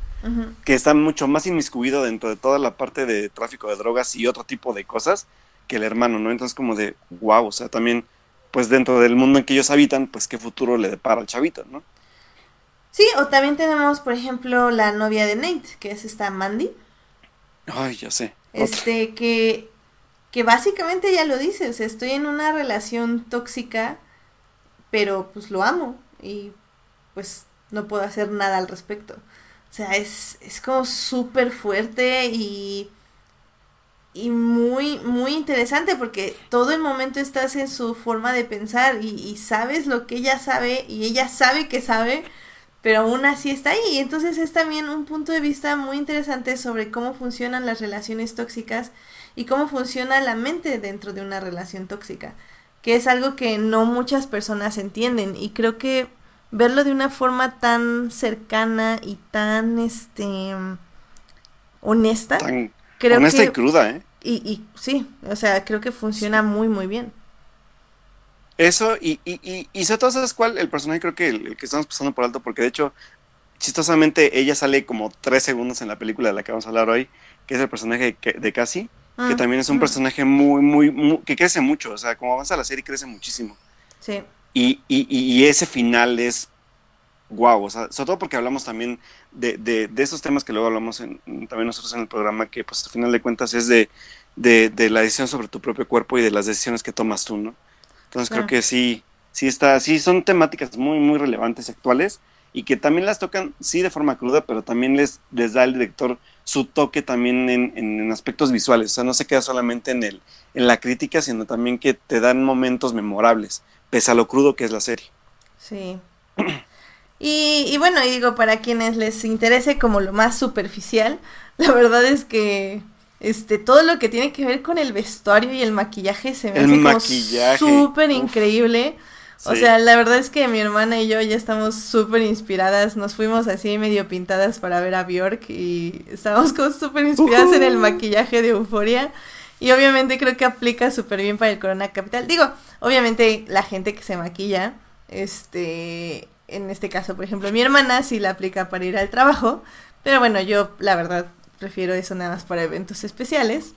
que está mucho más inmiscuido dentro de toda la parte de tráfico de drogas y otro tipo de cosas que el hermano, ¿no? Entonces como de, wow, o sea, también, pues dentro del mundo en que ellos habitan, pues qué futuro le depara al chavito, ¿no? Sí, o también tenemos, por ejemplo, la novia de Nate, que es esta Mandy. Ay, ya sé. otra. Este, que, que básicamente ya lo dice, o sea, estoy en una relación tóxica, pero pues lo amo y pues no puedo hacer nada al respecto. O sea, es, es como súper fuerte y, y muy, muy interesante porque todo el momento estás en su forma de pensar y, y sabes lo que ella sabe y ella sabe que sabe, pero aún así está ahí. Entonces es también un punto de vista muy interesante sobre cómo funcionan las relaciones tóxicas y cómo funciona la mente dentro de una relación tóxica, que es algo que no muchas personas entienden y creo que verlo de una forma tan cercana y tan este honesta, Tan creo honesta que y cruda, ¿eh? y, y sí, o sea, creo que funciona muy muy bien. Eso, y, y, y, y sobre todo, ¿sabes cuál? El personaje creo que el, el que estamos pasando por alto, porque de hecho, chistosamente, ella sale como tres segundos en la película de la que vamos a hablar hoy, que es el personaje que- de Cassie, que también es un personaje muy, muy, muy, que crece mucho, o sea, como avanza la serie crece muchísimo. Sí. Y, y, y ese final es guau, o sea, sobre todo porque hablamos también de, de, de esos temas que luego hablamos en, también nosotros en el programa, que pues al final de cuentas es de, de, de la decisión sobre tu propio cuerpo y de las decisiones que tomas tú, ¿no? Entonces Claro. creo que sí, sí está, sí son temáticas muy, muy relevantes actuales y que también las tocan, sí, de forma cruda, pero también les, les da al director su toque también en, en, en aspectos visuales, o sea, no se queda solamente en, el, en la crítica, sino también que te dan momentos memorables, pese a lo crudo que es la serie. Sí. Y, y bueno, y digo, para quienes les interese como lo más superficial, la verdad es que este todo lo que tiene que ver con el vestuario y el maquillaje se me El hace súper uf. O sea, la verdad es que mi hermana y yo ya estamos súper inspiradas. Nos fuimos así medio pintadas para ver a Bjork y estábamos como súper inspiradas en el maquillaje de Euforia. Y obviamente creo que aplica súper bien para el Corona Capital. Digo, obviamente la gente que se maquilla, este, en este caso, por ejemplo, mi hermana sí la aplica para ir al trabajo. Pero bueno, yo la verdad prefiero eso nada más para eventos especiales.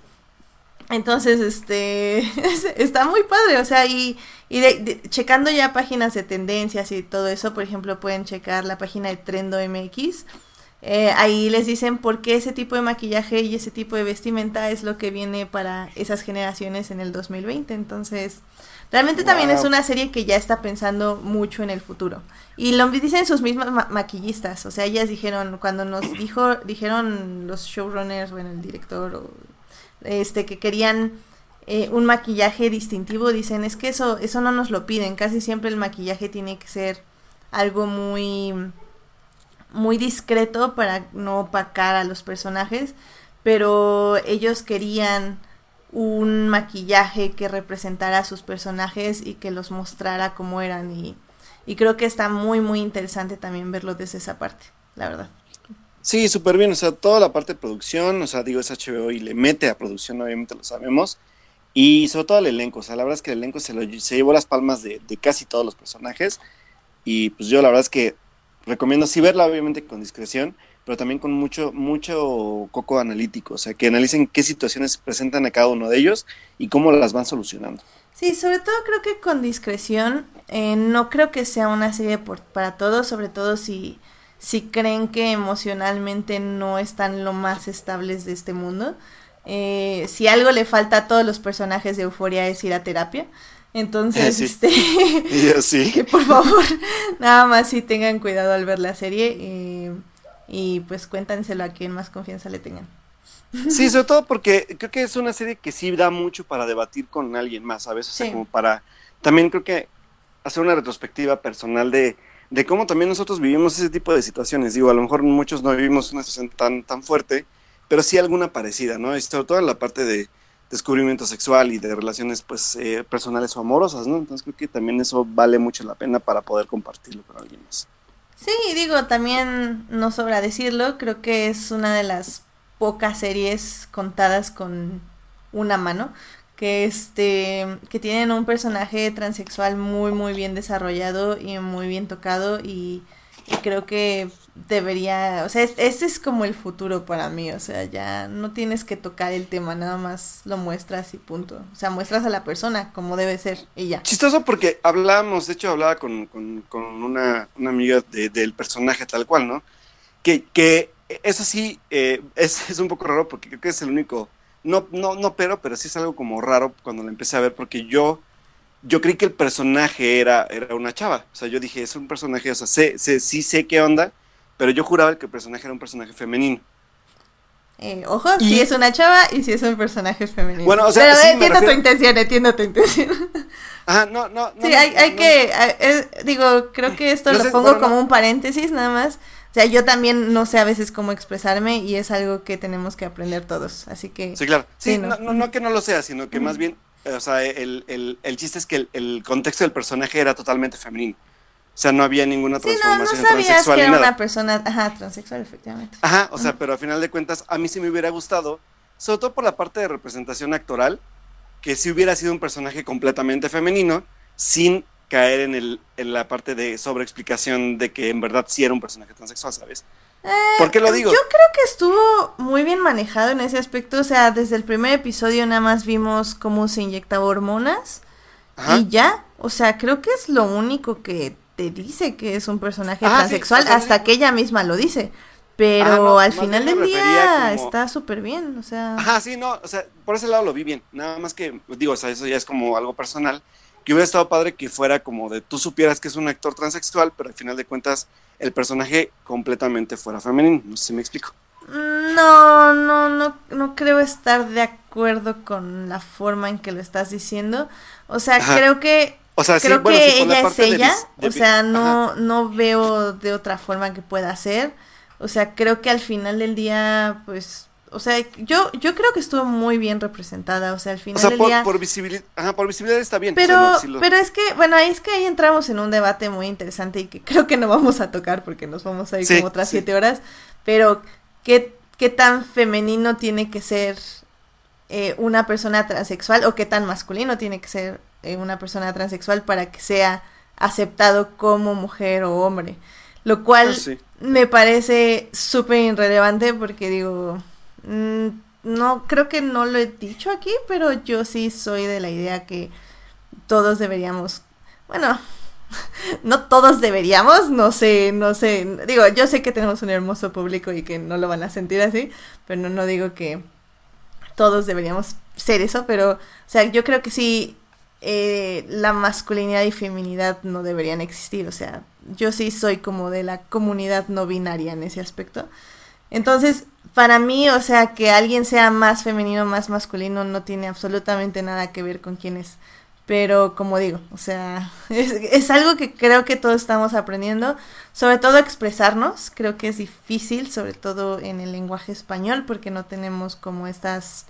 Entonces, este, está muy padre, o sea, y, y de- de- checando ya páginas de tendencias y todo eso, por ejemplo, pueden checar la página de Trendo MX. Eh, ahí les dicen por qué ese tipo de maquillaje y ese tipo de vestimenta es lo que viene para esas generaciones en el 2020. Entonces, realmente también es una serie que ya está pensando mucho en el futuro. Y lo dicen sus mismas ma- maquillistas, o sea, ellas dijeron, cuando nos dijo, dijeron los showrunners, bueno, el director o este que querían eh, un maquillaje distintivo, dicen, es que eso, eso no nos lo piden, casi siempre el maquillaje tiene que ser algo muy, muy discreto para no opacar a los personajes, pero ellos querían un maquillaje que representara a sus personajes y que los mostrara como eran y, y creo que está muy muy interesante también verlo desde esa parte, la verdad. Sí, súper bien, o sea, toda la parte de producción, o sea, digo, es HBO y le mete a producción, obviamente lo sabemos, y sobre todo el elenco, o sea, la verdad es que el elenco se, lo, se llevó las palmas de, casi todos los personajes, y pues yo la verdad es que recomiendo sí verla, obviamente con discreción, pero también con mucho, mucho coco analítico, o sea, que analicen qué situaciones presentan a cada uno de ellos y cómo las van solucionando. Sí, sobre todo creo que con discreción, eh, no creo que sea una serie por- para todos, sobre todo si, si creen que emocionalmente no están lo más estables de este mundo. Eh, si algo le falta a todos los personajes de Euforia es ir a terapia. Entonces, Sí. este, que por favor, nada más sí tengan cuidado al ver la serie eh, y pues cuéntanselo a quien más confianza le tengan. Sí, sobre todo porque creo que es una serie que sí da mucho para debatir con alguien más, ¿sabes? O sea, como para también creo que hacer una retrospectiva personal de, de cómo también nosotros vivimos ese tipo de situaciones. Digo, a lo mejor muchos no vivimos una situación tan, tan fuerte, pero sí alguna parecida, ¿no? Y sobre la parte de descubrimiento sexual y de relaciones pues eh, personales o amorosas, ¿no? Entonces creo que también eso vale mucho la pena para poder compartirlo con alguien más. Sí, digo, también no sobra decirlo, creo que es una de las pocas series contadas con una mano que este que tienen un personaje transexual muy muy bien desarrollado y muy bien tocado y, creo que debería, o sea, es- este es como el futuro para mí, o sea, ya no tienes que tocar el tema, nada más lo muestras y punto. O sea, muestras a la persona como debe ser y ya. Chistoso porque hablábamos, de hecho hablaba con, con, con una, una amiga de- del personaje tal cual, ¿no? Que, que eso sí eh, es, es un poco raro porque creo que es el único, no, no, no pero, pero sí es algo como raro cuando lo empecé a ver porque yo, yo creí que el personaje era, era una chava, o sea, yo dije, es un personaje, o sea, sé, sé, sí sé qué onda, pero yo juraba que el personaje era un personaje femenino. Eh, ojo, Y- si es una chava y si es un personaje femenino. Bueno, o sea, Pero sí me entiendo tu intención, entiendo tu intención. Ajá, no, no, no. Sí, no, hay, hay no, que, eh, eh, digo, creo que esto No lo sé, pongo bueno, no. como un paréntesis nada más. O sea, yo también no sé a veces cómo expresarme y es algo que tenemos que aprender todos. Así que, Sí, claro. Sí, Sí, no, ¿no? no, que no lo sea, sino que más bien, o sea, el, el, el chiste es que el, el contexto del personaje era totalmente femenino. O sea, no había ninguna sí, no, no transformación sabías transexual que era nada. una persona, ajá, transexual, efectivamente. Ajá, o sea, pero a final de cuentas, a mí sí me hubiera gustado, sobre todo por la parte de representación actoral, que si hubiera sido un personaje completamente femenino, sin caer en, el, en la parte de sobreexplicación de que en verdad sí era un personaje transexual, ¿sabes? ¿Por qué lo digo? Yo creo que estuvo muy bien manejado en ese aspecto. O sea, desde el primer episodio nada más vimos cómo se inyectaba hormonas. Ajá. Y ya. O sea, creo que es lo único que te dice que es un personaje Ah, sí, transexual. o sea, hasta que ella misma lo dice. Pero Ah, no, al final del día como- está súper bien. O sea. Ajá, sí, no, o sea, por ese lado lo vi bien. Nada más que, digo, o sea, eso ya es como algo personal. Que hubiera estado padre que fuera como de tú supieras que es un actor transexual, pero al final de cuentas el personaje completamente fuera femenino. No sé si me explico. No, no, no, no creo estar de acuerdo con la forma en que lo estás diciendo. O sea, Ajá. creo que O sea, sí, creo bueno, que sí, por la ella es de ella, de o sea, no, Ajá. no veo de otra forma que pueda ser. O sea, creo que al final del día, pues, o sea, yo, yo creo que estuvo muy bien representada. O sea, al O final sea, del por, día. por visibilidad, ajá, por visibilidad está bien. o Pero, sea, no, sí lo- pero es que, bueno, ahí es que ahí entramos en un debate muy interesante y que creo que no vamos a tocar porque nos vamos a ir Sí, como otras sí. siete horas. Pero, ¿qué, qué tan femenino tiene que ser eh, una persona transexual o qué tan masculino tiene que ser eh, una persona transexual para que sea aceptado como mujer o hombre? Lo cual Ah, sí. me parece súper irrelevante porque digo, mm, no creo que no lo he dicho aquí, pero yo sí soy de la idea que todos deberíamos, bueno, no todos deberíamos, no sé, no sé, digo, yo sé que tenemos un hermoso público y que no lo van a sentir así, pero no, no digo que todos deberíamos ser eso, pero, o sea, yo creo que sí, eh, la masculinidad y feminidad no deberían existir, o sea, yo sí soy como de la comunidad no binaria en ese aspecto. Entonces, para mí, o sea, que alguien sea más femenino, más masculino, no tiene absolutamente nada que ver con quién es. Pero como digo, o sea, es, algo que creo que todos estamos aprendiendo, sobre todo expresarnos, creo que es difícil, sobre todo en el lenguaje español, porque no tenemos como estas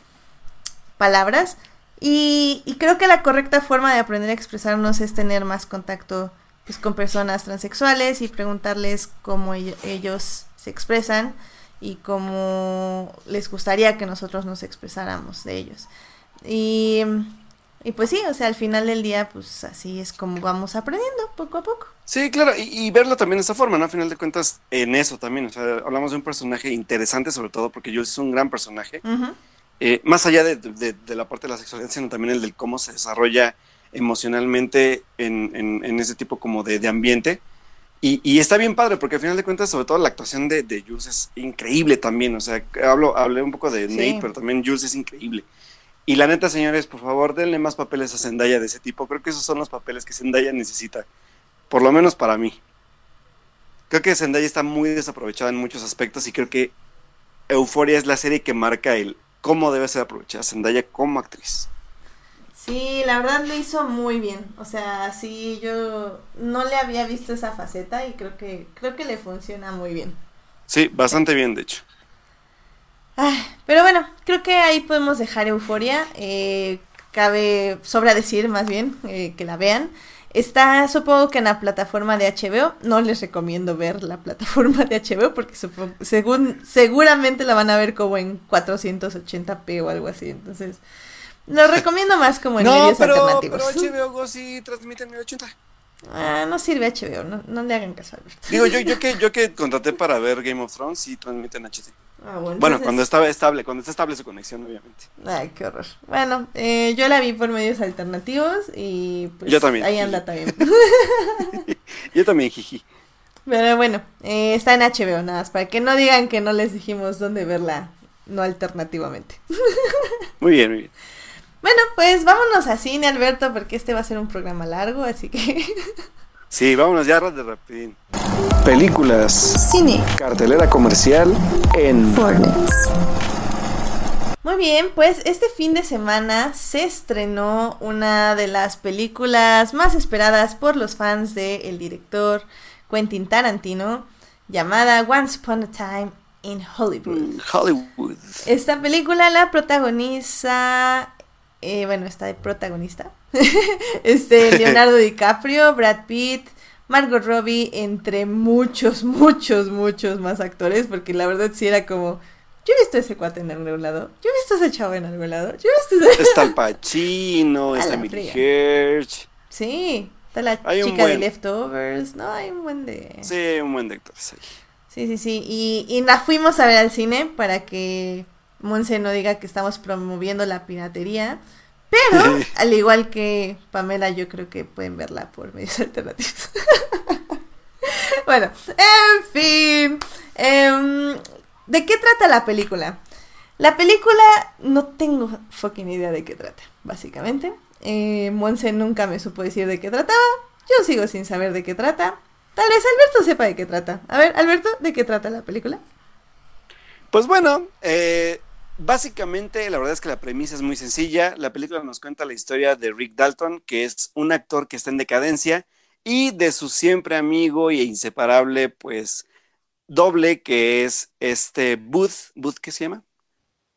palabras. Y, y creo que la correcta forma de aprender a expresarnos es tener más contacto pues, con personas transexuales y preguntarles cómo ell- ellos se expresan y cómo les gustaría que nosotros nos expresáramos de ellos. Y, y pues sí, o sea, al final del día, pues así es como vamos aprendiendo poco a poco. Sí, claro, y, y verlo también de esa forma, ¿no? A final de cuentas, en eso también, o sea, hablamos de un personaje interesante sobre todo porque Jules es un gran personaje, eh, más allá de, de- de la parte de la sexualidad, sino también el del cómo se desarrolla emocionalmente en, en- en ese tipo como de, de ambiente. Y, y está bien padre, porque al final de cuentas, sobre todo la actuación de, de Jules es increíble también. O sea, hablo, hablé un poco de Sí. Nate, pero también Jules es increíble. Y la neta, señores, por favor, denle más papeles a Zendaya de ese tipo. Creo que esos son los papeles que Zendaya necesita. Por lo menos para mí. Creo que Zendaya está muy desaprovechada en muchos aspectos y creo que Euforia es la serie que marca el cómo debe ser aprovechada Zendaya como actriz. Sí, la verdad lo hizo muy bien. O sea, sí, yo no le había visto esa faceta y creo que creo que le funciona muy bien. Sí, bastante bien, de hecho. Ay, pero bueno, creo que ahí podemos dejar Euforia. Eh, cabe, sobra decir más bien eh, que la vean. Está, supongo que en la plataforma de HBO. No les recomiendo ver la plataforma de HBO porque según, seguramente la van a ver como en 480p o algo así. Entonces, lo recomiendo más como en no, medios pero, alternativos. pero HBO Go sí transmite en 1080. Ah, no sirve HBO, no, no le hagan caso a Alberto. Digo, yo, yo que yo que contraté para ver Game of Thrones sí transmite en HD. Ah, bueno, Bueno, entonces- cuando estaba estable, cuando está estable su conexión, obviamente. Ay, qué horror. Bueno, eh, yo la vi por medios alternativos y pues Yo también. ahí anda también. Yo también, jiji. Pero bueno, eh, está en HBO nada más, para que no digan que no les dijimos dónde verla no alternativamente. Muy bien, muy bien. Bueno, pues vámonos a cine, Alberto, porque este va a ser un programa largo, así que... Sí, vámonos ya de rapidín. Películas. Cine. Cartelera comercial en Muy bien, pues este fin de semana se estrenó una de las películas más esperadas por los fans del el director Quentin Tarantino, llamada Once Upon a Time in Hollywood. Hollywood. Esta película la protagoniza, eh, bueno, está de protagonista, este Leonardo DiCaprio, Brad Pitt, Margot Robbie, entre muchos, muchos, muchos más actores, porque la verdad sí era como, yo he visto a ese cuate en algún lado, yo he visto a ese chavo en algún lado, yo he visto a ese... Está el Pacino, está fría. Hirsch. Sí, está la Hay chica de. Leftovers, no, hay un buen de... Sí, un buen de actores ahí. Sí, sí, sí. Y, y la fuimos a ver al cine para que Monse no diga que estamos promoviendo la piratería. Pero, al igual que Pamela, yo creo que pueden verla por medios alternativos. bueno, en fin. Em, ¿De qué trata la película? La película no tengo fucking idea de qué trata, básicamente. Eh, Monse nunca me supo decir de qué trataba. Yo sigo sin saber de qué trata. Tal vez Alberto sepa de qué trata. A ver, Alberto, ¿de qué trata la película? Pues bueno, eh, básicamente la verdad es que la premisa es muy sencilla. La película nos cuenta la historia de Rick Dalton, que es un actor que está en decadencia, y de su siempre amigo e inseparable, pues, doble, que es este Booth. ¿Booth qué se llama?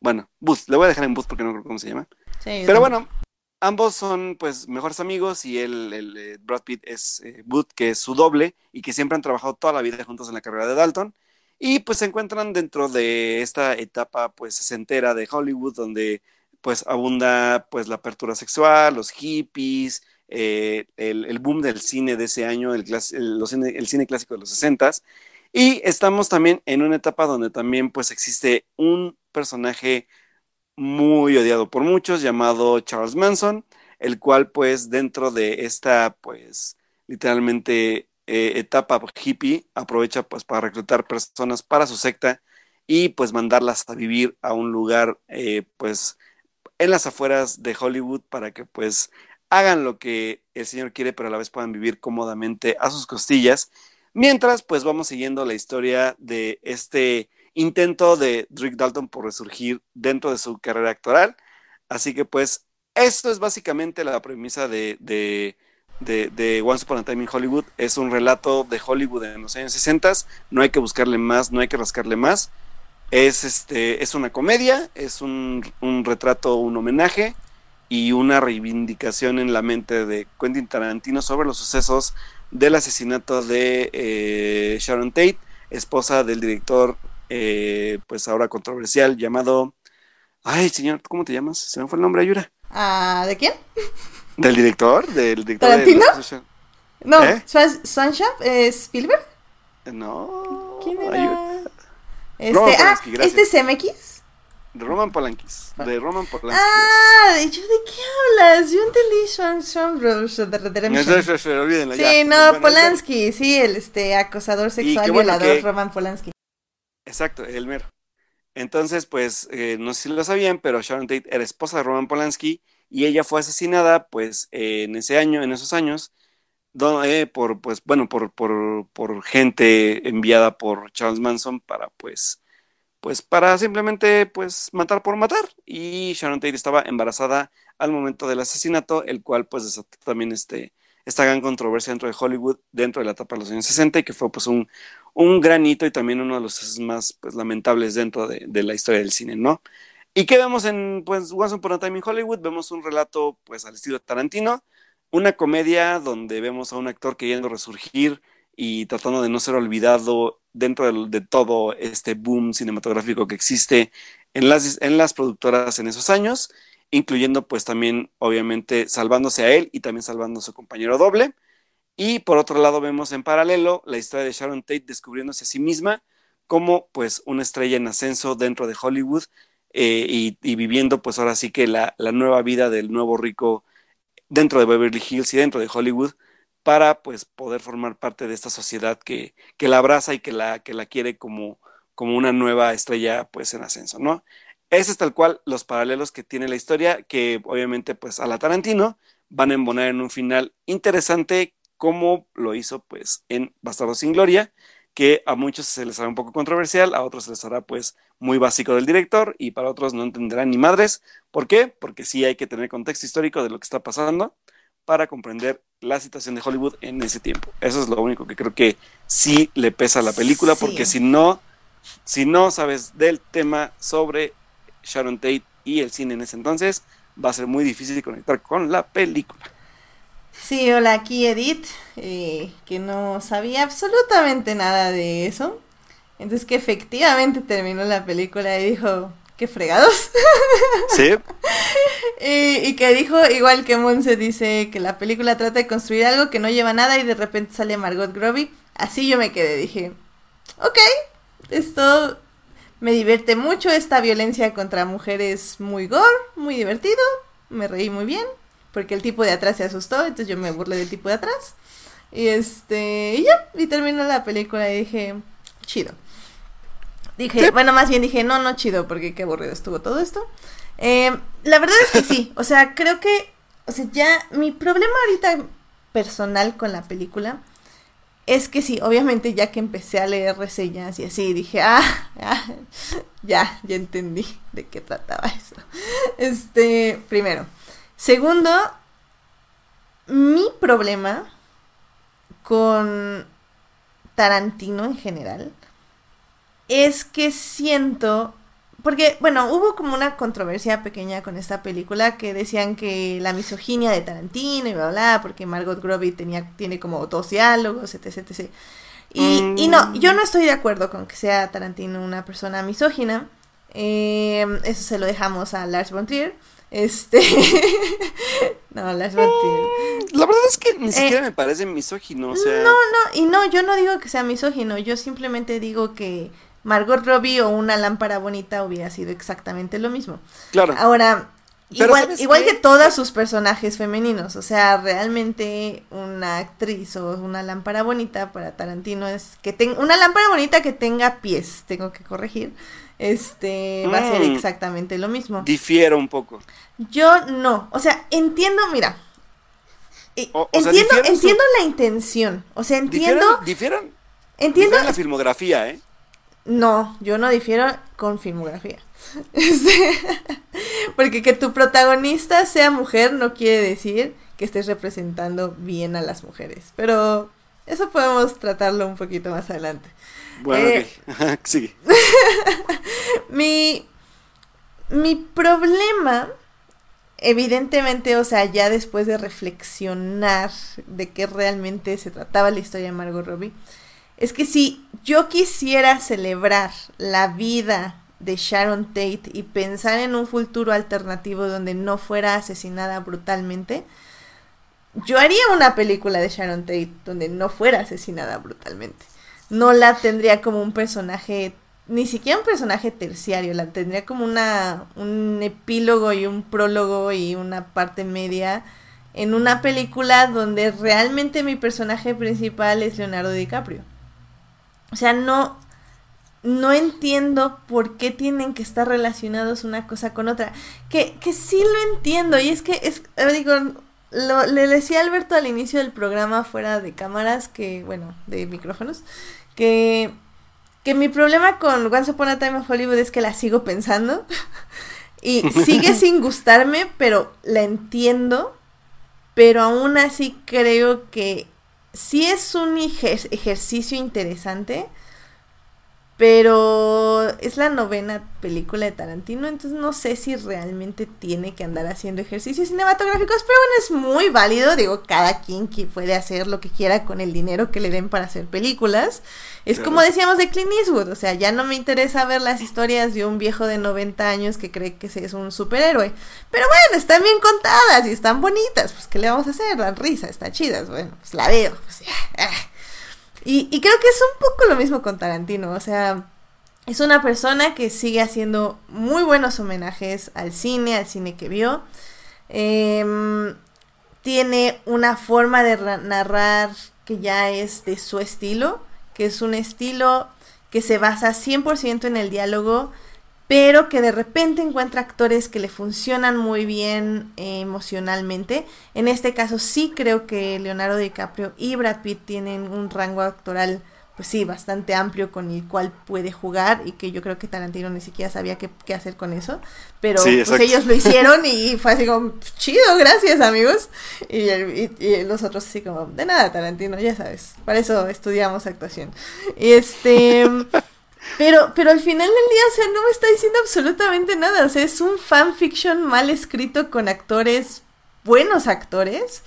Bueno, Booth, le voy a dejar en Booth porque no creo cómo se llama. Sí, Pero bueno, ambos son pues mejores amigos y él, el, eh, Brad Pitt es eh, Booth, que es su doble y que siempre han trabajado toda la vida juntos en la carrera de Dalton. Y pues se encuentran dentro de esta etapa pues sesentera de Hollywood donde pues abunda pues la apertura sexual, los hippies, eh, el, boom del cine de ese año, el cine clásico de los sesentas. Y estamos también en una etapa donde también pues existe un personaje muy odiado por muchos, llamado Charles Manson, el cual pues dentro de esta pues literalmente eh, etapa hippie aprovecha pues para reclutar personas para su secta y pues mandarlas a vivir a un lugar eh, pues en las afueras de Hollywood para que pues hagan lo que el señor quiere pero a la vez puedan vivir cómodamente a sus costillas mientras pues vamos siguiendo la historia de este intento de Rick Dalton por resurgir dentro de su carrera actoral. Así que pues esto es básicamente la premisa de, de, de Once Upon a Time in Hollywood. Es un relato de Hollywood en los años 60. No hay que buscarle más, no hay que rascarle más. Es, este, es una comedia, es un, un retrato, un homenaje y una reivindicación en la mente de Quentin Tarantino sobre los sucesos del asesinato de eh, Sharon Tate, esposa del director eh, pues ahora controversial llamado, ay señor, ¿cómo te llamas? Se me fue el nombre, Ayura. Ah, ¿De quién? ¿Del director? ¿Del director ¿Tarantino? de... No, ¿Eh? Swanshap, ¿es Spielberg? No. ¿Quién era? Este, Roman ah, Polanski, gracias. ¿este es MX? De Roman Polanquis. De Roman Polanski. Ah, ¿de, yo, ¿de qué hablas? Yo entendí Bros. de Redemption. Sí, no, Polanski, sí, el este acosador sexual violador Roman Polanski. Exacto, el mero. Entonces, pues, eh, no sé si lo sabían, pero Sharon Tate era esposa de Roman Polanski y ella fue asesinada, pues, en ese año, en esos años, eh, por, pues, bueno, por, por, por gente enviada por Charles Manson para, pues, pues, para simplemente, pues, matar por matar. Y Sharon Tate estaba embarazada al momento del asesinato, el cual, pues, desató también este, esta gran controversia dentro de Hollywood, dentro de la etapa de los años 60, y que fue, pues, un, un gran hito y también uno de los más pues, lamentables dentro de, de la historia del cine, ¿no? ¿Y qué vemos en pues, Once Upon a Time in Hollywood? Vemos un relato pues al estilo Tarantino, una comedia donde vemos a un actor queriendo resurgir y tratando de no ser olvidado dentro del- de, todo este boom cinematográfico que existe en las, en las productoras en esos años, incluyendo pues también obviamente salvándose a él y también salvando a su compañero doble. Y por otro lado vemos en paralelo la historia de Sharon Tate descubriéndose a sí misma como pues una estrella en ascenso dentro de Hollywood eh, y, viviendo pues ahora sí que la, la nueva vida del nuevo rico dentro de Beverly Hills y dentro de Hollywood para pues poder formar parte de esta sociedad que, que la abraza y que la, que la quiere como, como una nueva estrella pues en ascenso, ¿no? Ese es tal cual los paralelos que tiene la historia que obviamente pues a la Tarantino van a embonar en un final interesante como lo hizo pues en Bastardo sin Gloria, que a muchos se les hará un poco controversial, a otros se les hará pues muy básico del director y para otros no entenderán ni madres. ¿Por qué? Porque sí hay que tener contexto histórico de lo que está pasando para comprender la situación de Hollywood en ese tiempo. Eso es lo único que creo que sí le pesa a la película, Sí. porque si no, si no sabes del tema sobre Sharon Tate y el cine en ese entonces, va a ser muy difícil conectar con la película. Sí, hola, aquí Edith, eh, que no sabía absolutamente nada de eso. Entonces que efectivamente terminó la película y dijo, qué fregados. Sí, y, y que dijo, igual que Monse dice, que la película trata de construir algo que no lleva nada y de repente sale Margot Robbie. Así yo me quedé, dije, ok, esto me divierte mucho, esta violencia contra mujeres muy gore, muy divertido, me reí muy bien, porque el tipo de atrás se asustó, entonces yo me burlé del tipo de atrás. Y este, y ya, y terminó la película y dije, chido. Dije, bueno, más bien dije, no, no chido, porque qué aburrido estuvo todo esto. Eh, la verdad es que sí, o sea, creo que, o sea, ya mi problema ahorita personal con la película es que sí, obviamente ya que empecé a leer reseñas y así, dije, ah, ah ya, ya entendí de qué trataba eso. Este, primero. Segundo, mi problema con Tarantino en general es que siento porque, bueno, hubo como una controversia pequeña con esta película que decían que la misoginia de Tarantino y bla, bla, porque Margot Robbie tenía, tiene como dos diálogos, etc, etc. Y, y no, yo no estoy de acuerdo con que sea Tarantino una persona misógina. Eh, eso se lo dejamos a Lars von Trier. Este. no, Lars von Trier. La verdad es que ni siquiera me parece misógino. O sea... No, no, y no, yo no digo que sea misógino. Yo simplemente digo que Margot Robbie o una lámpara bonita hubiera sido exactamente lo mismo. Claro. Ahora, igual, igual que todos sus personajes femeninos, o sea, realmente una actriz o una lámpara bonita para Tarantino es que tenga una lámpara bonita que tenga pies, tengo que corregir. Este va a ser mm. exactamente lo mismo. Difiero un poco. Yo no, o sea, entiendo, mira. Eh, entiendo, entiendo la intención. O sea, entiendo. Difieron. entiendo la filmografía, ¿eh? No, yo no difiero con filmografía. Este, porque que tu protagonista sea mujer no quiere decir que estés representando bien a las mujeres. Pero eso podemos tratarlo un poquito más adelante. Bueno, eh, sigue. mi, mi problema, evidentemente, o sea, ya después de reflexionar de qué realmente se trataba la historia de Margot Robbie, es que si yo quisiera celebrar la vida de Sharon Tate y pensar en un futuro alternativo donde no fuera asesinada brutalmente, yo haría una película de Sharon Tate donde no fuera asesinada brutalmente. No la tendría como un personaje, ni siquiera un personaje terciario, la tendría como una, un epílogo y un prólogo y una parte media en una película donde realmente mi personaje principal es Leonardo DiCaprio. O sea, no, no entiendo por qué tienen que estar relacionados una cosa con otra. Que, que sí lo entiendo, y es que, es, digo, lo, le decía Alberto al inicio del programa fuera de cámaras, que, bueno, de micrófonos, que, que mi problema con Once Upon a Time of Hollywood es que la sigo pensando. y sigue sin gustarme, pero la entiendo. Pero aún así creo que sí es un ejercicio interesante, pero es la novena película de Tarantino, entonces no sé si realmente tiene que andar haciendo ejercicios cinematográficos, pero bueno, es muy válido, digo, cada quien que puede hacer lo que quiera con el dinero que le den para hacer películas. Es como decíamos de Clint Eastwood, o sea, ya no me interesa ver las historias de un viejo de 90 años que cree que es un superhéroe. Pero bueno, están bien contadas y están bonitas, pues ¿qué le vamos a hacer? Dan risa, están chidas, bueno, pues la veo. Pues, ah. Y, y creo que es un poco lo mismo con Tarantino, o sea, es una persona que sigue haciendo muy buenos homenajes al cine, al cine que vio. Em, tiene una forma de narrar que ya es de su estilo que es un estilo que se basa 100% en el diálogo, pero que de repente encuentra actores que le funcionan muy bien eh, emocionalmente. En este caso sí creo que Leonardo DiCaprio y Brad Pitt tienen un rango actoral pues sí, bastante amplio con el cual puede jugar y que yo creo que Tarantino ni siquiera sabía qué, hacer con eso, pero pues ellos lo hicieron y fue así como, chido, gracias amigos, y, y, los otros así como, de nada Tarantino, ya sabes, para eso estudiamos actuación. Y este... Pero, pero al final del día, o sea, no me está diciendo absolutamente nada. O sea, es un fanfiction mal escrito con actores, buenos actores,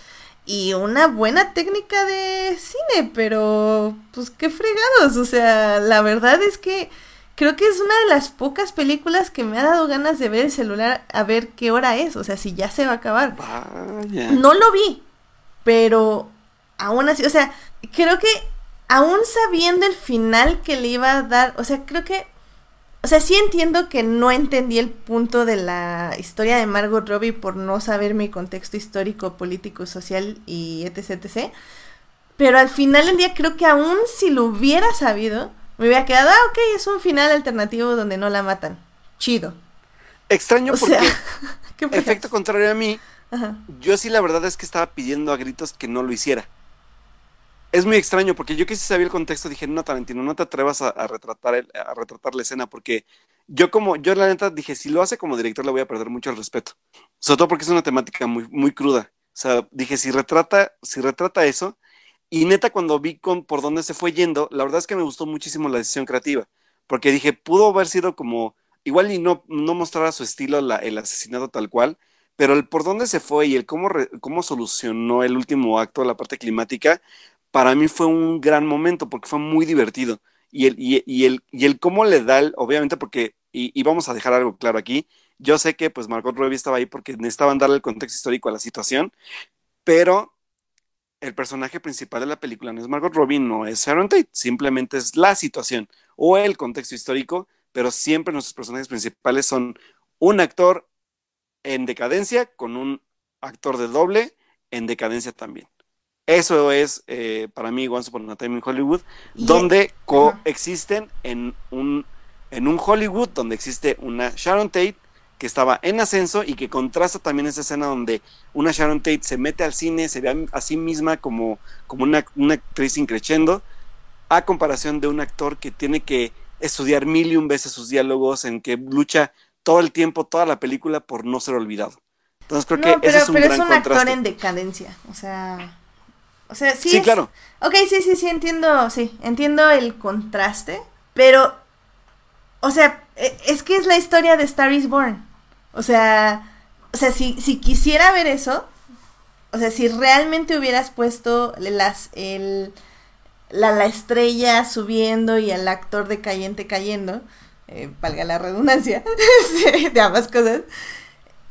y una buena técnica de cine, pero pues qué fregados, o sea, la verdad es que creo que es una de las pocas películas que me ha dado ganas de ver el celular a ver qué hora es, o sea, si ya se va a acabar. No lo vi, pero aún así, o sea, creo que aún sabiendo el final que le iba a dar, o sea, creo que, o sea, sí entiendo que no entendí el punto de la historia de Margot Robbie por no saber mi contexto histórico, político, social y etc, etc. Pero al final del día creo que aún si lo hubiera sabido, me hubiera quedado, ah, ok, es un final alternativo donde no la matan. Chido. Extraño porque, efecto contrario a mí, yo sí la verdad es que estaba pidiendo a gritos que no lo hiciera es muy extraño porque yo que sí sabía el contexto dije, no, Tarantino, no te atrevas a, retratar, a retratar la escena porque yo como, yo la neta dije, si lo hace como director le voy a perder mucho el respeto. Sobre todo porque es una temática muy, muy cruda. O sea, dije, si retrata, si retrata eso, y neta cuando vi con, por dónde se fue yendo, la verdad es que me gustó muchísimo la decisión creativa. Porque dije, pudo haber sido como, igual y no, no mostrar a su estilo el asesinato tal cual, pero el por dónde se fue y el cómo, cómo solucionó el último acto, la parte climática, para mí fue un gran momento porque fue muy divertido. Y el, y, el, y el cómo le da, obviamente porque, y, vamos a dejar algo claro aquí, yo sé que pues Margot Robbie estaba ahí porque necesitaban darle el contexto histórico a la situación, pero el personaje principal de la película no es Margot Robbie, no es Sharon Tate, simplemente es la situación o el contexto histórico, pero siempre nuestros personajes principales son un actor en decadencia con un actor de doble en decadencia también. Eso es eh, para mí Once Upon a Time in Hollywood, donde coexisten en un, en un Hollywood donde existe una Sharon Tate que estaba en ascenso y que contrasta también esa escena donde una Sharon Tate se mete al cine, se ve a, sí misma como, como una, una actriz increchendo, a comparación de un actor que tiene que estudiar mil y un veces sus diálogos, en que lucha todo el tiempo, toda la película por no ser olvidado. Entonces creo que ese es un pero es un actor en decadencia, o sea... O sea, sí. Sí, claro. Ok, sí, sí, sí, entiendo, sí, entiendo el contraste, pero, o sea, e, es que es la historia de Star is Born. O sea, o sea, si, si quisiera ver eso, o sea, si realmente hubieras puesto las, el, la, la estrella subiendo y el actor decayente cayendo, eh, valga la redundancia de ambas cosas,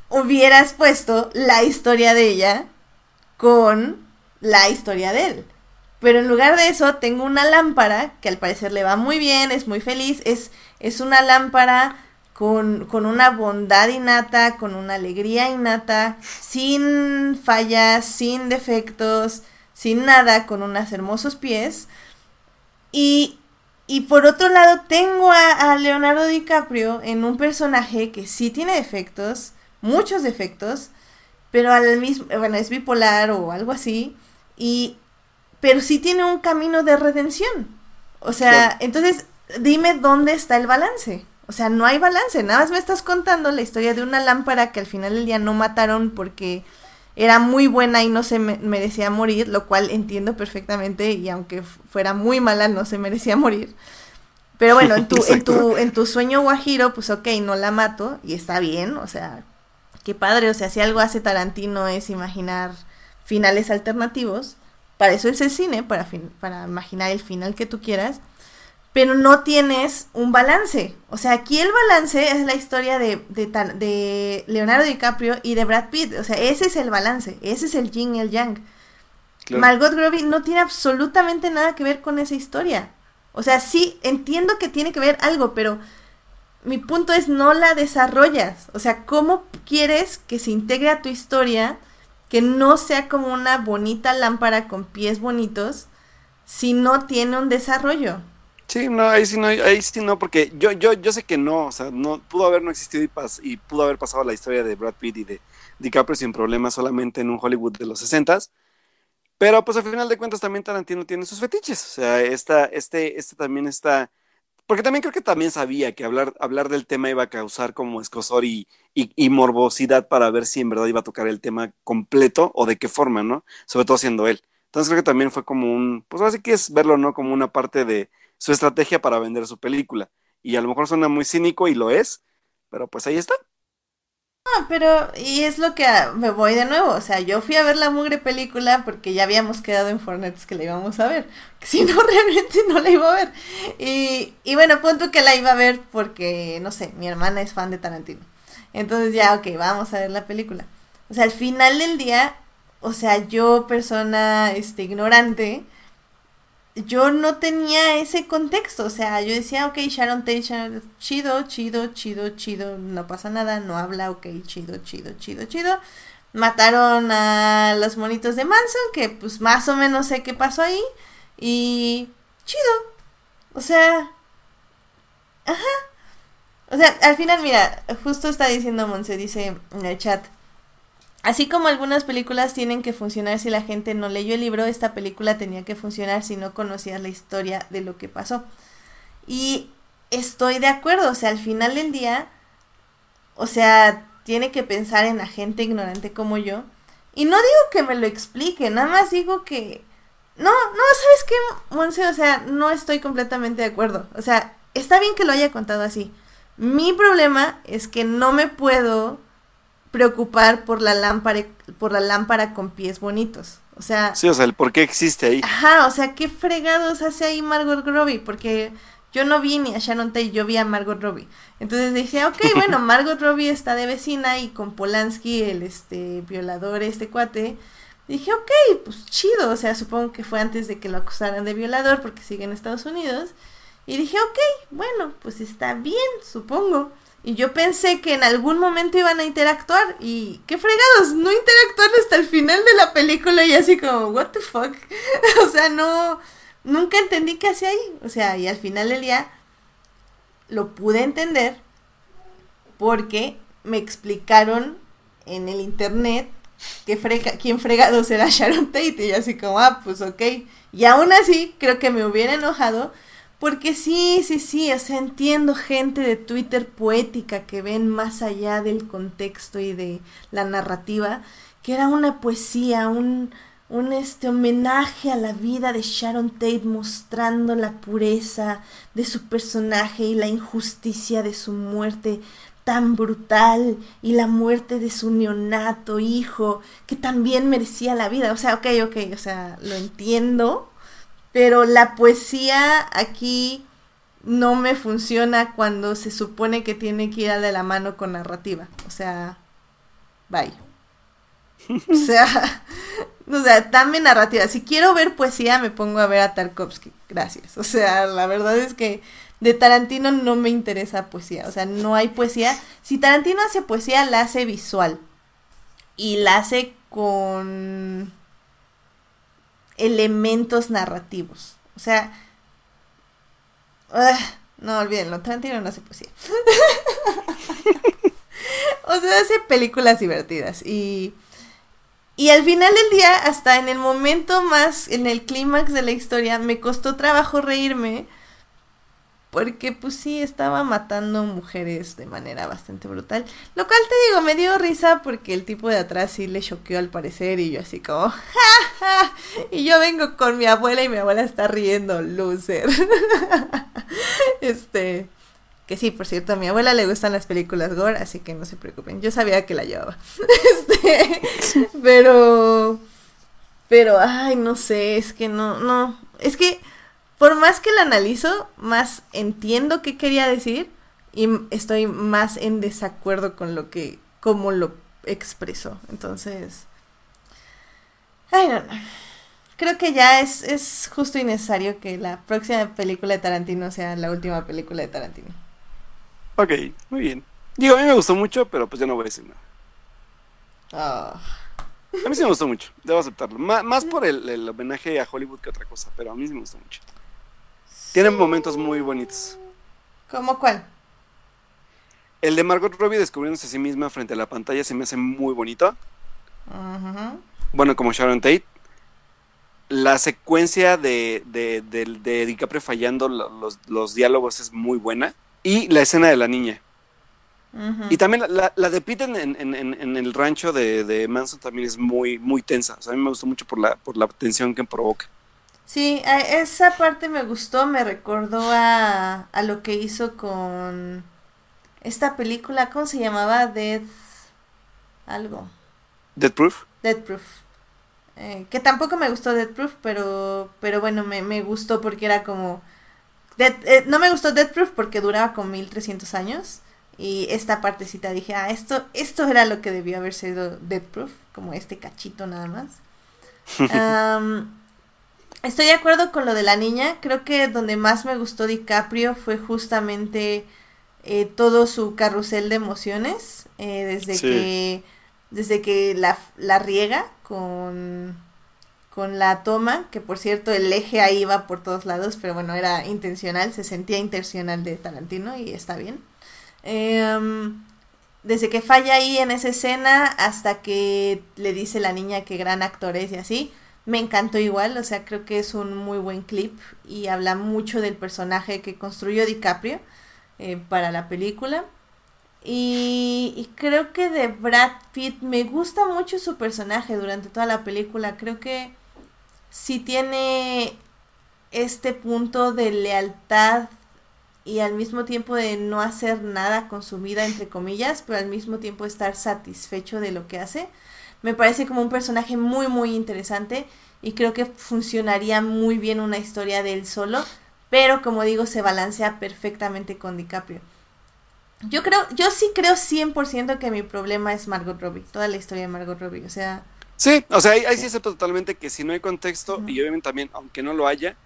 hubieras puesto la historia de ella con la historia de él. Pero en lugar de eso, tengo una lámpara que al parecer le va muy bien, es muy feliz, es, es una lámpara con, con, una bondad innata, con una alegría innata, sin fallas, sin defectos, sin nada, con unos hermosos pies. Y, y por otro lado, tengo a, a Leonardo DiCaprio en un personaje que sí tiene defectos, muchos defectos, pero al mismo, bueno, es bipolar o algo así y, pero sí tiene un camino de redención. O sea, entonces dime dónde está el balance. O sea, no hay balance. Nada más me estás contando la historia de una lámpara que al final del día no mataron porque era muy buena y no se merecía morir, lo cual entiendo perfectamente y aunque fuera muy mala no se merecía morir. Pero bueno, en tu, en tu, en tu sueño guajiro, pues ok, no la mato y está bien, o sea, qué padre, o sea, si algo hace Tarantino es imaginar finales alternativos. Para eso es el cine, para, para imaginar el final que tú quieras. Pero no tienes un balance. O sea, aquí el balance es la historia de, de, Leonardo DiCaprio y de Brad Pitt. O sea, ese es el balance. Ese es el yin y el yang. Margot Robbie no tiene absolutamente nada que ver con esa historia. O sea, sí, entiendo que tiene que ver algo, pero mi punto es no la desarrollas. O sea, ¿cómo quieres que se integre a tu historia que no sea como una bonita lámpara con pies bonitos si no tiene un desarrollo. Sí, no, ahí sí no, ahí sí no, porque yo, yo, yo sé que no, o sea, no, pudo haber no existido y, y pudo haber pasado la historia de Brad Pitt y de DiCaprio sin problemas solamente en un Hollywood de los 60 pero pues al final de cuentas también Tarantino tiene sus fetiches, o sea, esta, este, este también está porque también creo que también sabía que hablar, hablar del tema iba a causar como escosor y, y, morbosidad para ver si en verdad iba a tocar el tema completo o de qué forma, ¿no? Sobre todo siendo él. Entonces creo que también fue como un, pues así que es verlo, ¿no? Como una parte de su estrategia para vender su película. Y a lo mejor suena muy cínico y lo es, pero pues ahí está. Ah, pero, y es lo que me voy de nuevo, o sea, yo fui a ver la mugre película porque ya habíamos quedado en Fortnite que la íbamos a ver, si no, realmente no la iba a ver. Y, y bueno, punto que la iba a ver porque, no sé, mi hermana es fan de Tarantino. Entonces ya, ok, vamos a ver la película. O sea, al final del día, o sea, yo, persona, este, ignorante, yo no tenía ese contexto, o sea, yo decía, ok, Sharon Tate, Sharon, chido, chido, chido, chido, no pasa nada, no habla, ok, chido, chido, chido, chido. Mataron a los monitos de Manson, que pues más o menos sé qué pasó ahí, y chido, o sea, ajá. O sea, al final, mira, justo está diciendo Monse, dice en el chat, Así como algunas películas tienen que funcionar si la gente no leyó el libro, esta película tenía que funcionar si no conocías la historia de lo que pasó. Y estoy de acuerdo, o sea, al final del día, o sea, tiene que pensar en la gente ignorante como yo. Y no digo que me lo explique, nada más digo que... No, no, ¿sabes qué, Monse? O sea, no estoy completamente de acuerdo. O sea, está bien que lo haya contado así. Mi problema es que no me puedo preocupar por la lámpara, por la lámpara con pies bonitos. O sea. Sí, o sea, el por qué existe ahí. Ajá, o sea, qué fregados hace ahí Margot Robbie, porque yo no vi ni a Sharon Tate, yo vi a Margot Robbie. Entonces dije, ok, bueno, Margot Robbie está de vecina y con Polanski, el este violador, este cuate. Dije, ok, pues chido, o sea, supongo que fue antes de que lo acusaran de violador porque sigue en Estados Unidos. Y dije, ok, bueno, pues está bien, supongo. Y yo pensé que en algún momento iban a interactuar y qué fregados, no interactuaron hasta el final de la película y así como, what the fuck. o sea, no, nunca entendí qué hacía ahí. O sea, y al final del día lo pude entender porque me explicaron en el internet que frega, quién fregados era Sharon Tate y así como, ah, pues ok. Y aún así creo que me hubiera enojado porque sí, sí, sí, o sea, entiendo gente de Twitter poética que ven más allá del contexto y de la narrativa, que era una poesía, un, un este homenaje a la vida de Sharon Tate mostrando la pureza de su personaje y la injusticia de su muerte tan brutal y la muerte de su neonato hijo que también merecía la vida. O sea, ok, ok, o sea, lo entiendo, pero la poesía aquí no me funciona cuando se supone que tiene que ir de la mano con narrativa. O sea, bye. O sea, o sea, dame narrativa. Si quiero ver poesía, me pongo a ver a Tarkovsky. Gracias. O sea, la verdad es que de Tarantino no me interesa poesía. O sea, no hay poesía. Si Tarantino hace poesía, la hace visual. Y la hace con elementos narrativos. O sea, uh, no olvídenlo, Tarantino no hace poesía. o sea, hace películas divertidas y y al final del día, hasta en el momento más, en el clímax de la historia, me costó trabajo reírme porque pues sí, estaba matando mujeres de manera bastante brutal. Lo cual te digo, me dio risa porque el tipo de atrás sí le choqueó al parecer y yo así como, ¡Ja, Y yo vengo con mi abuela y mi abuela está riendo, loser. este, que sí, por cierto, a mi abuela le gustan las películas gore, así que no se preocupen. Yo sabía que la llevaba. este, pero, pero, ay, no sé, es que no, no, es que por más que la analizo, más entiendo qué quería decir y estoy más en desacuerdo con lo que, cómo lo expresó. Entonces, ay, no, no. Creo que ya es, es justo y necesario que la próxima película de Tarantino sea la última película de Tarantino. Ok, muy bien. Digo, a mí me gustó mucho, pero pues ya no voy a decir nada. Ah. A mí sí me gustó mucho, debo aceptarlo. más por el, el, homenaje a Hollywood que otra cosa, pero a mí sí me gustó mucho. Tiene momentos muy bonitos. ¿Cómo cuál? El de Margot Robbie descubriéndose a sí misma frente a la pantalla se me hace muy bonito. Bueno, como Sharon Tate. La secuencia de, de, de, DiCaprio fallando los, los, diálogos es muy buena. Y la escena de la niña. Y también la, la de Pete en, en, en, el rancho de, de, Manson también es muy, muy tensa. O sea, a mí me gustó mucho por la, por la tensión que provoca. Sí, esa parte me gustó, me recordó a, a lo que hizo con esta película, ¿cómo se llamaba? Death... algo. Death Proof. Death Proof. Eh, que tampoco me gustó Death Proof, pero, pero bueno, me, me gustó porque era como... Eh, no me gustó Death Proof porque duraba como 1300 años. Y esta partecita dije, ah, esto, esto era lo que debió haber sido Death Proof, como este cachito nada más. Estoy de acuerdo con lo de la niña. Creo que donde más me gustó DiCaprio fue justamente eh, todo su carrusel de emociones. eh, desde Sí. que. Desde que la, la riega con. Con la toma, que por cierto el eje ahí iba por todos lados, pero bueno, era intencional, se sentía intencional de Tarantino y está bien. Em, desde que falla ahí en esa escena hasta que le dice la niña que gran actor es y así, me encantó igual, o sea, creo que es un muy buen clip y habla mucho del personaje que construyó DiCaprio eh, para la película. Y, y creo que de Brad Pitt me gusta mucho su personaje durante toda la película, creo que sí tiene este punto de lealtad y al mismo tiempo de no hacer nada con su vida, entre comillas, pero al mismo tiempo estar satisfecho de lo que hace. Me parece como un personaje muy, muy interesante y creo que funcionaría muy bien una historia de él solo, pero como digo, se balancea perfectamente con DiCaprio. Yo creo, yo sí creo 100% que mi problema es Margot Robbie, toda la historia de Margot Robbie, o sea, Sí, o sea, ahí, ahí sí acepto totalmente que si no hay contexto, y obviamente también, aunque no lo haya,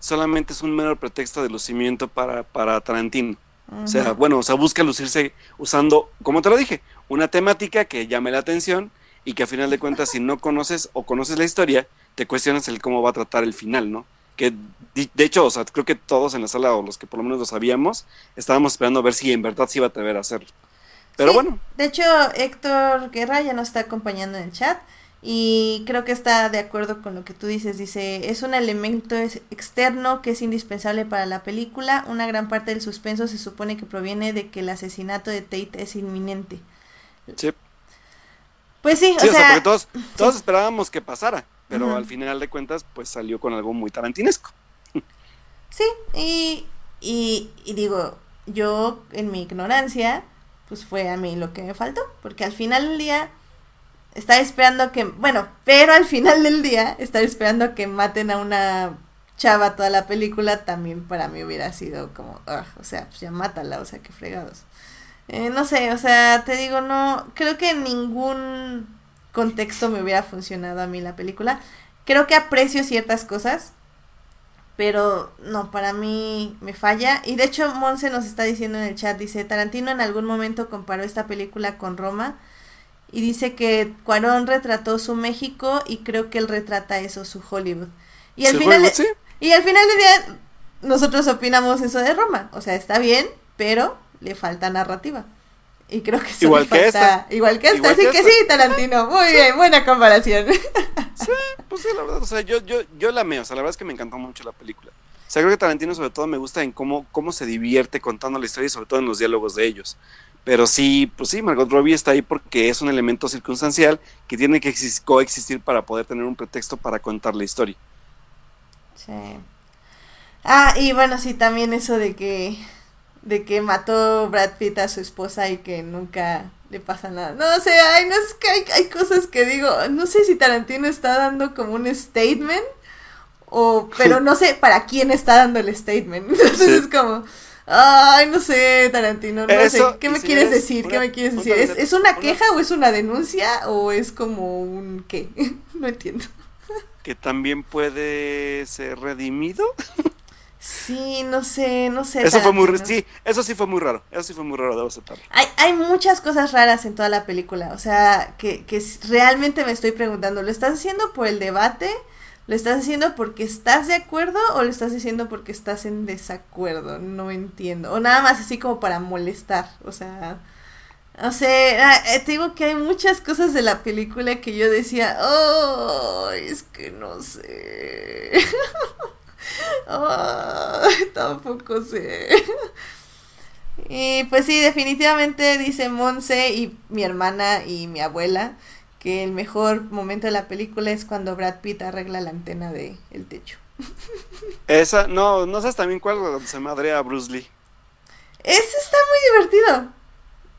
solamente es un mero pretexto de lucimiento para, para Tarantino. O sea, bueno, o sea, busca lucirse usando, como te lo dije, una temática que llame la atención y que a final de cuentas, si no conoces o conoces la historia, te cuestionas el cómo va a tratar el final, ¿no? Que de hecho, o sea, creo que todos en la sala, o los que por lo menos lo sabíamos, estábamos esperando a ver si en verdad se iba a atrever a hacerlo. Pero Sí, bueno, De hecho, Héctor Guerra ya nos está acompañando en el chat y creo que está de acuerdo con lo que tú dices. Dice, es un elemento externo que es indispensable para la película. Una gran parte del suspenso se supone que proviene de que el asesinato de Tate es inminente. sí, Pues sí, sí, o sea, porque todos, todos esperábamos que pasara, pero al final de cuentas, pues salió con algo muy tarantinesco. Sí, y, y, y digo, yo en mi ignorancia, pues fue a mí lo que me faltó, porque al final del día estaba esperando que, bueno, pero al final del día estaba esperando que maten a una chava toda la película, también para mí hubiera sido como, "Ugh", o sea, pues ya mátala, o sea, qué fregados. Eh, no sé, o sea, te digo, no, creo que en ningún contexto me hubiera funcionado a mí la película. Creo que aprecio ciertas cosas, pero no, para mí me falla. Y de hecho, Monse nos está diciendo en el chat, dice, Tarantino en algún momento comparó esta película con Roma y dice que Cuarón retrató su México y creo que él retrata eso, su Hollywood. Y al final, Hollywood, sí. y al final del día, nosotros opinamos eso de Roma. O sea, está bien, pero le falta narrativa. Y creo que eso Igual le que falta- esta. Igual que esta, Igual así que que, esta. sí, Tarantino. Muy bien, buena comparación. Pues sí, la verdad, o sea, yo, yo, yo la amé, o sea, la verdad es que me encantó mucho la película. O sea, creo que Tarantino sobre todo me gusta en cómo, cómo se divierte contando la historia y sobre todo en los diálogos de ellos. Pero sí, pues sí, Margot Robbie está ahí porque es un elemento circunstancial que tiene que exis- coexistir para poder tener un pretexto para contar la historia. Sí. Ah, y bueno, sí, también eso de que de que mató Brad Pitt a su esposa y que nunca le pasa nada. No sé, ay, no es que hay, hay cosas que digo, no sé si Tarantino está dando como un statement o pero no sé para quién está dando el statement. Entonces Sí. es como Ay, no sé, Tarantino, no Eso, sé. ¿Qué me si quieres decir? una- ¿Qué me quieres decir? ¿Es, una- queja o es una denuncia o es como un qué? no entiendo. Que también puede ser redimido. Sí, no sé, no sé. Eso fue muy, Tarantino. sí, eso sí fue muy raro. Eso sí fue muy raro, debo aceptarlo. Hay, hay muchas cosas raras en toda la película, o sea, que, que realmente me estoy preguntando, ¿lo estás haciendo por el debate? ¿Lo estás haciendo porque estás de acuerdo o lo estás haciendo porque estás en desacuerdo? No entiendo. O nada más así como para molestar, o sea... No sé, ah, eh, te digo que hay muchas cosas de la película que yo decía, oh, es que no sé. Ay, tampoco sé. Y pues sí, definitivamente dice Monse y mi hermana y mi abuela que el mejor momento de la película es cuando Brad Pitt arregla la antena del el techo. Esa, no, no sabes también cuál, se madrea a Bruce Lee. Ese está muy divertido.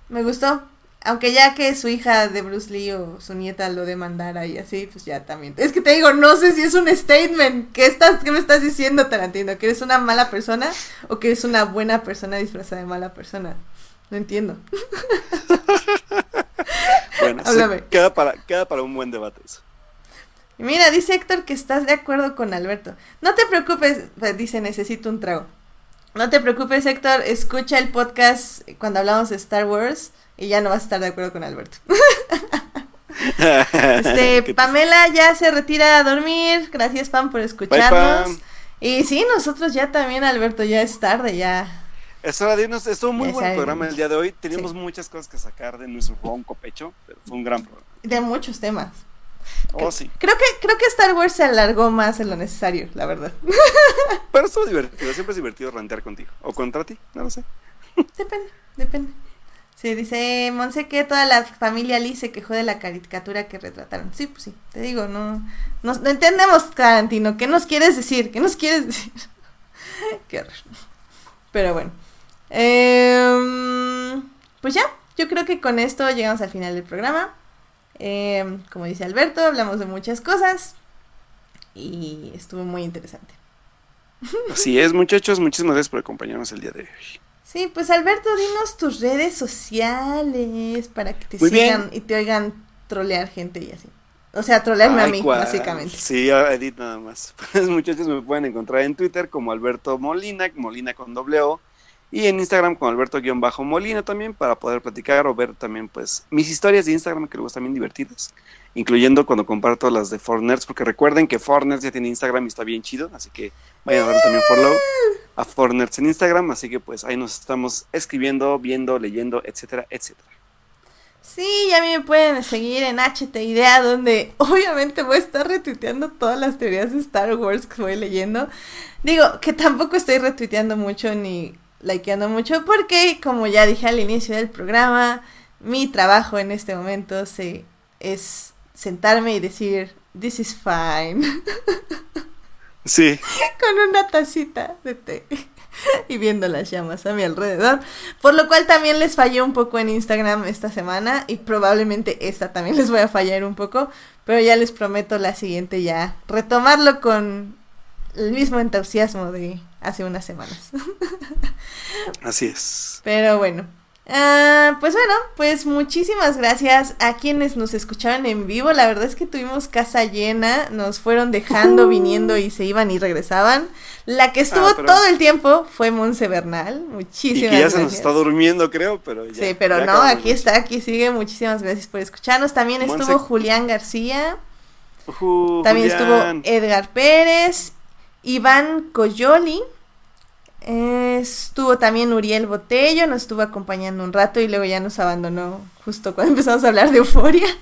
Me gustó. Aunque ya que su hija de Bruce Lee o su nieta lo demandara y así, pues ya también. Es que te digo, no sé si es un statement. ¿Qué, estás, qué me estás diciendo, Tarantino? ¿Que eres una mala persona o que eres una buena persona disfrazada de mala persona? No entiendo. Bueno, Háblame. queda, para, queda para un buen debate eso. Mira, dice Héctor que estás de acuerdo con Alberto. No te preocupes, pues, dice, necesito un trago. No te preocupes, Héctor, escucha el podcast cuando hablamos de Star Wars y ya no vas a estar de acuerdo con Alberto. este, Pamela ya se retira a dormir. Gracias, Pam, por escucharnos. Y sí, nosotros ya también, Alberto, ya es tarde, ya. Es hora de irnos. Estuvo muy buen programa el día de hoy. Teníamos muchas cosas que sacar de nuestro ronco pecho, pero fue un gran programa. De muchos temas. Oh, sí. Creo que, creo que Star Wars se alargó más de lo necesario, la verdad. Pero estuvo divertido, siempre es divertido rantear contigo. O contra ti, no lo sé. Depende, depende. Sí, dice Monse que toda la familia Lee se quejó de la caricatura que retrataron. Sí, pues sí, te digo, no, no, entendemos, Tarantino. ¿Qué nos quieres decir? ¿Qué nos quieres decir? Qué horror. Pero bueno. Em, pues ya, yo creo que con esto llegamos al final del programa. Em, como dice Alberto, hablamos de muchas cosas y estuvo muy interesante. Así es, muchachos, muchísimas gracias por acompañarnos el día de hoy. Sí, pues Alberto, dinos tus redes sociales para que te sigan y te oigan trolear gente y así. O sea, trolearme a mí, básicamente. Sí, Edith nada más. Pues muchachos me pueden encontrar en Twitter como Alberto Molina, Molina con doble O, y en Instagram como Alberto-Molina también para poder platicar o ver también pues mis historias de Instagram que luego están bien divertidas, incluyendo cuando comparto las de Forners, porque recuerden que Forners ya tiene Instagram y está bien chido, así que vayan a darle también follow a Forners en Instagram, así que pues ahí nos estamos escribiendo, viendo, leyendo, etcétera, etcétera. Sí, ya a mí me pueden seguir en HT Idea, donde obviamente voy a estar retuiteando todas las teorías de Star Wars que voy leyendo. Digo, que tampoco estoy retuiteando mucho ni likeando mucho, porque como ya dije al inicio del programa, mi trabajo en este momento se, es sentarme y decir, this is fine. Sí. Con una tacita de té y viendo las llamas a mi alrededor. Por lo cual también les fallé un poco en Instagram esta semana y probablemente esta también les voy a fallar un poco, pero ya les prometo la siguiente ya retomarlo con el mismo entusiasmo de hace unas semanas. Así es. Pero bueno, Ah, pues bueno, pues muchísimas gracias a quienes nos escucharon en vivo. La verdad es que tuvimos casa llena, nos fueron dejando, viniendo y se iban y regresaban. La que estuvo ah, todo el tiempo fue Monse Bernal. Muchísimas y ya se nos está durmiendo, creo, pero ya. Sí, pero no, aquí está, aquí sigue. Muchísimas gracias por escucharnos. También estuvo Julián García. También estuvo Edgar Pérez, Iván Coyoli. Estuvo también Uriel Botello, nos estuvo acompañando un rato y luego ya nos abandonó justo cuando empezamos a hablar de euforia.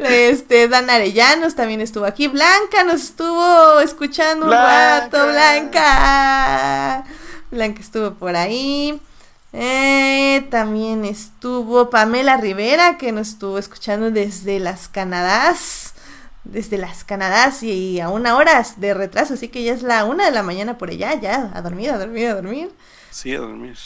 Este, Dan Arellanos también estuvo aquí. Blanca nos estuvo escuchando un rato. Blanca. Blanca estuvo por ahí. Eh, también estuvo Pamela Rivera, que nos estuvo escuchando desde las Canadás desde las Canadás y a una hora de retraso, así que ya es la una de la mañana por allá, ya, a dormir, a dormir, a dormir. Sí, a dormir.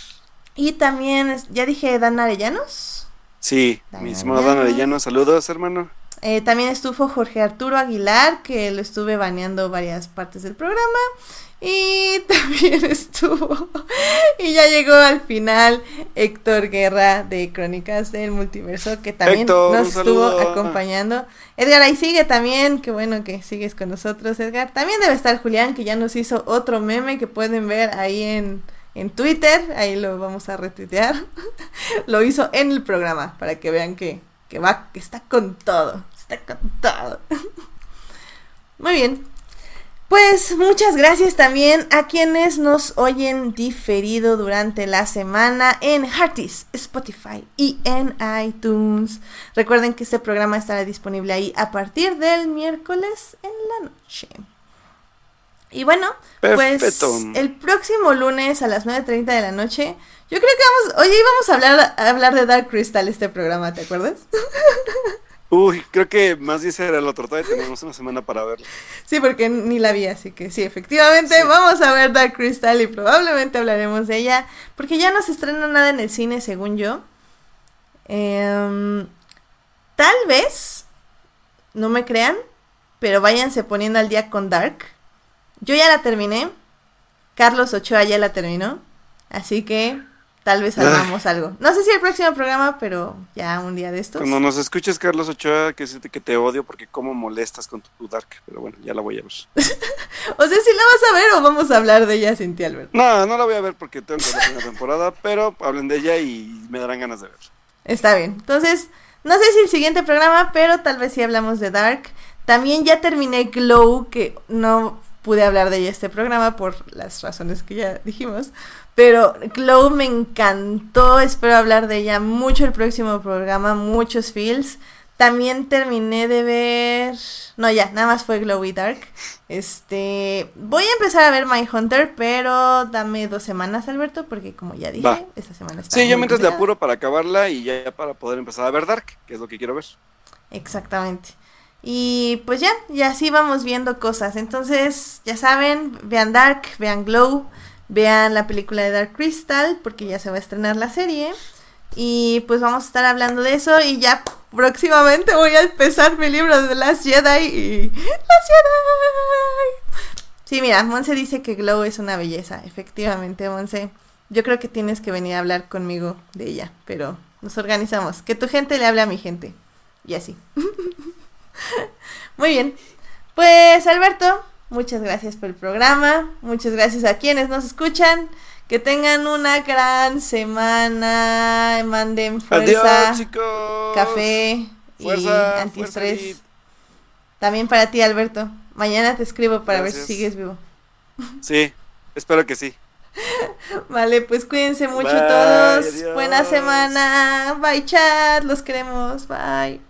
Y también, ya dije Dan Arellanos. Sí, mismo Dan Arellanos, saludos hermano. Eh, también estuvo Jorge Arturo Aguilar, que lo estuve baneando varias partes del programa. Y también estuvo. y ya llegó al final Héctor Guerra de Crónicas del Multiverso, que también nos estuvo acompañando. Edgar ahí sigue también, qué bueno que sigues con nosotros, Edgar. También debe estar Julián, que ya nos hizo otro meme que pueden ver ahí en, en Twitter. Ahí lo vamos a retuitear. lo hizo en el programa para que vean que, que va, que está con todo. Está con todo. Muy bien. Pues muchas gracias también a quienes nos oyen diferido durante la semana en Heartis, Spotify y en iTunes. Recuerden que este programa estará disponible ahí a partir del miércoles en la noche. Y bueno, pues el próximo lunes a las 9.30 de la noche, yo creo que vamos, oye, íbamos a hablar, a hablar de Dark Crystal este programa, ¿te acuerdas? Uy, creo que más bien era el otro. Todavía tenemos una semana para verlo. Sí, porque ni la vi, así que sí, efectivamente vamos a ver Dark Crystal y probablemente hablaremos de ella. Porque ya no se estrena nada en el cine, según yo. Em, tal vez, no me crean, pero váyanse poniendo al día con Dark. Yo ya la terminé. Carlos Ochoa ya la terminó. Así que tal vez hagamos algo. No sé si el próximo programa, pero ya un día de estos. Cuando nos escuches, Carlos Ochoa, que siente que te odio porque cómo molestas con tu Dark. Pero bueno, ya la voy a ver. o sea, si la vas a ver o vamos a hablar de ella sin ti, Albert. No, no la voy a ver porque tengo que ver la primera temporada, pero hablen de ella y me darán ganas de ver. Está bien. Entonces, no sé si el siguiente programa, pero tal vez sí hablamos de Dark. También ya terminé Glow, que no pude hablar de ella este programa por las razones que ya dijimos. Pero Glow me encantó, espero hablar de ella mucho el próximo programa, muchos feels. También terminé de ver. No, ya, nada más fue Glow y Dark. Este. Voy a empezar a ver My Hunter, pero dame dos semanas, Alberto, porque como ya dije, esta semana está. Sí, yo mientras le apuro para acabarla y ya para poder empezar a ver Dark, que es lo que quiero ver. Exactamente. Y pues ya, y así vamos viendo cosas. Entonces, ya saben, vean Dark, vean Glow, vean la película de Dark Crystal, porque ya se va a estrenar la serie. Y pues vamos a estar hablando de eso y ya próximamente voy a empezar mi libro de las Jedi y... ¡Las Jedi! Sí, mira, Monse dice que Glow es una belleza. Efectivamente, Monse. Yo creo que tienes que venir a hablar conmigo de ella, pero nos organizamos. Que tu gente le hable a mi gente. Y así. Muy bien. Pues Alberto, muchas gracias por el programa. Muchas gracias a quienes nos escuchan. Que tengan una gran semana. Manden fuerza, café y antiestrés. También para ti, Alberto. Mañana te escribo para ver si sigues vivo. Sí, espero que sí. Vale, pues cuídense mucho todos. Buena semana. Bye, chat. Los queremos. Bye.